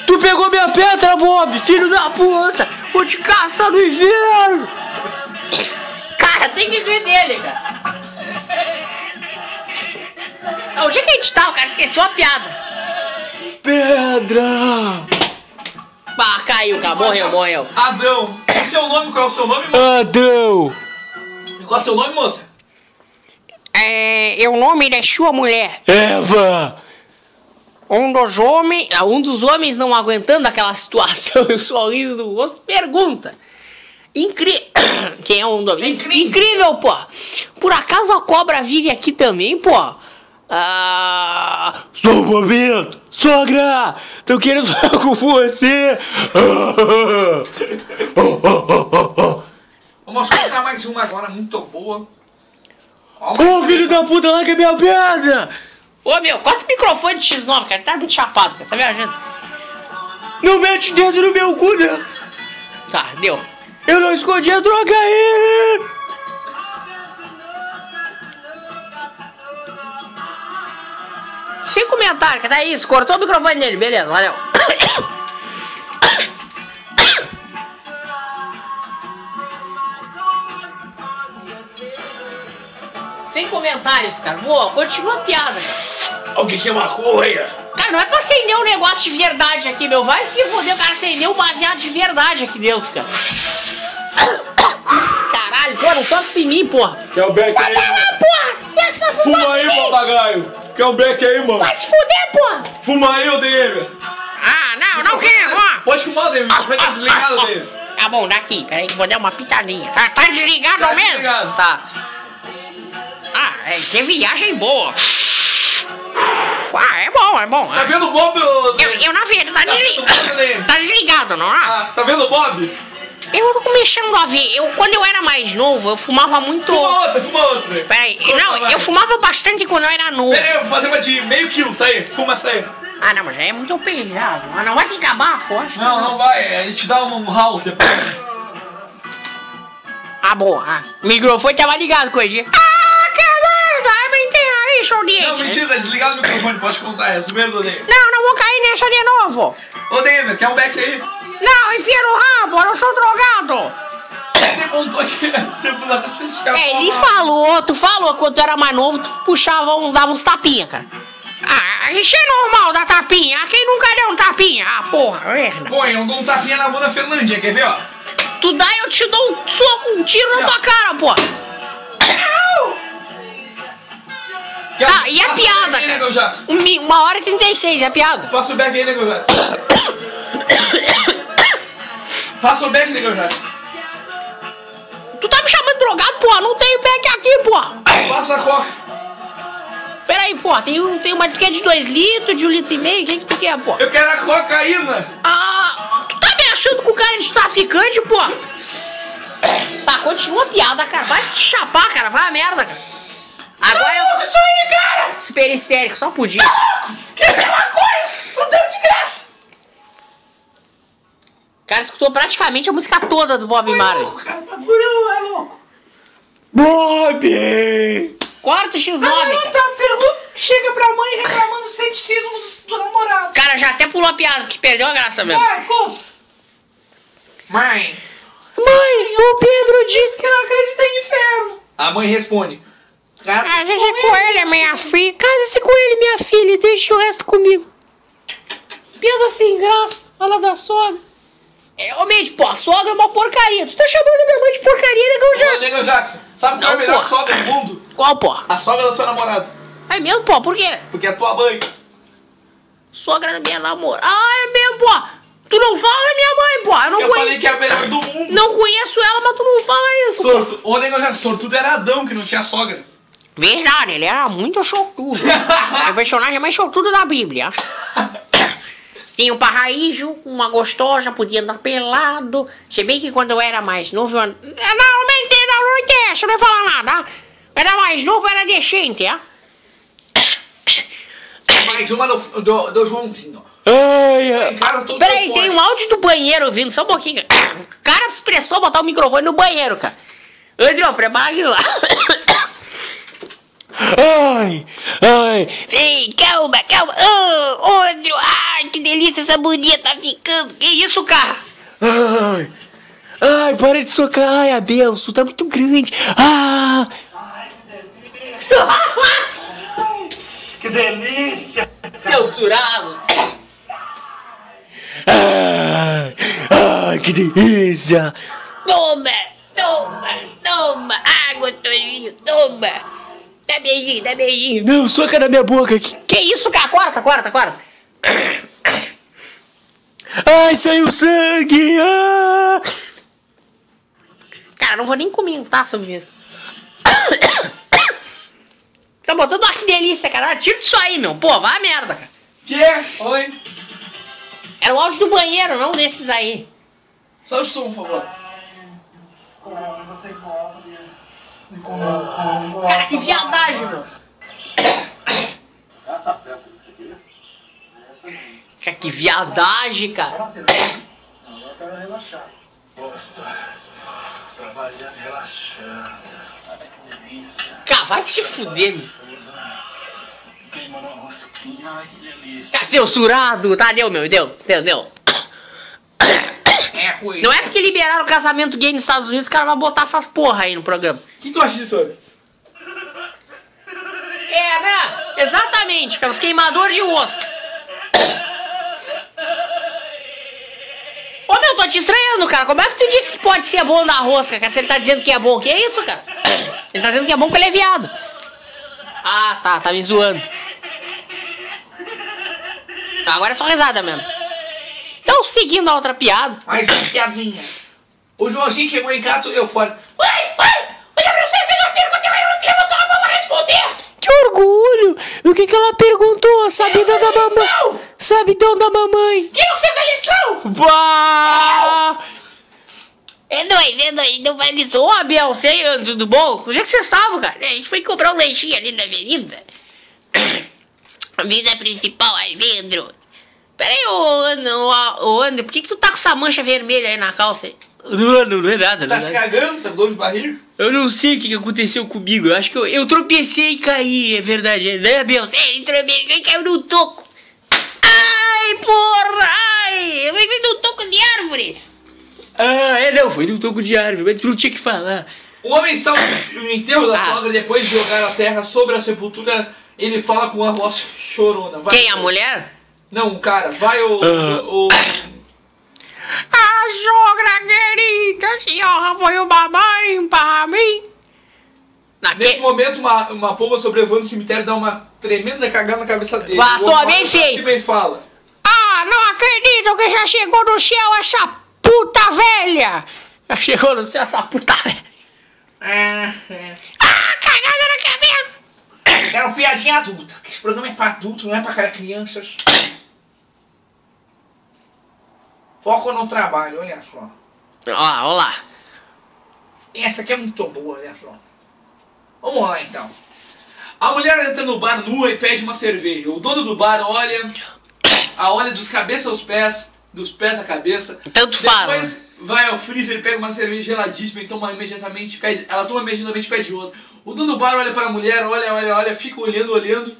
Tu pegou minha pedra, Bob, filho da puta! Vou te caçar no inferno! Cara, tem que rir dele, cara. Ah, Onde é que a gente tá? O cara esqueceu a piada. Pedra! Bah, caiu, cara. Morreu, morreu. Adão. Qual é o seu nome? Qual é o seu nome? Adão! Qual é o seu nome, moça? É, é o nome da sua mulher. Eva! Um dos homens. ah, Um dos homens não aguentando aquela situação [LAUGHS] e o sorriso do rosto pergunta. Incrível. [COUGHS] Quem é um do... incrível. Incrível, pô. Por acaso a cobra vive aqui também, pô? Ah. Só um momento! Sogra! Tô querendo [LAUGHS] falar com você! [LAUGHS] Vamos colocar mais uma agora, muito boa. Ô filho da puta, larga minha pedra! Ô meu, corta o microfone de X9, cara. Tá muito chapado, cara. Tá viajando. Não mete dedo no meu cu, né? Tá, deu. Eu não escondi a droga aí! Sem comentário, cara. Tá isso. Cortou o microfone dele. Beleza, valeu. [COUGHS] Sem comentários, cara. Boa, continua a piada, cara. O que que é maconha? Cara, não é pra acender um negócio de verdade aqui, meu. Vai se foder, o cara acendeu um baseado de verdade aqui dentro, cara. [COUGHS] Caralho, pô, não toca em mim, porra. Quer o beck aí? porra! Essa Fuma aí, papagaio! Quer o beck aí, mano? Vai se fuder, porra! Fuma aí, ô DM! Ah, não, não quero, ó. Pode fumar, David. Vai estar desligado, David. Tá bom, daqui, peraí, vou dar uma pitadinha. Tá, tá desligado Tá mesmo? desligado. Tá. Ah, é, que viagem boa. Ah, é bom, é bom. Tá vendo o Bob? Eu, eu na verdade, tá, Tá, desli- tá desligado, não é? Ah, tá vendo o Bob? Eu tô começando a ver. Eu, quando eu era mais novo, eu fumava muito. Fuma outra, fuma outra. Peraí, Conta, não, vai. eu fumava bastante quando eu era novo. Pera aí, eu vou fazer uma de meio quilo, tá aí? Fuma essa aí. Ah, não, mas já é muito pesado. Mas não vai bafo, eu acho. Não, não vai. A gente dá um house depois. Ah, bom. Ah, o microfone tava ligado, coisinha. Ah, aí, seu Não, mentira, desligado o microfone, pode contar. É primeiro do. Não, não vou cair nessa de novo. Ô, quer um back aí? Não, enfia no rabo, eu sou drogado. Você contou escapou. [LAUGHS] É, ele falou, tu falou quando tu era mais novo, tu puxava, um, dava uns tapinha, cara. Ah, isso é normal dar tapinha. Ah, Quem nunca deu um tapinha? Ah, porra, merda. Bom, eu dou um tapinha na mão da Fernandinha, quer ver, ó? Tu dá e eu te dou um soco, um tiro na tua cara, porra. Tá, e a piada, cara? Um Uma hora e 36, é a piada. Passa o back aí, Nego Jackson. Passa o back, Nego Jackson. Tu tá me chamando de drogado, porra? Não tem back aqui, porra. Passa a coca. Pera aí, porra. Tem, tem uma que é de 2 litros, de 1 um litro e meio. O que que tu quer, porra? Eu quero a cocaína. Ah, tu tá me achando com cara de traficante, pô? Tá, continua a piada, cara. Vai te chapar, cara. Vai a merda, cara. Agora eu. Isso aí, cara! Super histérico, só podia. Quer ver uma coisa? Não deu de graça. O cara escutou praticamente a música toda do Bob Marley. Cara, o bagulho é louco. Bob! Corta o X9, cara. pergunta chega pra mãe reclamando do ceticismo do, do namorado. Cara já até pulou a piada, porque perdeu a graça mesmo. Vai, conta. Mãe. Mãe, o Pedro disse que não acredita em inferno. A mãe responde. Case-se com ele, minha filha. Case-se com ele, minha filha, e deixe o resto comigo. Piada sem graça, fala da sogra. É, Realmente, pô, a sogra é uma porcaria. Tu tá chamando a minha mãe de porcaria, negão Ô, já. Nego Jackson, sabe qual é a melhor sogra do mundo? Qual, pô? A sogra do seu namorado. É mesmo, pô? Por quê? Porque é tua mãe. Sogra da minha namorada. Ah, é mesmo, pô. Tu não fala da minha mãe, pô. Eu não Eu conheço. falei que é a melhor do mundo. Não conheço ela, mas tu não fala isso, pô. Sorto. Ô, Nego Jackson, sortudo era Adão que não tinha sogra. Verdade, ele era muito sortudo. é [LAUGHS] o personagem mais sortudo da Bíblia. [COUGHS] Tinha um parraíjo, uma gostosa, podia andar pelado. Se bem que quando eu era mais novo, eu... and- Não, não me entenda, não interessa, não vai falar nada. Era mais novo, era decente, ah. [COUGHS] Mais uma do, do, do Joãozinho. Ai, ai. Peraí, tem um áudio do banheiro vindo, só um pouquinho. [COUGHS] O cara se prestou a botar o microfone no banheiro, cara. André, prepara aquilo lá. Ai, ai. Ei, calma, calma. Ô, ô, Andrew. Ai, que delícia essa bundinha tá ficando. Que isso, cara? Ai, ai, para de socar. Ai, a benção tá muito grande. Ah, [LAUGHS] Que delícia! Seu surado. ai, ai, que delícia. Toma, toma, toma. Água, Toninho, toma. Dá beijinho, dá beijinho. Não, soca na minha boca aqui. Que isso, cara? Corta, corta, corta. Ai, saiu sangue. Ah. Cara, não vou nem comentar sobre isso. Tá botando ah, que delícia, cara. Tira disso aí, meu. Pô, vai a merda, cara. Que? Oi? Era o áudio do banheiro, não desses aí. Só o som, por favor. Cara, que viadagem, meu. Cara, que viadagem, cara. Gosto. Trabalhando, relaxando. Ai, que delícia. Cara, vai se fuder, meu. Queimando uma rosquinha. Ai, que delícia. Cara, seu surado. Tá, deu, meu. Deu, deu, deu. É, ruim. Não é porque liberaram o casamento gay nos Estados Unidos que o cara vai botar essas porra aí no programa. O que tu acha disso, Ana? É, né? Exatamente, cara. Os queimadores de rosca. Ô, meu, tô te estranhando, cara. Como é que tu disse que pode ser bom da rosca, cara? Se ele tá dizendo que é bom. Que é isso, cara? [COUGHS] Ele tá dizendo que é bom porque ele é viado. Ah, tá. Tá me zoando. Tá, agora é só risada mesmo. Então, seguindo a outra piada. Mais uma piadinha. O Joãozinho chegou em casa, eu fora. Ai, ai. Olha pra você, fez uma pergunta, mas não levantou a mão pra responder. Que orgulho. O que que ela perguntou? Sabidão da mamãe. Sabidão da mamãe. Quem não fez a lição? Bah! É nóis, é nóis. Não vai lição. Ô, Abel, você, tudo bom? Onde é que você estava, cara? A gente foi comprar um lanchinho ali na avenida. [CLEARS THROAT] Avenida principal, aí, Vendro. Peraí, ô, André, ô, ô, André, por que, que tu tá com essa mancha vermelha aí na calça? aí? Não, não, não é nada, não Tá é se nada. cagando? Tá com dor de barriga? Eu não sei o que que aconteceu comigo. Eu acho que eu, eu tropecei e caí, é verdade, né, Abel? Ele tropecou e caiu no toco. Ai, porra! Ai, eu vim no toco de árvore. Ah, é, não, foi no toco de árvore, mas tu não tinha que falar. O homem salva o enterro da Ah. sogra depois de jogar a terra sobre a sepultura. Ele fala com uma voz chorona. Vai, Quem, a mulher? Não, o cara. Vai o. Ah. o, A sogra querida, a senhora foi uma mãe para mim. Nesse momento, uma, uma pomba sobrevoando o cemitério dá uma tremenda cagada na cabeça dele. Ah, tô bem feito. e fala. Ah, não acredito que já chegou no céu essa puta velha. Já chegou no céu essa puta velha. É, é. Ah, cagada na cabeça. Era uma piadinha adulta. que Esse programa é pra adulto, não é pra crianças. Foco no trabalho, olha só. Ó, olha lá. Essa aqui é muito boa, olha só. Vamos lá então. A mulher entra no bar nua e pede uma cerveja. O dono do bar olha, a olha dos cabeça aos pés, dos pés à cabeça. Tanto fala. Depois vai ao freezer, pega uma cerveja geladíssima e toma imediatamente, pede, ela toma imediatamente e pede outra. O dono do bar olha para a mulher, olha, olha, olha, fica olhando, olhando.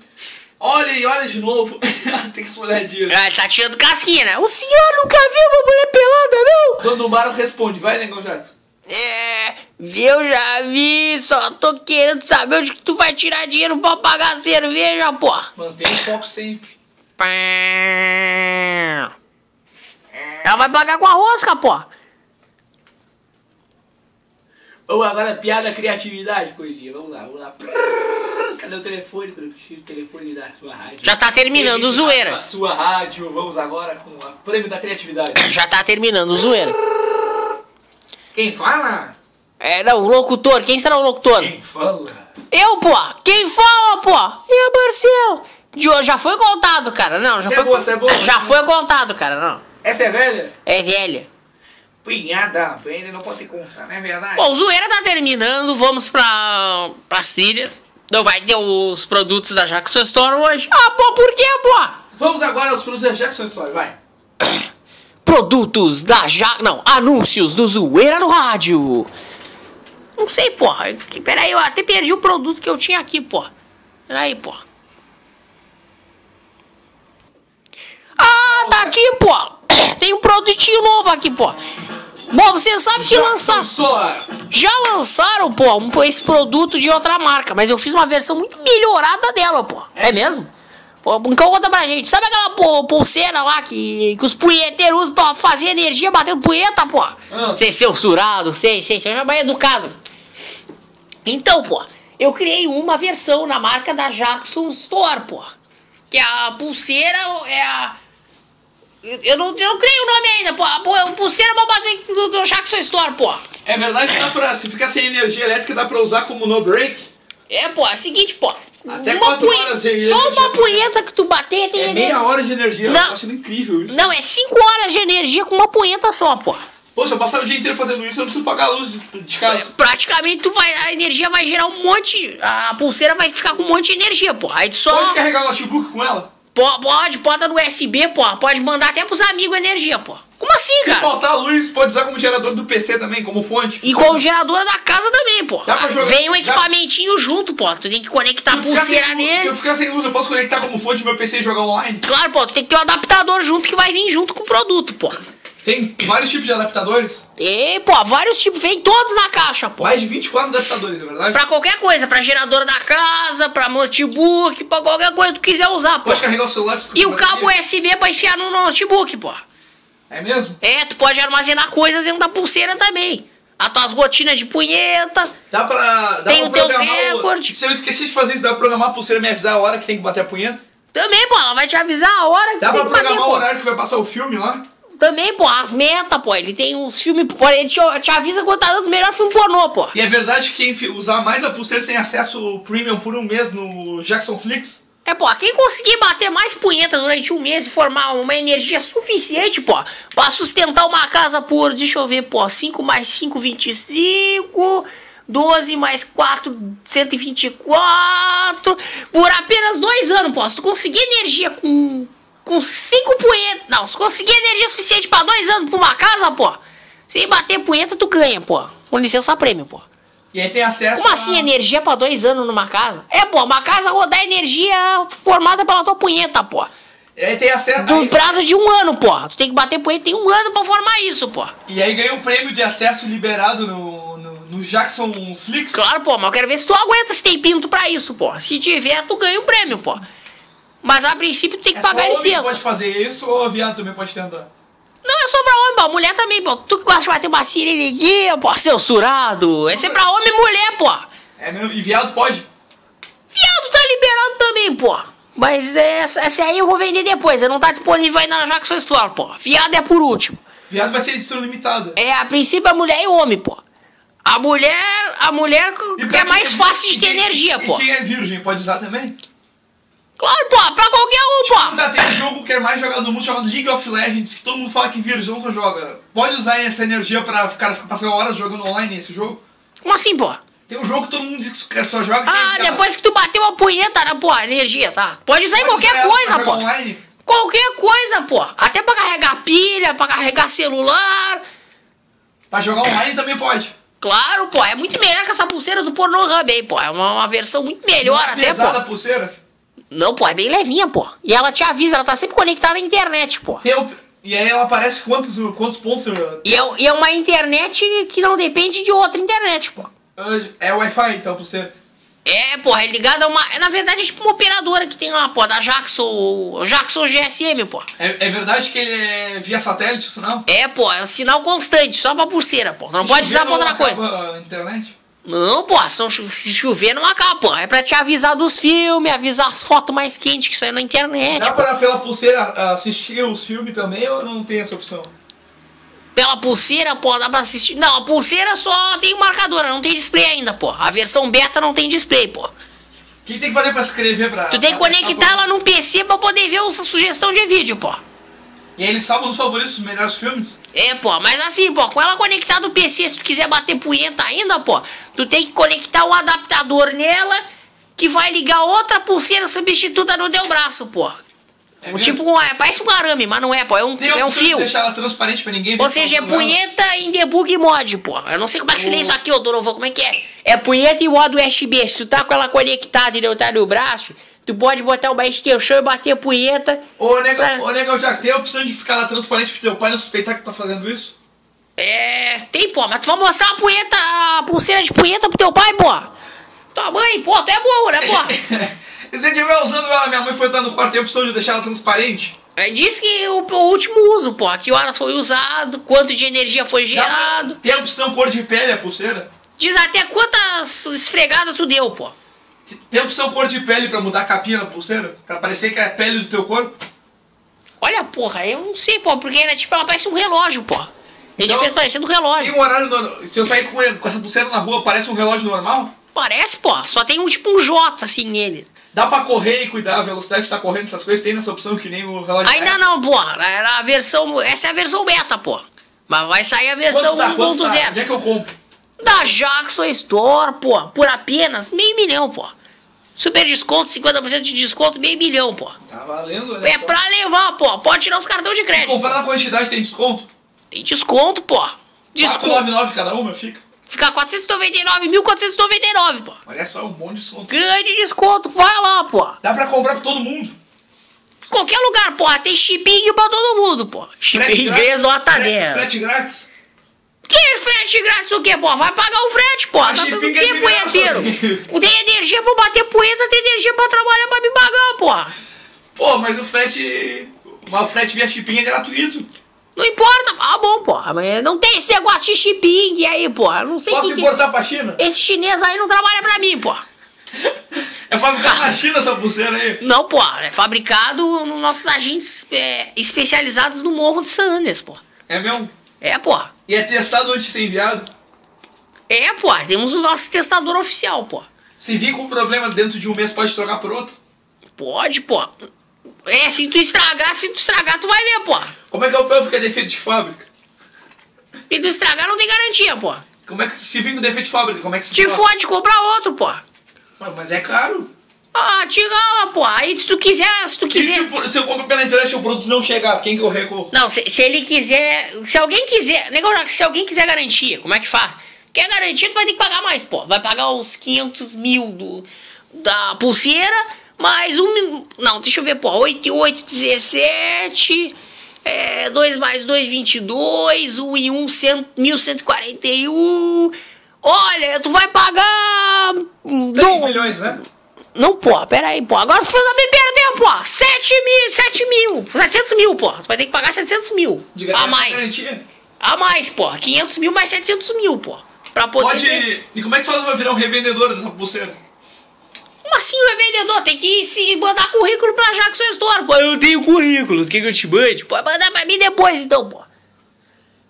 Olha e olha de novo. [LAUGHS] Tem que olhar disso. Ah, tá tirando casquinha, né? O senhor nunca viu uma mulher pelada, não? O dono do bar responde, vai, negão Jackson. É, eu já vi, só tô querendo saber onde que tu vai tirar dinheiro pra pagar a cerveja, pô. Mantém o foco sempre. Ela vai pagar com a rosca, pô. Vamos agora, piada, criatividade, coisinha. Vamos lá, vamos lá. Cadê o telefone? Quando eu preciso do telefone da sua rádio. Já tá terminando o A zoeira. sua rádio. Vamos agora com o prêmio da criatividade. [CLEARS THROAT] Já tá terminando o zoeira. Quem fala? É, não, o locutor. Quem será o locutor? Quem fala? Eu, pô. Quem fala, pô? E a Marcela? De hoje já foi contado, cara. Não, já Cê é foi. boa, cê é boa. Já foi contado, cara. Não. Essa é velha? É velha. Piada velha, não pode contar, não é verdade? Bom, o zoeira tá terminando. Vamos pra. pras trilhas. Não vai ter os produtos da Jackson Store hoje. Ah, pô, por quê, pô? Vamos agora aos produtos da Jackson Story, vai. [COUGHS] Produtos da Jackson. Não, anúncios do Zoeira no Rádio. Não sei, porra. Peraí, eu até perdi o produto que eu tinha aqui, porra. Peraí, pô. Ah, tá aqui, pô. [COUGHS] Tem um produtinho novo aqui, pô. Bom, você sabe que lançaram. Já lançaram, pô, um- esse produto de outra marca, mas eu fiz uma versão muito melhorada dela, pô. É mesmo? Pô, então conta pra gente. Sabe aquela pô, pulseira lá que, que os punheteiros usam pra fazer energia batendo punheta, pô? Ah. Sei, censurado, sei, sei, seja mais educado. Então, pô, eu criei uma versão na marca da Jackson Store, pô. Que a pulseira é a. Eu não, eu não criei o nome ainda, pô. A pulseira pra bater do, do Jackson Store, pô. É verdade que dá pra, se ficar sem energia elétrica, dá pra usar como no break? É, pô, é o seguinte, pô. Até uma quatro punhe- horas de Só energia. uma punheta que tu bater tem É energia. meia hora de energia. Não. Eu tô achando incrível isso. Não, é 5 horas de energia com uma punheta só, pô. Pô, se eu passar o dia inteiro fazendo isso, eu não preciso pagar a luz de, de casa. Praticamente tu vai. A energia vai gerar um monte. A pulseira vai ficar com um monte de energia, pô. Aí tu só. Pode carregar o notebook com ela? Po- Pode, bota no USB, pô. Pode mandar até pros amigos energia, pô. Como assim, Se cara? faltar luz, pode usar como gerador do PC também, como fonte. E com o gerador da casa também, pô. Dá pra jogar- Vem um dá- equipamentinho junto, pô. Tu tem que conectar a Se pulseira sem luz- Se nele. eu ficar sem luz, eu posso conectar como fonte do meu PC e jogar online? Claro, pô, tu tem que ter um adaptador junto que vai vir junto com o produto, pô. Tem vários tipos de adaptadores. E, pô, vários tipos, vem todos na caixa, pô. Mais de 24 adaptadores, é verdade? Pra qualquer coisa, pra gerador da casa, pra notebook, pra qualquer coisa que tu quiser usar, pô. Pode carregar o celular. se E o cabo USB pra enfiar no notebook, pô. É mesmo? É, tu pode armazenar coisas dentro da pulseira também. As tuas gotinas de punheta. Dá pra. Dá Tem pra o teus programar recordes. Se eu esqueci de fazer isso, dá pra programar a pulseira e me avisar a hora que tem que bater a punheta? Também, pô, ela vai te avisar a hora que Dá pra bater, programar o horário que vai passar o filme lá? Também, pô, as metas, pô. Ele tem uns filmes, pô, ele te, te avisa quando tá dando os melhores filmes pornô, pô. E é verdade que quem usar mais a pulseira tem acesso premium por um mês no Jackson Flix? É, pô, quem conseguir bater mais punheta durante um mês e formar uma energia suficiente, pô, pra sustentar uma casa por, deixa eu ver, pô, 5 mais 5, 25, 12 mais 4, 124, por apenas dois anos, pô. Se tu conseguir energia com, com 5 punhetas, não, se conseguir energia suficiente pra dois anos pra uma casa, pô, sem bater punheta, tu ganha, pô. Com licença prêmio, pô. E aí tem acesso Como a- assim energia pra dois anos numa casa? É, pô, uma casa rodar energia formada pela tua punheta, pô. E aí tem acesso. Do aí- prazo de um ano, pô. Tu tem que bater punheta, tem um ano pra formar isso, pô. E aí ganha um prêmio de acesso liberado no, no, no Jackson Flix? Claro, pô, mas eu quero ver se tu aguenta se tem pinto pra isso, pô. Se tiver, tu ganha o prêmio, pô. Mas a princípio tem que É pagar só homem que licença. pode fazer isso ou a viado também pode tentar? Não, é só pra homem, pô. Mulher também, pô. Tu que gosta de bater uma siririquinha, pô, censurado. Esse é pra homem e mulher, pô. É mesmo? E viado pode? Viado tá liberado também, pô. Mas essa, essa aí eu vou vender depois. Não tá disponível ainda na Jackson Store, pô. Viado é por último. Viado vai ser edição limitada. É, a princípio é mulher e homem, pô. A mulher, a mulher E é mais fácil de e ter quem- energia, e pô. quem é virgem pode usar também? Claro, pô, pra qualquer um, pô. Tá, tem um jogo que é mais jogado no mundo chamado League of Legends, que todo mundo fala que virgem só joga. Pode usar essa energia pra ficar, passando horas jogando online esse jogo? Como assim, pô? Tem um jogo que todo mundo diz que só joga. que Ah, é- depois que tu bateu a punheta, né, pô, energia, tá? Pode usar em pode usar qualquer pra coisa, pô. Online. Qualquer coisa, pô. Até pra carregar pilha, pra carregar celular. Pra jogar online também pode. Claro, pô, é muito melhor que essa pulseira do Pornhub aí, pô. É uma, uma versão muito melhor é até, pesada pô. a pulseira. Não, pô, é bem levinha, pô. E ela te avisa, ela tá sempre conectada à internet, pô. Tem o- E aí ela aparece quantos, quantos pontos. E é, e é uma internet que não depende de outra internet, pô. É Wi-Fi então a pulseira. É, porra, é ligada a uma. é, Na verdade, é tipo uma operadora que tem lá, pô, da Jackson. Jackson GSM, pô. É, é verdade que ele é via satélite, isso não? É, pô, é um sinal constante, só pra pulseira, pô. Não pode usar pra outra coisa. A internet? Não, pô, são, chover não acaba, pô. É pra te avisar dos filmes, avisar as fotos mais quentes que saem na internet, Dá pô. pra, pela pulseira, assistir os filmes também ou não tem essa opção? Pela pulseira, pô, dá pra assistir. Não, a pulseira só tem marcador, não tem display ainda, pô. A versão beta não tem display, pô. O que tem que fazer pra se inscrever pra. Tu tem que conectar ela no PC pra poder ver essa sugestão de vídeo, pô. E aí eles salvam nos favoritos os melhores filmes? É, pô, mas assim, pô, com ela conectada no PC, se tu quiser bater punheta ainda, pô, tu tem que conectar um adaptador nela que vai ligar outra pulseira substituta no teu braço, pô. É Um tipo, um, é, parece um arame, mas não é, pô. É um, Tem é um de fio. deixar ela transparente pra ninguém ver Ou seja, é programa? punheta em debug mod, pô. Eu não sei como é que se lê isso aqui, ô Donovan, como é que é? É punheta em modo USB. Se tu tá com ela conectada e não tá no braço, tu pode botar uma extensão e bater a punheta. Ô, Negão, É. ô, Negão Jackson, tem a opção de ficar lá transparente pro teu pai não suspeitar que tu tá fazendo isso? É, tem, pô, mas tu vai mostrar a punheta, a pulseira de punheta pro teu pai, pô. Tua mãe, pô, tu é burro, né, pô? [LAUGHS] E se eu estiver usando ela, minha mãe foi entrar no quarto, tem a opção de deixar ela transparente? É, diz que o, o último uso, pô. Que horas foi usado, quanto de energia foi gerado. Tem a opção cor de pele, a pulseira? Diz até quantas esfregadas tu deu, pô. Tem opção cor de pele pra mudar a capinha na pulseira? Pra parecer que é a pele do teu corpo? Olha, porra, eu não sei, pô, porque ela, tipo, ela parece um relógio, pô. A gente Então, fez parecendo um Tem relógio. um horário normal. Se eu sair com, essa pulseira na rua, parece um relógio normal? Parece, pô, só tem um tipo um J assim nele. Dá pra correr e cuidar a velocidade que tá correndo, essas coisas? Tem nessa opção que nem o relógio Ainda não, porra. Era a versão. Essa é a versão beta, pô. Mas vai sair a versão Quanto tá? Quanto? 1.0. Onde é que eu compro? Da Jackson Store, pô, por apenas meio milhão, pô. Super desconto, 50% de desconto, meio milhão, pô. Tá valendo, olha É só. pra levar, pô. Pode tirar os cartões de crédito. comprar na quantidade tem desconto? Tem desconto, pô. Desconto. 499 cada uma fica. Fica 499.499, pô. Olha só, um bom desconto. Grande desconto, vai lá, pô. Dá pra comprar pra todo mundo. Qualquer lugar, pô. Tem shipping pra todo mundo, pô. Shipping inglês nota frete, 10. frete grátis. Que frete grátis o quê, pô? Vai pagar o frete, pô. Tá pensando que de graça, punheteiro? [LAUGHS] Tem energia pra bater punheta, tem energia pra trabalhar pra me pagar, pô. Pô, mas o frete. Mas o frete via shipping é gratuito. Não importa. Ah, bom, pô. Mas não tem esse negócio de shipping aí, pô. Eu Não sei Posso que, que... importar pra China? Esse chinês aí não trabalha pra mim, pô. [LAUGHS] É fabricado na China essa pulseira aí. Não, pô. É fabricado nos nossos agentes é, especializados no Morro de San Andres, pô. É mesmo? É, pô. E é testado antes de ser enviado. É, pô. Temos o nosso testador oficial, pô. Se vir com problema dentro de um mês, pode trocar por outro. Pode, pô. É, se tu estragar, se tu estragar, tu vai ver, pô. Como é que é o pé fica defeito de fábrica? Se tu estragar, não tem garantia, pô. Como é que se vir com defeito de fábrica, como é que se Te fode comprar outro, pô. Ah, Mas é caro. Ah, tira lá, pô. Aí se tu quiser, se tu E se, quiser. o- se eu compro pela internet e o produto não chegar, quem que eu recorro? Não, se, se ele quiser. Se alguém quiser. Negócio, se alguém quiser garantia, como é que faz? Quer garantia, tu vai ter que pagar mais, pô. Vai pagar os 500 mil do, da pulseira, mais um. Não, deixa eu ver, pô. 8 e 8, 17. É, 2 mais 2, 22. 1 e 1, 100, 1141. Olha, tu vai pagar. 3 Não, milhões, né? Não, pô, pera aí, pô. Agora tu me perder, pô. 7 mil, 7 mil. 700 mil, pô. Tu vai ter que pagar 700 mil. De A mais. Garantia. A mais, pô. 500 mil mais 700 mil, pô. Pra poder. ter- Pode. E como é que tu faz pra virar um revendedor dessa pulseira? Como assim o vendedor? Tem que se mandar currículo pra Jackson Store, pô. Eu tenho currículo. Quer que eu te mande? Pô, mandar pra mim depois, então, pô.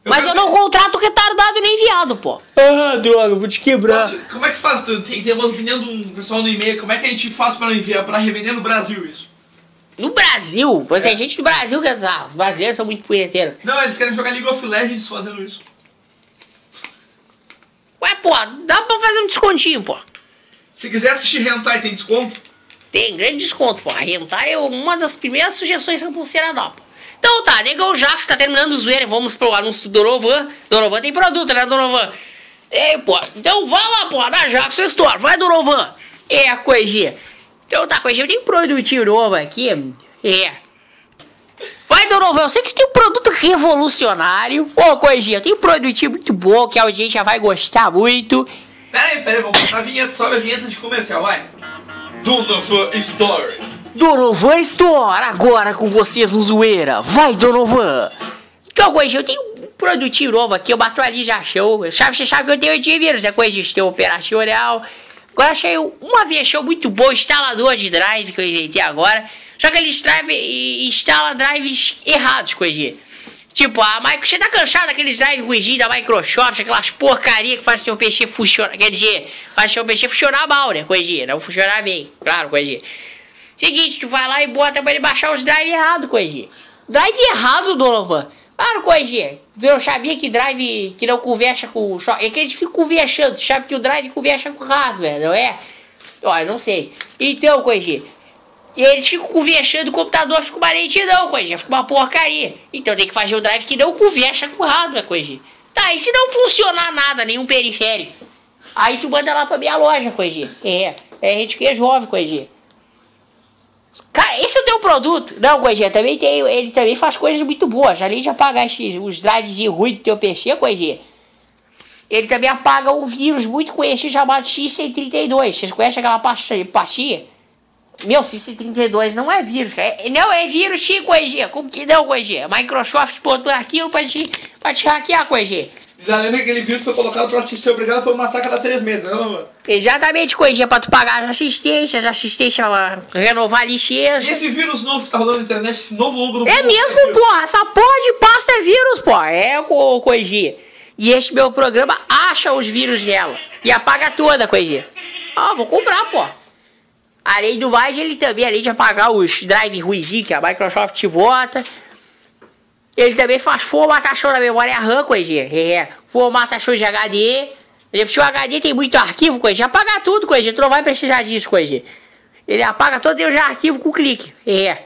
Mas eu não contrato retardado nem viado, pô. Ah, droga, vou te quebrar. Posso- como é que faz? Tem, tem uma opinião de um pessoal no e-mail. Como é que a gente faz pra enviar, pra revender no Brasil isso? No Brasil, pô, tem gente do Brasil que ah, os brasileiros são muito punheteiros. Não, eles querem jogar League of Legends fazendo isso. Ué, pô, dá pra fazer um descontinho, pô. Se quiser assistir Hentai, tem desconto? Tem grande desconto, pô. A Hentai é uma das primeiras sugestões que a pulseira dá, pô. Então tá, negão que tá terminando o zoeira, vamos pro anúncio do Dorovan. Dorovan tem produto, né, Dorovan? Ei, pô, então vai lá, pô, na Jackson Store, vai, Dorovan. É, Coiginha. Então tá, Coiginha, tem produtinho novo aqui. É. Vai, Dorovan, eu sei que tem um produto revolucionário. Ô, Coiginha, tem um produtinho muito bom que a audiência vai gostar muito. Pera aí, pera aí, vamos botar a vinheta, sobe a vinheta de comercial, vai. Donovan Story. Donovan Store, agora com vocês no Zoeira. Vai, Donovan! Então, Coisinha, eu tenho um produtinho novo aqui, eu bato ali já show. Sabe, você sabe que eu tenho antivírus, né, Coisinha? Tem operacional. Agora achei uma versão muito boa, instalador de drive que eu inventei agora. Só que eles drive, instala drives errados, Coisinha. Tipo, a Microsoft tá cansada daqueles drives ruidinhos da Microsoft, aquelas porcaria que faz teu PC funcionar. Quer dizer, faz teu PC funcionar mal, né, Coisinha? Não funcionar bem, claro, Coisinha. Seguinte, tu vai lá e bota pra ele baixar os drive errado, Coisinha. Drive errado, Donovan. Claro, Coisinha. Eu sabia que drive que não conversa com o. É que eles ficam conversando. Sabe que o drive conversa com o hardware, não é? Olha, não sei. Então. E eles ficam conversando, o computador fica uma lentidão, coisa, fica uma porcaria. Então tem que fazer o drive que não conversa com o hardware, coisa. Tá, e se não funcionar nada, nenhum periférico? Aí tu manda lá pra minha loja, coisa. É, é a gente que resolve, coisa. Cara, esse é o teu produto? Não, Coisinha, também tem. Ele também faz coisas muito boas. Além de apagar os drives ruins do teu PC, Coisinha. Ele também apaga um vírus muito conhecido chamado X132. Vocês conhecem aquela pastinha? Meu, X132 não é vírus. É, não é vírus sim, Coisinha. Como que não, Coisinha? Microsoft botou aquilo pra te, pra te hackear, Coisinha. Já lembra que aquele vírus foi colocado pra te ser obrigado foi matar a cada três meses, né, mano? Exatamente, Coisinha, pra tu pagar as assistências, assistência, renovar a licença. E esse vírus novo que tá rolando na internet, esse novo logo do É mesmo, porra. Essa porra de pasta é vírus, porra. É, co Coisinha. E este meu programa acha os vírus dela. E apaga toda, Coisinha. Ah, vou comprar, porra. Além do mais, ele também, além de apagar os drive ruizinhos que a Microsoft bota, ele também faz formatação na memória RAM, Coisinha. É, formatação de HD. Se o HD tem muito arquivo, Coisinha, apaga tudo, Coisinha. Tu não vai precisar disso, Coisinha. Ele apaga todo o arquivo com clique. É.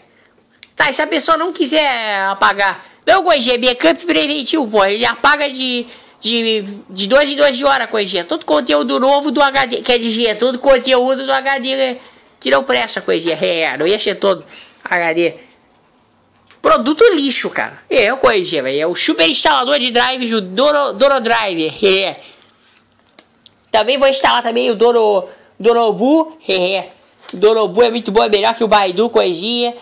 Tá, e se a pessoa não quiser apagar? Não, Coisinha, backup preventivo, pô. Ele apaga de, de, de dois em dois de hora, Coisinha. Todo conteúdo novo do HD. Quer dizer, todo conteúdo do HD que não presta, Coisinha. É, não ia ser todo HD. Produto lixo, cara. É, é coisinha, velho. É o super instalador de drives do Doro, Doro Drive. É. Também vou instalar também o Doro, Dorobu. É. Dorobu é muito bom, é melhor que o Baidu, coisinha.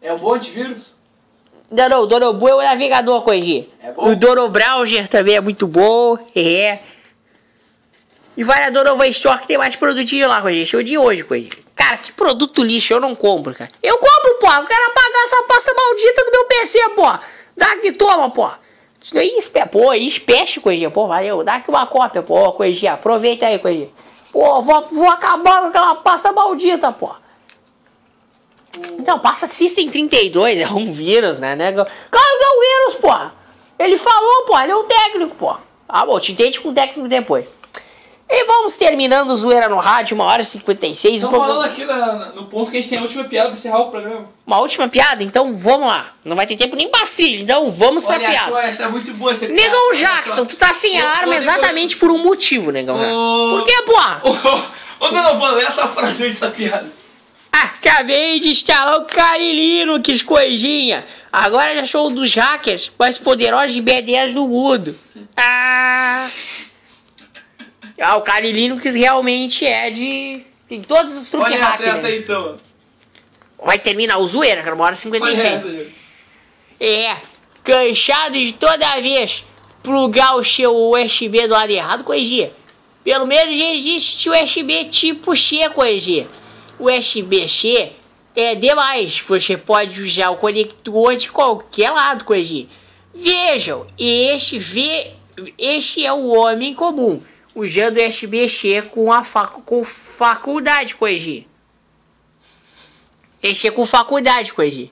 É um bom antivírus? Não, não, o Dorobu é o navegador, coisinha. É o Doro Browser também é muito bom. É. E Store que tem mais produtinho lá, coisinha. Show de hoje, coisinha. Cara, que produto lixo, eu não compro, cara. Eu compro, pô. Eu quero apagar essa pasta maldita do meu PC, pô. Dá aqui, toma, pô. Espe- pô, espeste, coisinha. Pô, valeu. Dá aqui uma cópia, pô, coisinha. Aproveita aí, coisinha. Pô, vou, vou acabar com aquela pasta maldita, pô. Então, passa System 32, [LAUGHS] é um vírus, né, né? Claro que é um vírus, pô. Ele falou, pô, ele é um técnico, pô. Ah, bom, te entende com o técnico depois. E vamos terminando o Zoeira no Rádio, uma hora e 56. Um Estamos programa- falando aqui na- no ponto que a gente tem a última piada pra encerrar o programa. Uma última piada? Então vamos lá. Não vai ter tempo nem pra trilha, então vamos pra Olha, piada. só, essa é muito boa essa piada. Negão Jackson, tu tá sem a arma exatamente por um motivo, Negão. Por que, porra? Ô, ô, dona Vanda, essa frase aí dessa piada. Acabei de instalar o Carilino, que coisinha. Agora já sou um dos hackers mais poderosos de B10 do mundo. Ah, ah o Carilino que realmente é de... Tem todos os truques Olha essa, essa aí então. Vai terminar o zoeira, cara, uma hora e Olha 56. essa aí. É, cansado de toda vez plugar o seu USB do lado errado, coisinha. Pelo menos já existe USB tipo C, coisinha. USB-C é demais. Você pode usar o conector de qualquer lado, coisinha. Vejam, este, ve, este é o homem comum, usando USB-C com, a facu, com faculdade. Este é com faculdade, coisinha.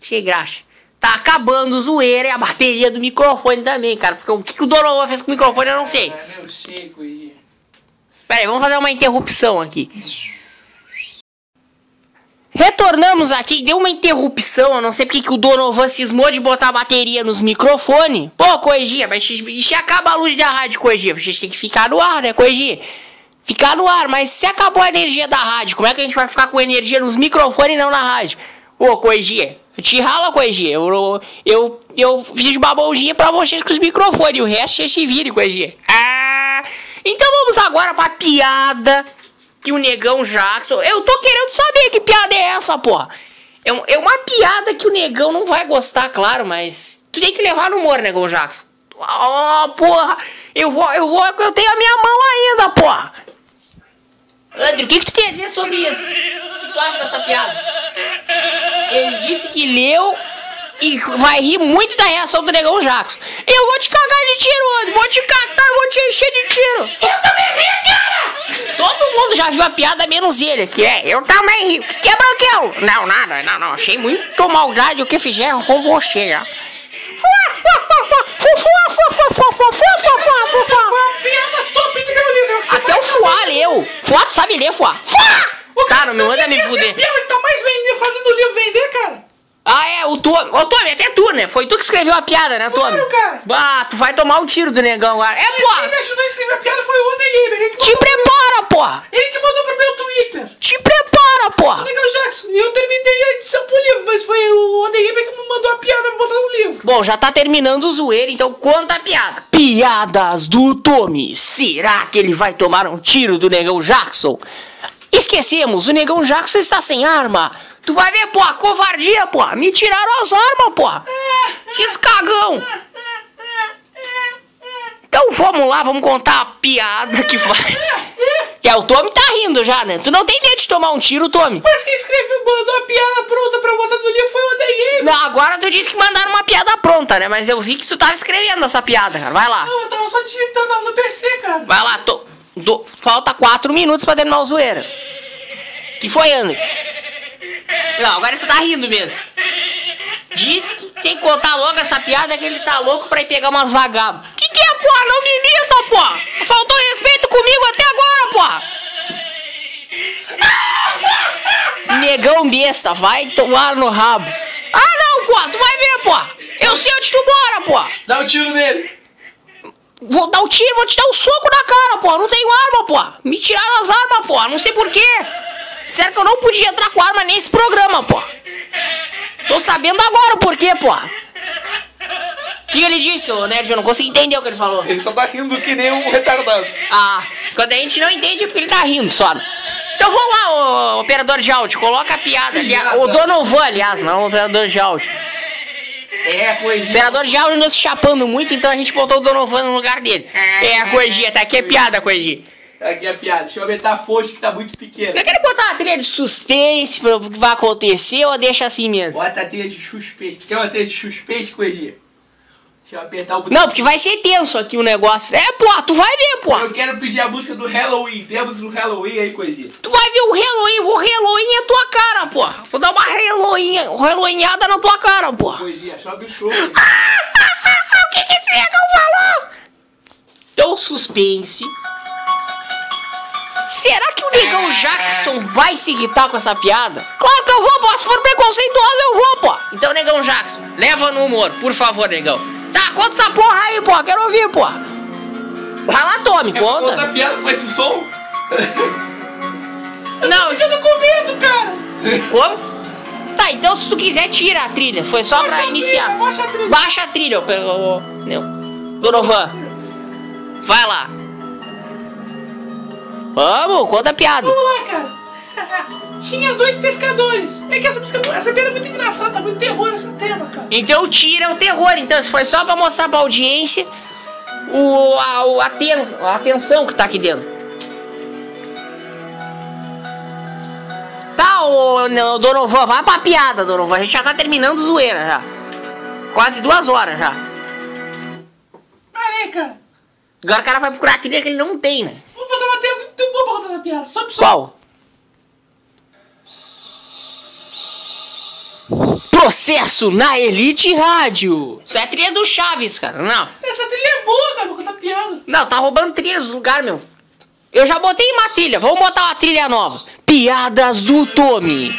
Sem graça. Tá acabando o zoeira e a bateria do microfone também, cara. Porque o que, o Donovan fez com o microfone eu não sei. É, meu, sei, coisinha. Pera aí, vamos fazer uma interrupção aqui. Retornamos aqui, deu uma interrupção, eu não sei porque que o Donovan cismou de botar a bateria nos microfones. Pô, Coiginha, mas se acaba a luz da rádio, Coiginha, vocês têm que ficar no ar, né, Coiginha? Ficar no ar, mas se acabou a energia da rádio, como é que a gente vai ficar com energia nos microfones e não na rádio? Ô, Coiginha, te rala, Coiginha, eu, eu, eu fiz uma mãozinha pra vocês com os microfones, o resto vocês se virem, Coiginha. Ah, então vamos agora pra piada que o negão Jackson. Eu tô querendo saber que piada é essa, porra. É, é uma piada que o negão não vai gostar, claro, mas tu tem que levar no humor, negão Jackson. Oh, porra, eu vou, eu vou, eu tenho a minha mão ainda, porra. André, o que, que tu tem a dizer sobre isso? O que tu acha dessa piada? Ele disse que leu e vai rir muito da reação do negão Jackson. Eu vou te cagar de tiro, André. Vou te catar, vou te encher de tiro. Eu também ri, cara! Todo mundo já viu a piada, menos ele, que é eu também ri. Que é branquelo? Não, nada, não, não. Achei muito maldade o que fizeram com você, já. Até o Fuá leu. Fuá, tu sabe ler, Fuá? Fuá! Tá, não me manda me é fuder. piada que tá mais vendendo, fazendo o livro vender, cara. Ah, é, o Tommy. Ô, Tommy, até tu, né? Foi tu que escreveu a piada, né, Tommy? Claro, cara. Ah, tu vai tomar um tiro do negão agora. É, Quem porra! me ajudou a escrever a piada foi o que Te pro meu- prepara, porra! Ele que mandou pro meu Twitter. Te prepara, porra! Legal, Jackson. E eu terminei a edição pro livro, mas foi o Odegaber que me mandou a piada pra botar no livro. Bom, já tá terminando o zoeiro, então conta a piada. Piadas do Tommy. Será que ele vai tomar um tiro do negão Jackson? Esquecemos, o negão Jackson está sem arma. Tu vai ver, porra, covardia, porra. Me tiraram as armas, porra. Esses cagão. Então vamos lá, vamos contar a piada que vai. Que é, o Tommy tá rindo já, né? Tu não tem medo de tomar um tiro, Tommy? Mas quem escreveu, mandou a piada pronta pra botar no livro foi o Odegaber. Não, agora tu disse que mandaram uma piada pronta, né? Mas eu vi que tu tava escrevendo essa piada, cara. Vai lá. Não, eu tava só digitando lá no PC, cara. Vai lá, tô, do- falta quatro minutos pra terminar o zoeira. Que foi, André? Não, agora você tá rindo mesmo. Disse que tem que contar logo essa piada que ele tá louco pra ir pegar umas vagabas. Que que é, porra? Não me imita, porra! Faltou respeito comigo até agora, porra! Negão besta, vai tomar no rabo. Ah, não, porra, tu vai ver, porra! Eu sei onde tu mora, porra! Dá um tiro nele. Vou dar um tiro, vou te dar um soco na cara, pô. Não tenho arma, pô. Me tiraram as armas, pô. Não sei porquê. Disseram que eu não podia entrar com arma nesse programa, pô. Tô sabendo agora o porquê, pô. O que ele disse, ô Nerd? Eu não consegui entender o que ele falou. Ele só tá rindo que nem um retardado. Ah, quando a gente não entende é porque ele tá rindo só. Então vamos lá, ô, operador de áudio. Coloca a piada. ali. O Donovan, aliás, não o operador de áudio. É, coisa. O operador de áudio andou se chapando muito, então a gente botou o Donovan no lugar dele. É, a Coisinha, tá aqui é piada, Coisinha. Aqui é a piada. Deixa eu aumentar a fonte que tá muito pequena. Eu quero botar uma trilha de suspense pra o que vai acontecer ou deixa assim mesmo? Bota a trilha de suspense. Quer uma trilha de suspense, coisinha? Deixa eu apertar o botão. Não, porque vai ser tenso aqui o negócio. É, pô, tu vai ver, pô. Eu quero pedir a música do Halloween. Tem a música do Halloween aí, coisinha. Tu vai ver o Halloween, vou Halloween é tua cara, pô. Vou dar uma Halloween, Halloweenhada na tua cara, pô. Coisinha, sobe o show. [LAUGHS] O que que esse negão falou? Então, suspense. Será que o negão Jackson vai se irritar com essa piada? Claro que eu vou, pô. Se for preconceituoso, eu vou, pô. Então, negão Jackson, leva no humor, por favor, negão. Tá, conta essa porra aí, pô. Quero ouvir, pô. Vai lá, contar conta. piada com esse som? [LAUGHS] Não, Eu tô com medo, cara. como? Tá, então se tu quiser, tira a trilha. Foi só Baixa pra a iniciar. trilha, baixa a trilha. Baixa a trilha, ô. Donovan. Vai lá. Vamos, conta a piada. Vamos lá, cara. [LAUGHS] Tinha dois pescadores. É que essa, música, essa piada é muito engraçada, tá muito terror esse tema, cara. Então tira o terror. Então, se foi só pra mostrar pra audiência o, a, o- a, ten- a atenção que tá aqui dentro. Tá, ô, não, Donovan, vai pra piada, Donovan. A gente já tá terminando zoeira já. Quase duas horas já. Parei, cara. Agora o cara vai procurar a trilha que ele não tem, né? Vou botar uma boa pra contar essa piada. Só Qual? Processo na Elite Rádio. Isso é trilha do Chaves, cara. Não. Essa trilha é boa, cara, pra contar piada. Não, tá roubando trilha dos lugares, meu. Eu já botei uma trilha. Vamos botar uma trilha nova. Piadas do Tommy.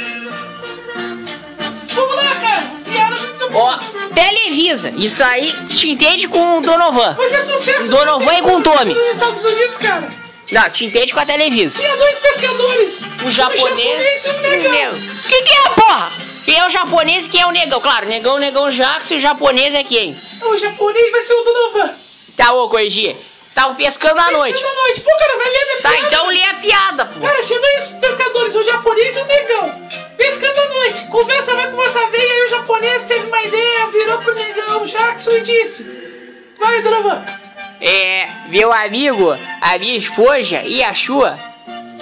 Vamos lá, cara. Piada muito boa. Ó, Televisa. Isso aí te entende com o Donovan. Mas é sucesso. Donovan e com o Tommy. Nos Estados Unidos, cara. Não, te entende com a Televisa. Tinha dois pescadores. O japonês e um e o negão. negão. Que que é, porra? Quem é o japonês e quem é o negão? Claro, negão, negão Jackson e o japonês é quem? O japonês vai ser o Donovan. Tá, ô, Corrigi. Tava pescando à noite. Pescando à noite. Pô, cara, vai ler minha Tá, piada. então lê a piada, pô. Cara, tinha dois pescadores, o japonês e o negão. Pescando à noite. Conversa vai, conversa vem. Aí o japonês teve uma ideia, virou pro negão Jackson e disse: Vai, Donovan. É, meu amigo, a minha esposa e a sua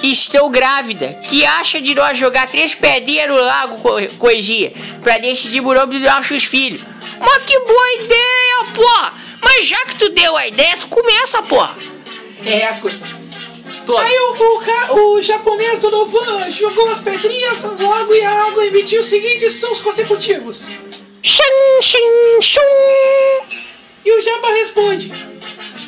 estão grávida. Que acha de nós jogar três pedrinhas no lago, Co- Coisinha, pra decidir o nome dos nossos filhos? Mas que boa ideia, porra! Mas já que tu deu a ideia, tu começa, porra! É. Tô. Aí o, o, o japonês Donovan jogou as pedrinhas no lago e a água emitiu os seguintes sons consecutivos. Xim, xim, xum. E o japa responde: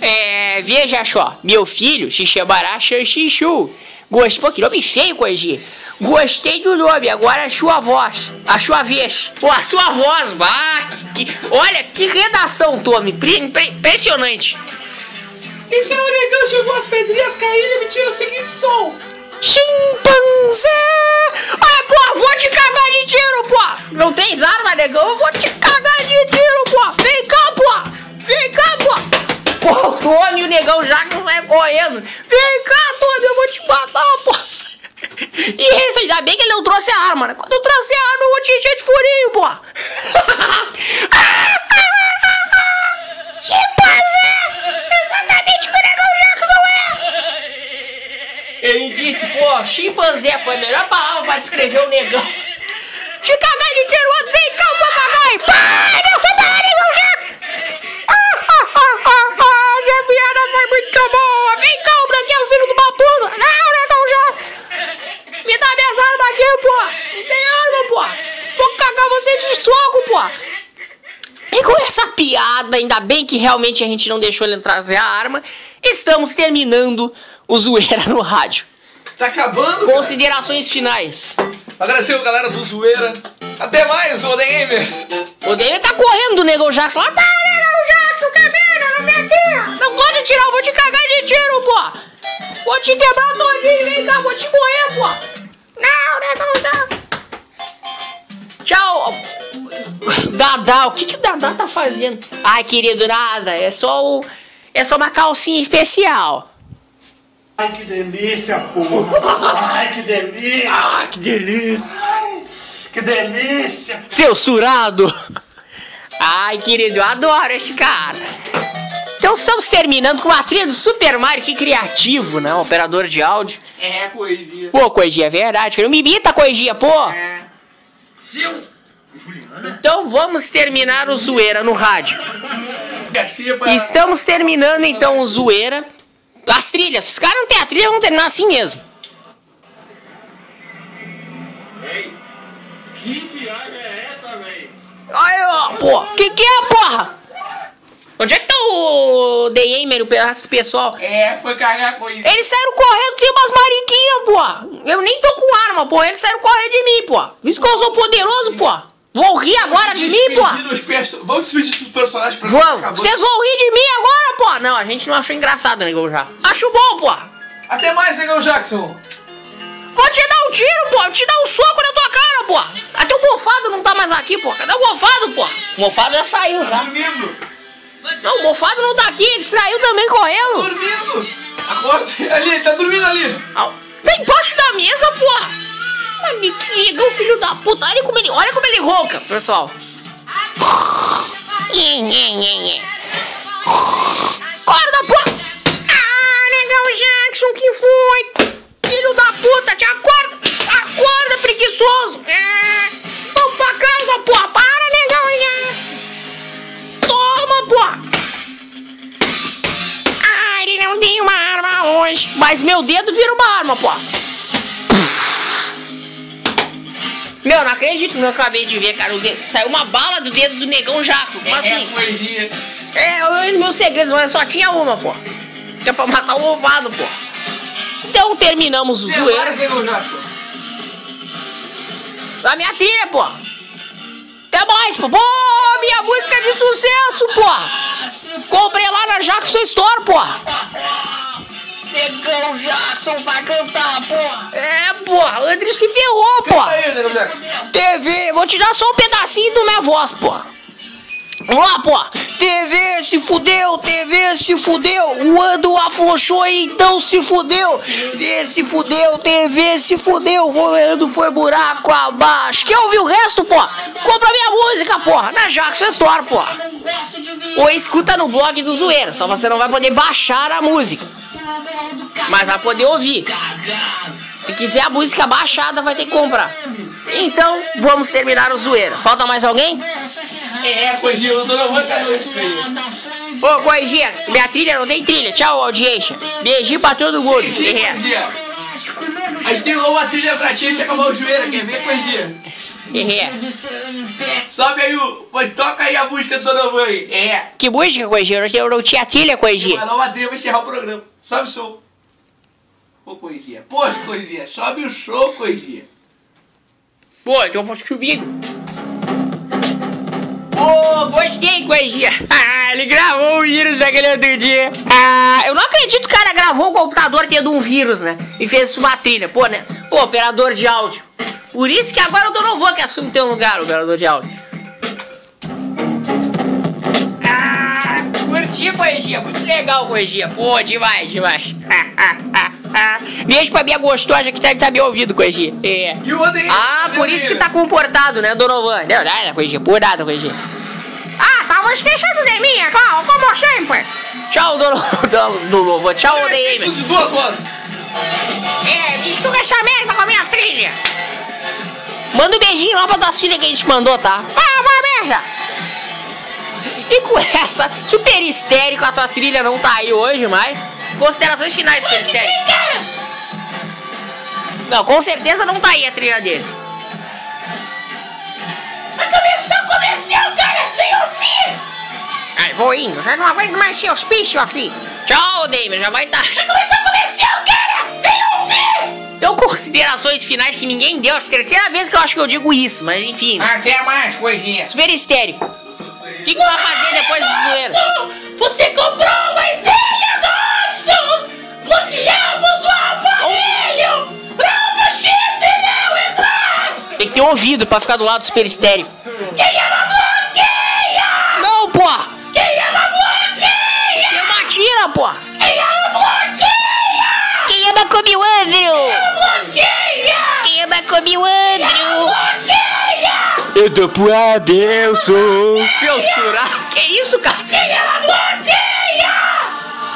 É, veja só, meu filho se chamará Xanxichu, Gostei, pô, que nome feio, Coegi. Gostei do nome, agora a sua voz, a sua vez. Pô, a sua voz, bah, que- olha, que redação, Tommy, Pre- impre- impressionante. Então o negão jogou as pedrinhas caíram e emitiu o seguinte som. Chimpanzé! Ah, pô, vou te cagar de tiro, pô! Não tens arma, negão? Eu vou te cagar de tiro, pô! Vem cá, pô! Vem cá, pô! Pô, o Tony e o negão Jackson saem correndo. Vem cá, Tony, eu vou te matar, pô! E esse, ainda bem que ele não trouxe a arma, né? Quando eu trouxe a arma, eu vou te encher de furinho, pô! Chimpanzé! Exatamente o que o negão Jackson é! Ele disse, pô, chimpanzé foi a melhor palavra pra descrever o negão. Te cagar de tiro, outro, vem cá, papagaio! Para, E com essa piada, ainda bem que realmente a gente não deixou ele trazer a arma, estamos terminando o Zoeira no rádio. Tá acabando, cara. Considerações finais. Agradecer a galera do Zoeira. Até mais, Odemer. O David tá correndo do Negão Jackson lá. Para, Negão Jackson, que merda, não me atira. Não pode tirar, eu vou te cagar de tiro, pô. Vou te quebrar todinho, vem cá, vou te morrer, pô. Não, Negão Jackson. Tchau. Dadá, o que, que o Dadá tá fazendo? Ai, querido, nada. É só o. É só uma calcinha especial. Ai, que delícia, porra! Ai, que delícia! [LAUGHS] Ah, que delícia. Ai, que delícia! Seu surado! Ai, querido, eu adoro esse cara. Então estamos terminando com uma trilha do Super Mario, que criativo, né? Operador de áudio. É, coisinha. Pô, Coiginha, é verdade. Não me imita, Coiginha, pô. É. Então vamos terminar o Zoeira no rádio. Estamos terminando então o Zoeira. As trilhas. Os caras não têm a trilha, vamos terminar assim mesmo. Que viagem é essa, velho? Aí, ó, pô. Que que é, porra? Onde é que tá o The Aimer, o pedaço do pessoal? É, foi cagar a coisinha. Eles saíram correndo que umas mariquinhas, pô. Eu nem tô com arma, pô. Eles saíram correndo de mim, pô. Visto que eu sou poderoso, pô. Vão rir agora de mim, pô. Vamos despedir dos personagens pra Vamos. Vocês vão rir de mim agora, pô. Não, a gente não achou engraçado, negão já. Acho bom, pô. Até mais, Negão Jackson. Vou te dar um tiro, pô. Vou te dar um soco na tua cara, pô. Até o mofado não tá mais aqui, pô. Cadê o mofado, pô? O mofado já saiu, Tá já. dormindo. Não, o mofado não tá aqui. Ele saiu também correndo. Dormindo. Acorda. Ali, ele tá dormindo ali. Ah, Tá embaixo da mesa, porra! Mano, que filho da puta! Olha como ele, olha como ele ronca, pessoal! Acorda, porra! Ah, legal, Jackson, que foi? Filho da puta, te acorda! Acorda, preguiçoso! É, vamos pra casa, porra! Porra! Ah, ele não tem uma arma hoje. Mas meu dedo vira uma arma, pô. Meu, não acredito que eu acabei de ver, cara. O dedo, saiu uma bala do dedo do negão jato. Como É, assim? coisinha. É, os meus segredos, mas só tinha uma, pô. Que é pra matar o ovado, pô. Então terminamos o zoeiro. Da minha trilha, pô. Até mais, pô. Pô, minha música de sucesso, pô. Comprei lá na Jackson Store, pô. Negão Jackson vai cantar, porra. É, pô. André se ferrou, pô. TV, vou te dar só um pedacinho da minha voz, pô. Lá, pô. TV se fudeu, TV se fudeu. O Ando afrouxou e então se fudeu. TV se fudeu, TV se fudeu. O Ando foi buraco abaixo. Quer ouvir o resto, pô? Compra minha música, porra. Na Jackson Store, pô. Ou escuta no blog do Zoeira. Só você não vai poder baixar a música. Mas vai poder ouvir. Se quiser a música baixada, vai ter que comprar. Então, vamos terminar o zoeira. Falta mais alguém? É, coisinha. Eu na voz da noite. Ô, Coisinha, minha trilha não tem trilha. Tchau, audiência. Beijinho pra todo mundo. Sim, É. A gente tem uma trilha pra ti, acabar o joelho. Quer ver, coisinha? É. Sobe aí o... Toca aí a música do Donovan aí. É. Que música, Coisinha? Eu não tinha trilha, Coisinha. Vai dar uma trilha pra encerrar o programa. Sobe o som. Ô, Coisinha. Poxa, Coisinha, sobe o show, Coisinha. Pô, então eu vou subir. Pô, gostei, coisinha. [LAUGHS] Ah, ele gravou o vírus naquele outro dia. Ah, eu não acredito que o cara gravou o computador tendo um vírus, né? E fez uma trilha. Pô, né? Pô, operador de áudio. Por isso que agora o Donovan que assume teu lugar, o operador de áudio. Ah, curti, coisinha. Muito legal, coisinha. Pô, demais, demais. [LAUGHS] Beijo pra minha gostosa que deve tá me ouvindo, coisinha. É. E o Odeio? Ah, por isso que tá comportado, né, Donovan? Não, nada, coisinha, por nada, coisinha. Ah, tava esquecendo de mim, é claro, como sempre. Tchau, Dono- Donovan. Tchau, ODM. Tudo de duas vozes. É, mistura essa merda com a minha trilha. Manda um beijinho lá pra tuas filhas que a gente mandou, tá? Ah, vai merda. E com essa super histérico, a tua trilha não tá aí hoje mais. Considerações finais, histérico. Não, com certeza não tá aí a trilha dele. Vai começar o comercial, cara! Vem ouvir! Ai, vou indo, já não aguento mais seus bichos aqui. Tchau, Damon, já vai estar. Vai começar o comercial, cara! Vem ouvir! Então, considerações finais que ninguém deu. É a terceira vez que eu acho que eu digo isso, mas enfim. Até mais, coisinha. Super histérico. O que, que tu vai fazer depois do zoeiro? Você comprou estrela nosso! Bloqueamos o aparelho! Pra o chip não entrar! Tem que ter ouvido pra ficar do lado do super estéreo. Quem ama bloqueia! Não, porra! Quem ama bloqueia! Tem uma tira, porra! Quem ama bloqueia! Quem ama come o Andrew? Bloqueia! Quem ama come o Andrew? Bloqueia! Eu dou pro Adelson. Seu surá. Que isso, cara? Quem ama bloqueia!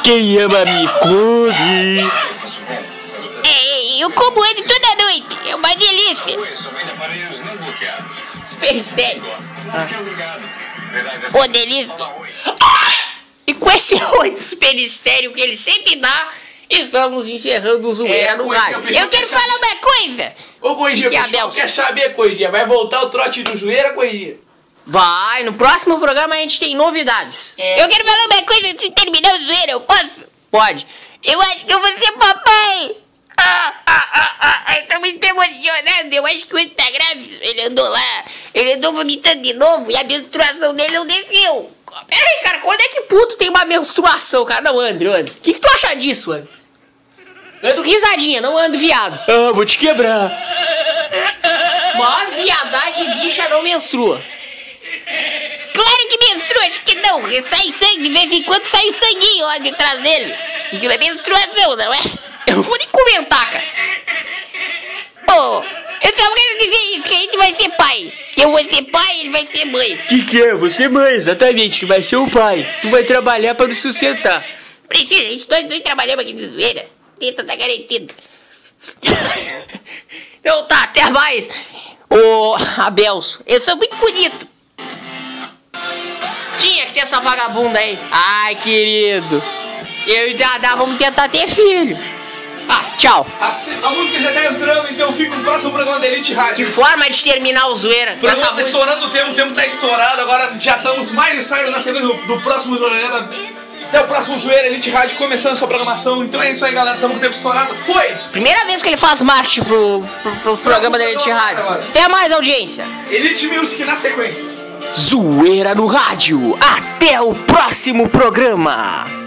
Quem ama me come. É, eu como ele toda noite. É uma delícia. Super estéreo. Pô, delícia. E com esse oito super estéreo que ele sempre dá, estamos encerrando o zoeira É, no rádio. eu Eu quero que- falar uma coisa. Ô, Coisinha, Que é, quer saber, Coisinha. Vai voltar o trote do joelho, Coisinha? Vai, no próximo programa a gente tem novidades. É. Eu quero falar uma coisa antes de terminar o zoeira, eu posso? Pode. Eu acho que eu vou ser papai. Ah, ah, ah, ah, eu tô muito emocionado. Eu acho que o Andy tá grávido. Ele andou lá, ele andou vomitando de novo e a menstruação dele não desceu. Pera aí, cara, quando é que puto tem uma menstruação, cara? Não, André, André. O que, que tu acha disso, André? Eu ando risadinha, não ando viado. Ah, vou te quebrar. Mó viadagem bicha não menstrua. Claro que menstrua, acho que não. Sai sangue, de vez em quando sai um sanguinho lá de trás dele. Aquilo é menstruação, não é? Eu não vou nem comentar, cara. Ô, eu só quero dizer isso, que a gente vai ser pai. Eu vou ser pai, ele vai ser mãe. Que que é? Você é mãe, exatamente. Tu vai ser o pai. Tu vai trabalhar pra nos sustentar. Precisa, a gente nós dois trabalhamos aqui de zoeira. Tenta tá garantido. então [LAUGHS] tá, até mais. Ô, Abelso, eu sou muito bonito. Tinha que ter essa vagabunda aí. Ai, querido. Eu e Dada vamos tentar ter filho. Ah, tchau. A, a música já tá entrando, então fica no próximo programa da Elite Que Rádio. forma de terminar o zoeira. O programa tá música. estourando o tempo, o tempo tá estourado, agora já estamos mais ensaios na sequência do, do próximo Zoeira. Até o próximo Zoeira, Elite Rádio começando sua programação. Então é isso aí, galera, estamos com o tempo estourado. Foi! Primeira vez que ele faz marketing pro, pro, pros programas da Elite Rádio. Até mais, audiência. Elite Music na sequência. Zoeira no rádio. Até o próximo programa.